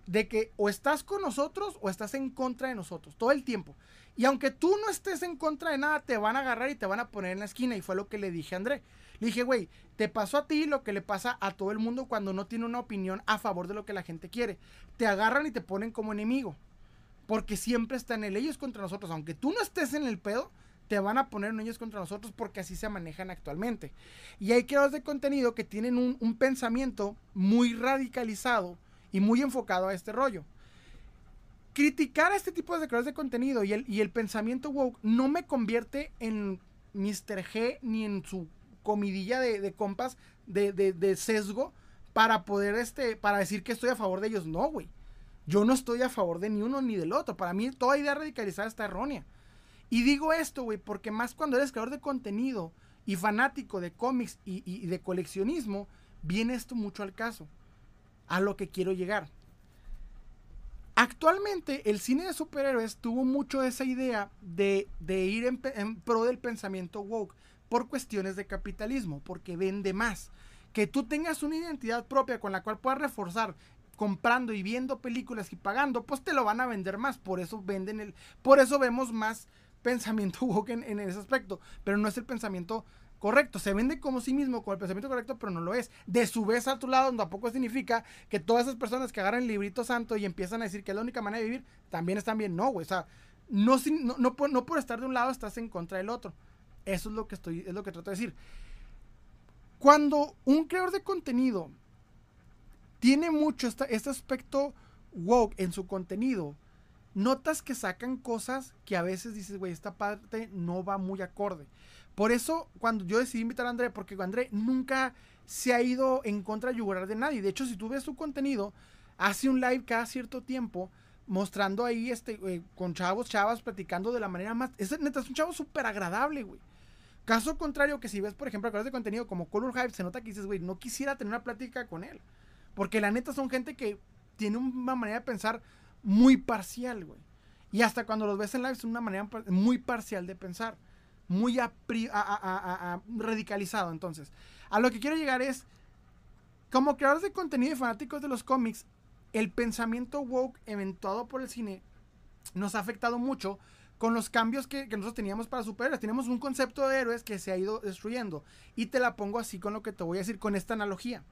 de que o estás con nosotros o estás en contra de nosotros, todo el tiempo. Y aunque tú no estés en contra de nada, te van a agarrar y te van a poner en la esquina. Y fue lo que le dije a André. Le dije, güey, te pasó a ti lo que le pasa a todo el mundo cuando no tiene una opinión a favor de lo que la gente quiere. Te agarran y te ponen como enemigo. Porque siempre están en ellos contra nosotros. Aunque tú no estés en el pedo, te van a poner en ellos contra nosotros porque así se manejan actualmente. Y hay creadores de contenido que tienen un, un pensamiento muy radicalizado y muy enfocado a este rollo criticar a este tipo de creadores de contenido y el, y el pensamiento woke no me convierte en Mr. G ni en su comidilla de, compas de, sesgo para poder, este, para decir que estoy a favor de ellos. No, güey. Yo no estoy a favor de ni uno ni del otro. Para mí toda idea radicalizada está errónea. Y digo esto, güey, porque más cuando eres creador de contenido y fanático de cómics y, y de coleccionismo, viene esto mucho al caso. A lo que quiero llegar. Actualmente el cine de superhéroes tuvo mucho esa idea de, ir en, pro del pensamiento woke por cuestiones de capitalismo, porque vende más. Que tú tengas una identidad propia con la cual puedas reforzar comprando y viendo películas y pagando, pues te lo van a vender más. Por eso venden el, por eso vemos más pensamiento <laughs> woke en, en ese aspecto. Pero no es el pensamiento correcto. Se vende como sí mismo, con el pensamiento correcto, pero no lo es. De su vez, a tu lado, tampoco significa que todas esas personas que agarran el librito santo y empiezan a decir que es la única manera de vivir, también están bien. No, güey. O sea, no, no, no, por, no por estar de un lado estás en contra del otro. Eso es lo que estoy, es lo que trato de decir. Cuando un creador de contenido tiene mucho este aspecto woke en su contenido, notas que sacan cosas que a veces dices, güey, esta parte no va muy acorde. Por eso, cuando yo decidí invitar a André, porque André nunca se ha ido en contra de yugular de nadie. De hecho, si tú ves su contenido, hace un live cada cierto tiempo mostrando ahí este eh, con chavos, chavas, platicando de la manera más. Es neta, es un chavo súper agradable, güey. Caso contrario, que si ves, por ejemplo, creadores de contenido como Color Hype, se nota que dices, güey, no quisiera tener una plática con él. Porque la neta son gente que tiene una manera de pensar muy parcial, güey. Y hasta cuando los ves en live, es una manera muy parcial de pensar muy radicalizado. Entonces, a lo que quiero llegar es, como creadores de contenido y fanáticos de los cómics, el pensamiento woke eventuado por el cine nos ha afectado mucho con los cambios que, que, nosotros teníamos para superhéroes. Tenemos un concepto de héroes que se ha ido destruyendo. Y te la pongo así con lo que te voy a decir, con esta analogía.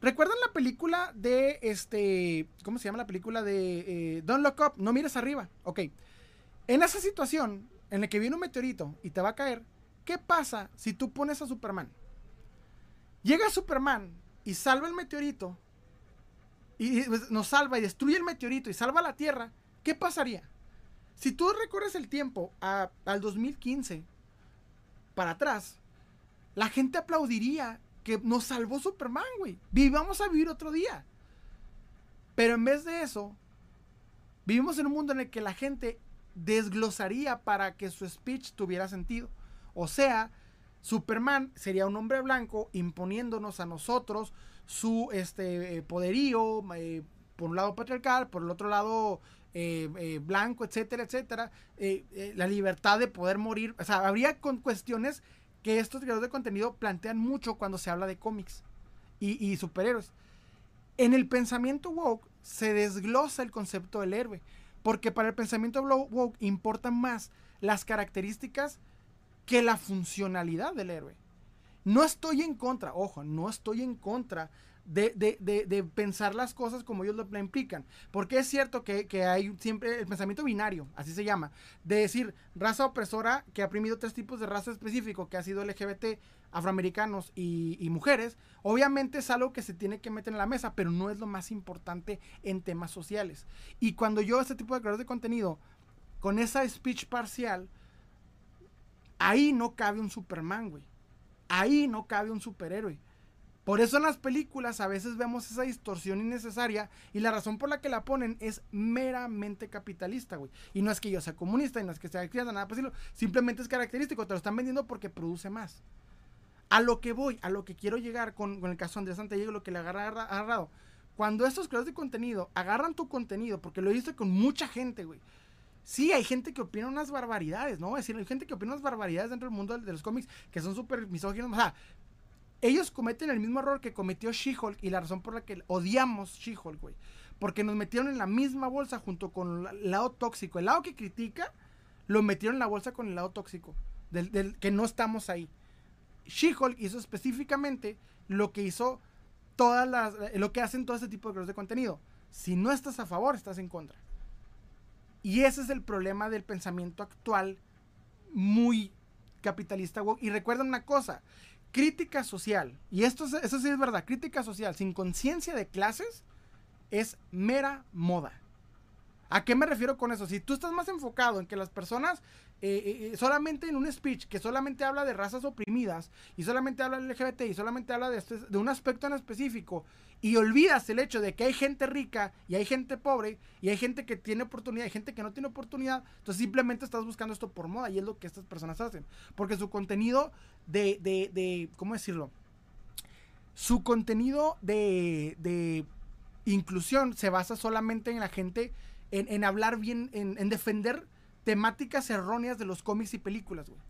¿Recuerdan la película de este. ¿Cómo se llama la película de eh, Don't Look Up? No mires arriba. Ok. En esa situación en la que viene un meteorito y te va a caer, ¿qué pasa si tú pones a Superman? Llega Superman y salva el meteorito. Y pues, nos salva y destruye el meteorito y salva la Tierra. ¿Qué pasaría? Si tú recorres el tiempo al 2015 para atrás, la gente aplaudiría que nos salvó Superman, güey. Vivamos a vivir otro día. Pero en vez de eso, vivimos en un mundo en el que la gente desglosaría para que su speech tuviera sentido. O sea, Superman sería un hombre blanco imponiéndonos a nosotros su este, eh, poderío, eh, por un lado patriarcal, por el otro lado eh, blanco, etcétera, etcétera. la libertad de poder morir. O sea, habría con cuestiones que estos creadores de contenido plantean mucho cuando se habla de cómics y, superhéroes. En el pensamiento woke se desglosa el concepto del héroe, porque para el pensamiento woke importan más las características que la funcionalidad del héroe. No estoy en contra, ojo, no estoy en contra de, pensar las cosas como ellos lo implican. Porque es cierto que, hay siempre el pensamiento binario, así se llama, de decir raza opresora que ha oprimido tres tipos de raza específico, que ha sido LGBT, afroamericanos y, mujeres. Obviamente es algo que se tiene que meter en la mesa, pero no es lo más importante en temas sociales. Y cuando yo, este tipo de creadores de contenido, con esa speech parcial, ahí no cabe un Superman, güey. Ahí no cabe un superhéroe por eso en las películas a veces vemos esa distorsión innecesaria y la razón por la que la ponen es meramente capitalista, güey. Y no es que yo sea comunista y no es que sea criada, nada por decirlo. Simplemente es característico, te lo están vendiendo porque produce más. A lo que voy, a lo que quiero llegar con, el caso de Andrés Santillego, lo que le agarra agarrado. Cuando estos creadores de contenido agarran tu contenido, porque lo he visto con mucha gente, güey. Sí, hay gente que opina unas barbaridades, ¿no? Es decir, hay gente que opina unas barbaridades dentro del mundo de los cómics que son súper misóginos. O sea, ellos cometen el mismo error que cometió She-Hulk y la razón por la que odiamos She-Hulk, güey. Porque nos metieron en la misma bolsa junto con el lado tóxico. El lado que critica, lo metieron en la bolsa con el lado tóxico. Del, que no estamos ahí. She-Hulk hizo específicamente lo que hizo todas las. lo que hacen todo este tipo de de contenido. Si no estás a favor, estás en contra. Y ese es el problema del pensamiento actual muy capitalista. Y recuerden una cosa, crítica social, y esto eso sí es verdad, crítica social sin conciencia de clases es mera moda. ¿A qué me refiero con eso? Si tú estás más enfocado en que las personas eh, eh, eh, solamente en un speech que solamente habla de razas oprimidas y solamente habla del LGBT y solamente habla de, este, de un aspecto en específico y olvidas el hecho de que hay gente rica y hay gente pobre y hay gente que tiene oportunidad y gente que no tiene oportunidad, entonces simplemente estás buscando esto por moda y es lo que estas personas hacen. Porque su contenido de, de, de ¿cómo decirlo? Su contenido de, de inclusión se basa solamente en la gente, en, en hablar bien, en, en defender temáticas erróneas de los cómics y películas, güey.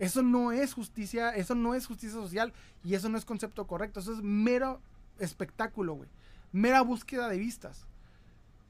Eso no es justicia, eso no es justicia social y eso no es concepto correcto. Eso es mero espectáculo, güey. Mera búsqueda de vistas.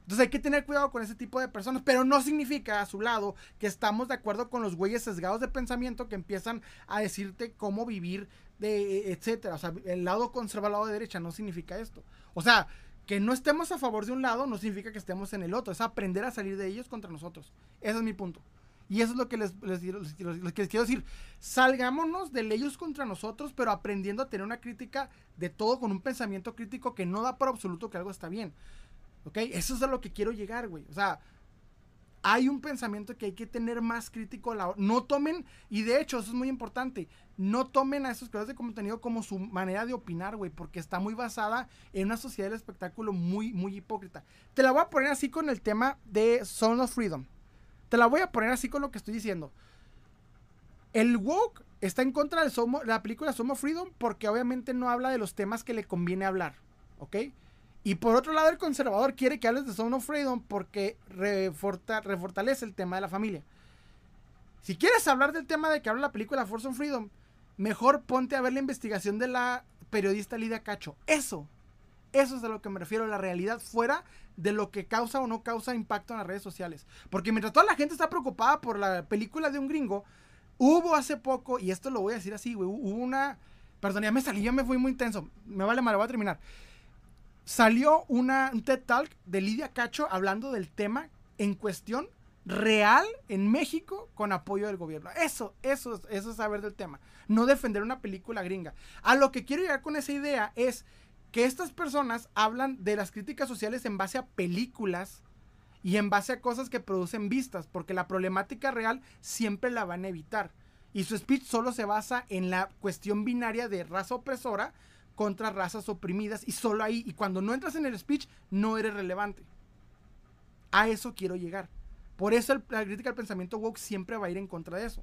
Entonces hay que tener cuidado con ese tipo de personas, pero no significa a su lado que estamos de acuerdo con los güeyes sesgados de pensamiento que empiezan a decirte cómo vivir, de, etcétera. O sea, el lado conservador de derecha no significa esto. O sea, que no estemos a favor de un lado no significa que estemos en el otro, es aprender a salir de ellos contra nosotros. Ese es mi punto. Y eso es lo que les, les, quiero decir. Salgámonos de ellos contra nosotros, pero aprendiendo a tener una crítica de todo con un pensamiento crítico que no da por absoluto que algo está bien. ¿Ok? Eso es a lo que quiero llegar, güey. O sea, hay un pensamiento que hay que tener más crítico a la No tomen, y de hecho, eso es muy importante, no tomen a esos creadores de contenido como su manera de opinar, güey, porque está muy basada en una sociedad del espectáculo muy, muy hipócrita. Te la voy a poner así con el tema de Son of Freedom. Te la voy a poner así con lo que estoy diciendo. El woke está en contra de la película Son of Freedom porque obviamente no habla de los temas que le conviene hablar, ¿ok? Y por otro lado, el conservador quiere que hables de Son of Freedom porque refortalece el tema de la familia. Si quieres hablar del tema de que habla la película Force of Freedom, mejor ponte a ver la investigación de la periodista Lidia Cacho. Eso, Eso es a lo que me refiero, la realidad fuera de lo que causa o no causa impacto en las redes sociales. Porque mientras toda la gente está preocupada por la película de un gringo, hubo hace poco, y esto lo voy a decir así, güey, hubo una... Perdón, ya me salí, ya me fui muy intenso. Me vale mal, voy a terminar. Salió una, un TED Talk de Lidia Cacho hablando del tema en cuestión real en México con apoyo del gobierno. Eso, eso, eso es saber del tema. No defender una película gringa. A lo que quiero llegar con esa idea es que estas personas hablan de las críticas sociales en base a películas y en base a cosas que producen vistas, porque la problemática real siempre la van a evitar. Y su speech solo se basa en la cuestión binaria de raza opresora contra razas oprimidas y solo ahí. Y cuando no entras en el speech, no eres relevante. A eso quiero llegar. Por eso la crítica al pensamiento woke siempre va a ir en contra de eso.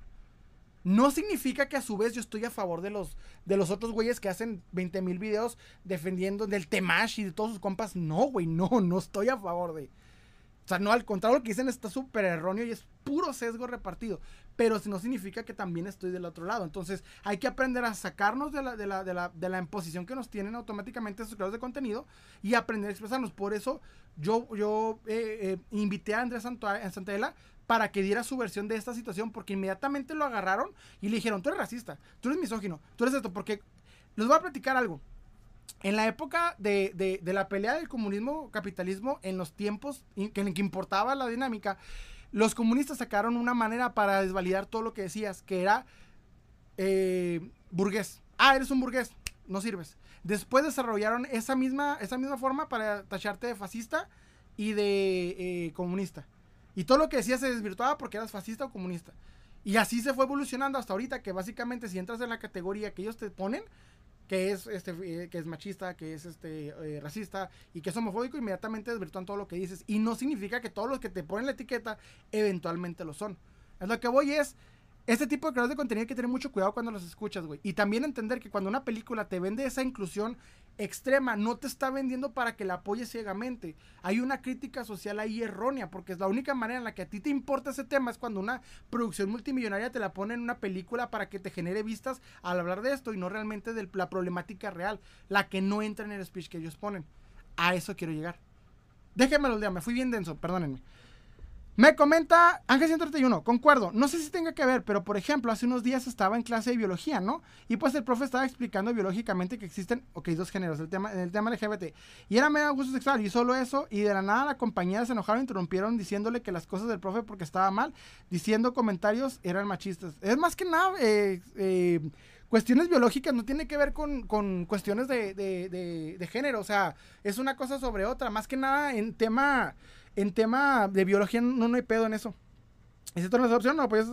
No significa que a su vez yo estoy a favor de los, de los otros güeyes que hacen 20 mil videos defendiendo del Temash y de todos sus compas. No, güey, no, no estoy a favor de. O sea, no, al contrario, lo que dicen está súper erróneo y es puro sesgo repartido. Pero no significa que también estoy del otro lado. Entonces, hay que aprender a sacarnos de la, de la, de la, de la imposición que nos tienen automáticamente esos creadores de contenido y aprender a expresarnos. Por eso, yo, yo eh, eh, invité a Andrés Santela para que diera su versión de esta situación, porque inmediatamente lo agarraron y le dijeron, tú eres racista, tú eres misógino, tú eres esto, porque les voy a platicar algo en la época de, la pelea del comunismo, capitalismo, en los tiempos en que importaba la dinámica, los comunistas sacaron una manera para desvalidar todo lo que decías, que era eh, burgués. Ah, eres un burgués, no sirves. Después desarrollaron esa misma, esa misma forma para tacharte de fascista y de eh, comunista. Y todo lo que decías se desvirtuaba porque eras fascista o comunista. Y así se fue evolucionando hasta ahorita, que básicamente si entras en la categoría que ellos te ponen, que es este eh, que es machista, que es este eh, racista y que es homofóbico, inmediatamente desvirtúan todo lo que dices. Y no significa que todos los que te ponen la etiqueta eventualmente lo son. Es lo que voy es este tipo de creadores de contenido hay que tener mucho cuidado cuando los escuchas, güey. Y también entender que cuando una película te vende esa inclusión extrema, no te está vendiendo para que la apoyes ciegamente. Hay una crítica social ahí errónea, porque es la única manera en la que a ti te importa ese tema es cuando una producción multimillonaria te la pone en una película para que te genere vistas al hablar de esto y no realmente de la problemática real, la que no entra en el speech que ellos ponen. A eso quiero llegar. Déjenmelo, me fui bien denso, perdónenme. Me comenta Ángel 131, concuerdo, no sé si tenga que ver, pero por ejemplo, hace unos días estaba en clase de biología, ¿no? Y pues el profe estaba explicando biológicamente que existen, ok, dos géneros, el tema, el tema LGBT. Y era medio gusto sexual, y solo eso, y de la nada la compañía se enojaron, interrumpieron diciéndole que las cosas del profe porque estaba mal, diciendo comentarios eran machistas. Es más que nada, eh, eh, cuestiones biológicas no tiene que ver con, cuestiones de, de género, o sea, es una cosa sobre otra, más que nada en tema en tema de biología no, no hay pedo en eso. ¿Y si tú no opción? No, pues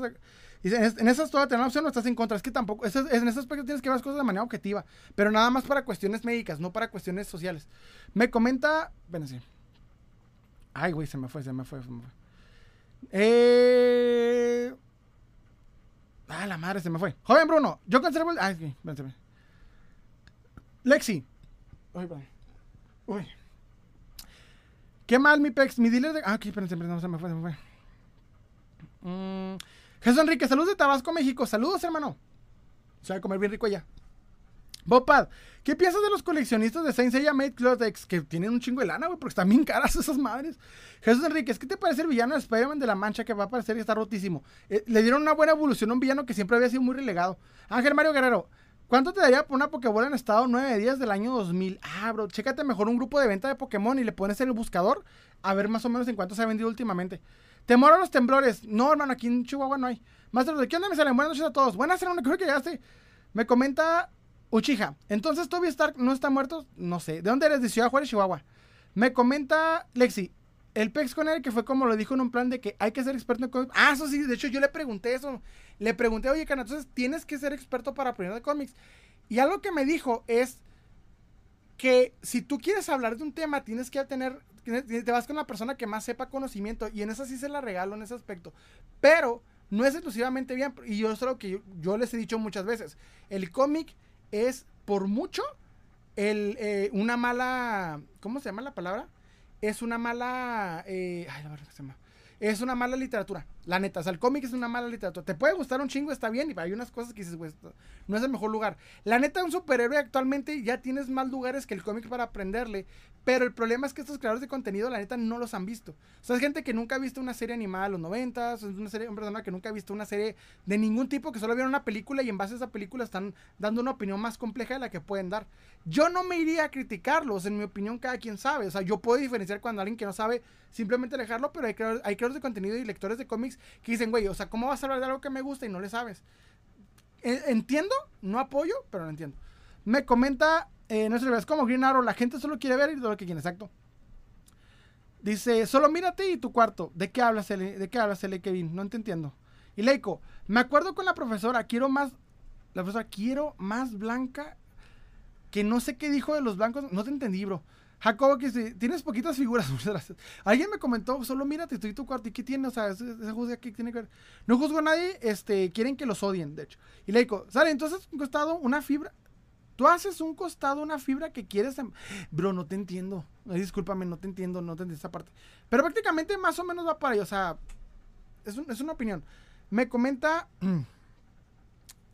en esas todas tener la opción no estás en contra. Es que tampoco, en ese aspecto tienes que ver las cosas de manera objetiva. Pero nada más para cuestiones médicas, no para cuestiones sociales. Me comenta. Bueno, sí. Ay, güey, se me fue, se me fue, se me fue. Eh. Ah, la madre, se me fue. Joven Bruno, yo conservo el. Ay, sí, Lexi. Uy, Uy. Qué mal, mi pex. Mi dealer de. Ah, aquí, espérense, no se me fue, se me fue. Mm, Jesús Enrique, saludos de Tabasco, México. Saludos, hermano. Se va a comer bien rico allá. Bopad, ¿qué piensas de los coleccionistas de Saint Seiya Made Clothex que tienen un chingo de lana, güey? Porque están bien caras <laughs> esas madres. Jesús Enrique, ¿qué te parece el villano de Spider-Man de la Mancha que va a aparecer y está rotísimo? Eh, le dieron una buena evolución a un villano que siempre había sido muy relegado. Ángel Mario Guerrero, ¿Cuánto te daría por una Pokébola en estado 9 días del año 2000? Ah, bro, chécate mejor un grupo de venta de Pokémon y le pones en el buscador a ver más o menos en cuánto se ha vendido últimamente. Temor a los temblores. No, hermano, aquí en Chihuahua no hay. Master, ¿de qué onda me salen? Buenas noches a todos. Buenas, hermano, creo que llegaste. Me comenta Uchiha. Entonces, ¿Toby Stark no está muerto? No sé. ¿De dónde eres? De Ciudad Juárez, Chihuahua. Me comenta Lexi. El Pex con él, que fue como lo dijo en un plan de que hay que ser experto en cómics. Ah, eso sí, de hecho yo le pregunté eso. Le pregunté, oye, Cana, entonces tienes que ser experto para aprender de cómics. Y algo que me dijo es que si tú quieres hablar de un tema, tienes que tener, te vas con la persona que más sepa conocimiento. Y en eso sí se la regalo en ese aspecto. Pero no es exclusivamente bien. Y yo es lo que yo, les he dicho muchas veces. El cómic es por mucho el, eh, una mala, ¿cómo se llama la palabra? Es una mala, eh, ay, la verdad que se llama es una mala literatura. La neta, o sea, el cómic es una mala literatura. Te puede gustar un chingo, está bien, y hay unas cosas que dices, güey, no es el mejor lugar. La neta, un superhéroe actualmente ya tienes más lugares que el cómic para aprenderle, pero el problema es que estos creadores de contenido, la neta, no los han visto. O sea, es gente que nunca ha visto una serie animada de los 90, es una serie, persona que nunca ha visto una serie de ningún tipo, que solo vieron una película y en base a esa película están dando una opinión más compleja de la que pueden dar. Yo no me iría a criticarlos, en mi opinión, cada quien sabe. O sea, yo puedo diferenciar cuando alguien que no sabe simplemente dejarlo, pero hay creadores, hay creadores de contenido y lectores de cómics que dicen, güey, o sea, ¿cómo vas a hablar de algo que me gusta y no le sabes? Entiendo, no apoyo, pero no entiendo. Me comenta, eh, no sé, es como Green Arrow, la gente solo quiere ver y lo que quiere, exacto. Dice, solo mírate y tu cuarto. ¿De qué hablas, L? ¿De qué hablas, L, Kevin? No te entiendo. Y Leico, me acuerdo con la profesora, quiero más, la profesora, quiero más blanca, que no sé qué dijo de los blancos, no te entendí, bro. Jacobo, que tienes poquitas figuras, <laughs> Alguien me comentó, solo mírate, estoy tu cuarto, ¿y qué tiene? O sea, esa juzga que tiene que ver. No juzgo a nadie, este, quieren que los odien, de hecho. Y le digo, sale, entonces un costado, una fibra. Tú haces un costado, una fibra que quieres. Bro, no te entiendo. discúlpame, no te entiendo, no te entiendo esa parte. Pero prácticamente más o menos va para ahí, o sea, es, es una opinión. Me comenta. <clears throat>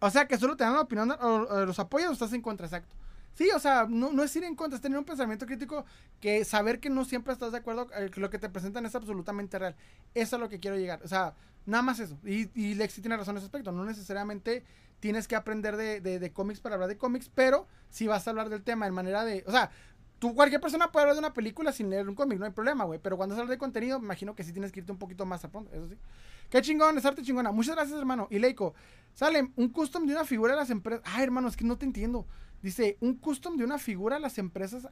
O sea, que solo te dan una opinión, o, los apoyas o estás en contra, exacto. Sí, o sea, no, no, es ir en contra, es tener un pensamiento crítico que saber que no siempre estás de acuerdo, eh, que lo que te presentan es absolutamente real. Eso es lo que quiero llegar. O sea, nada más eso. Y, y Lexi tiene razón en ese aspecto. No necesariamente tienes que aprender de, de, de cómics para hablar de cómics, pero si vas a hablar del tema en manera de. O sea, tú, cualquier persona puede hablar de una película sin leer un cómic, no hay problema, güey. Pero cuando hablas de contenido, me imagino que sí tienes que irte un poquito más a fondo, eso sí. Qué chingón, es arte chingona. Muchas gracias, hermano. Y Leico, sale un custom de una figura de las empresas. Ay, hermano, es que no te entiendo. Dice, un custom de una figura las empresas...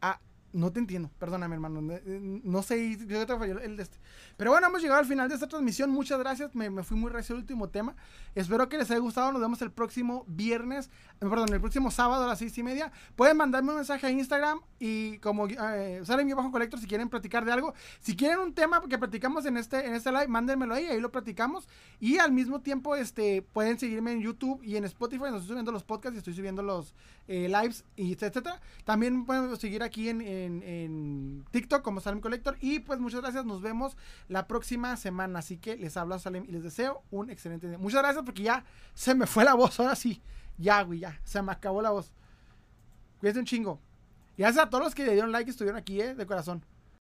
Ah, no te entiendo, perdóname hermano, no sé, yo te falló el de este. Pero bueno, hemos llegado al final de esta transmisión, muchas gracias, me, me fui muy recio el último tema. Espero que les haya gustado, nos vemos el próximo viernes, eh, perdón, el próximo sábado a las seis y media. Pueden mandarme un mensaje a Instagram y como eh, salen mi bajo colector si quieren platicar de algo. Si quieren un tema que platicamos en este, en este live, mándenmelo ahí, ahí lo platicamos. Y al mismo tiempo, este, pueden seguirme en YouTube y en Spotify, donde estoy subiendo los podcasts y estoy subiendo los eh, lives y etcétera. También pueden seguir aquí en en, TikTok como Salem Collector. Y pues muchas gracias, nos vemos la próxima semana. Así que les hablo a Salem y les deseo un excelente día. Muchas gracias porque ya se me fue la voz, ahora sí. Ya, güey, ya, se me acabó la voz. Cuídense un chingo. Y gracias a todos los que le dieron like y estuvieron aquí, eh, de corazón.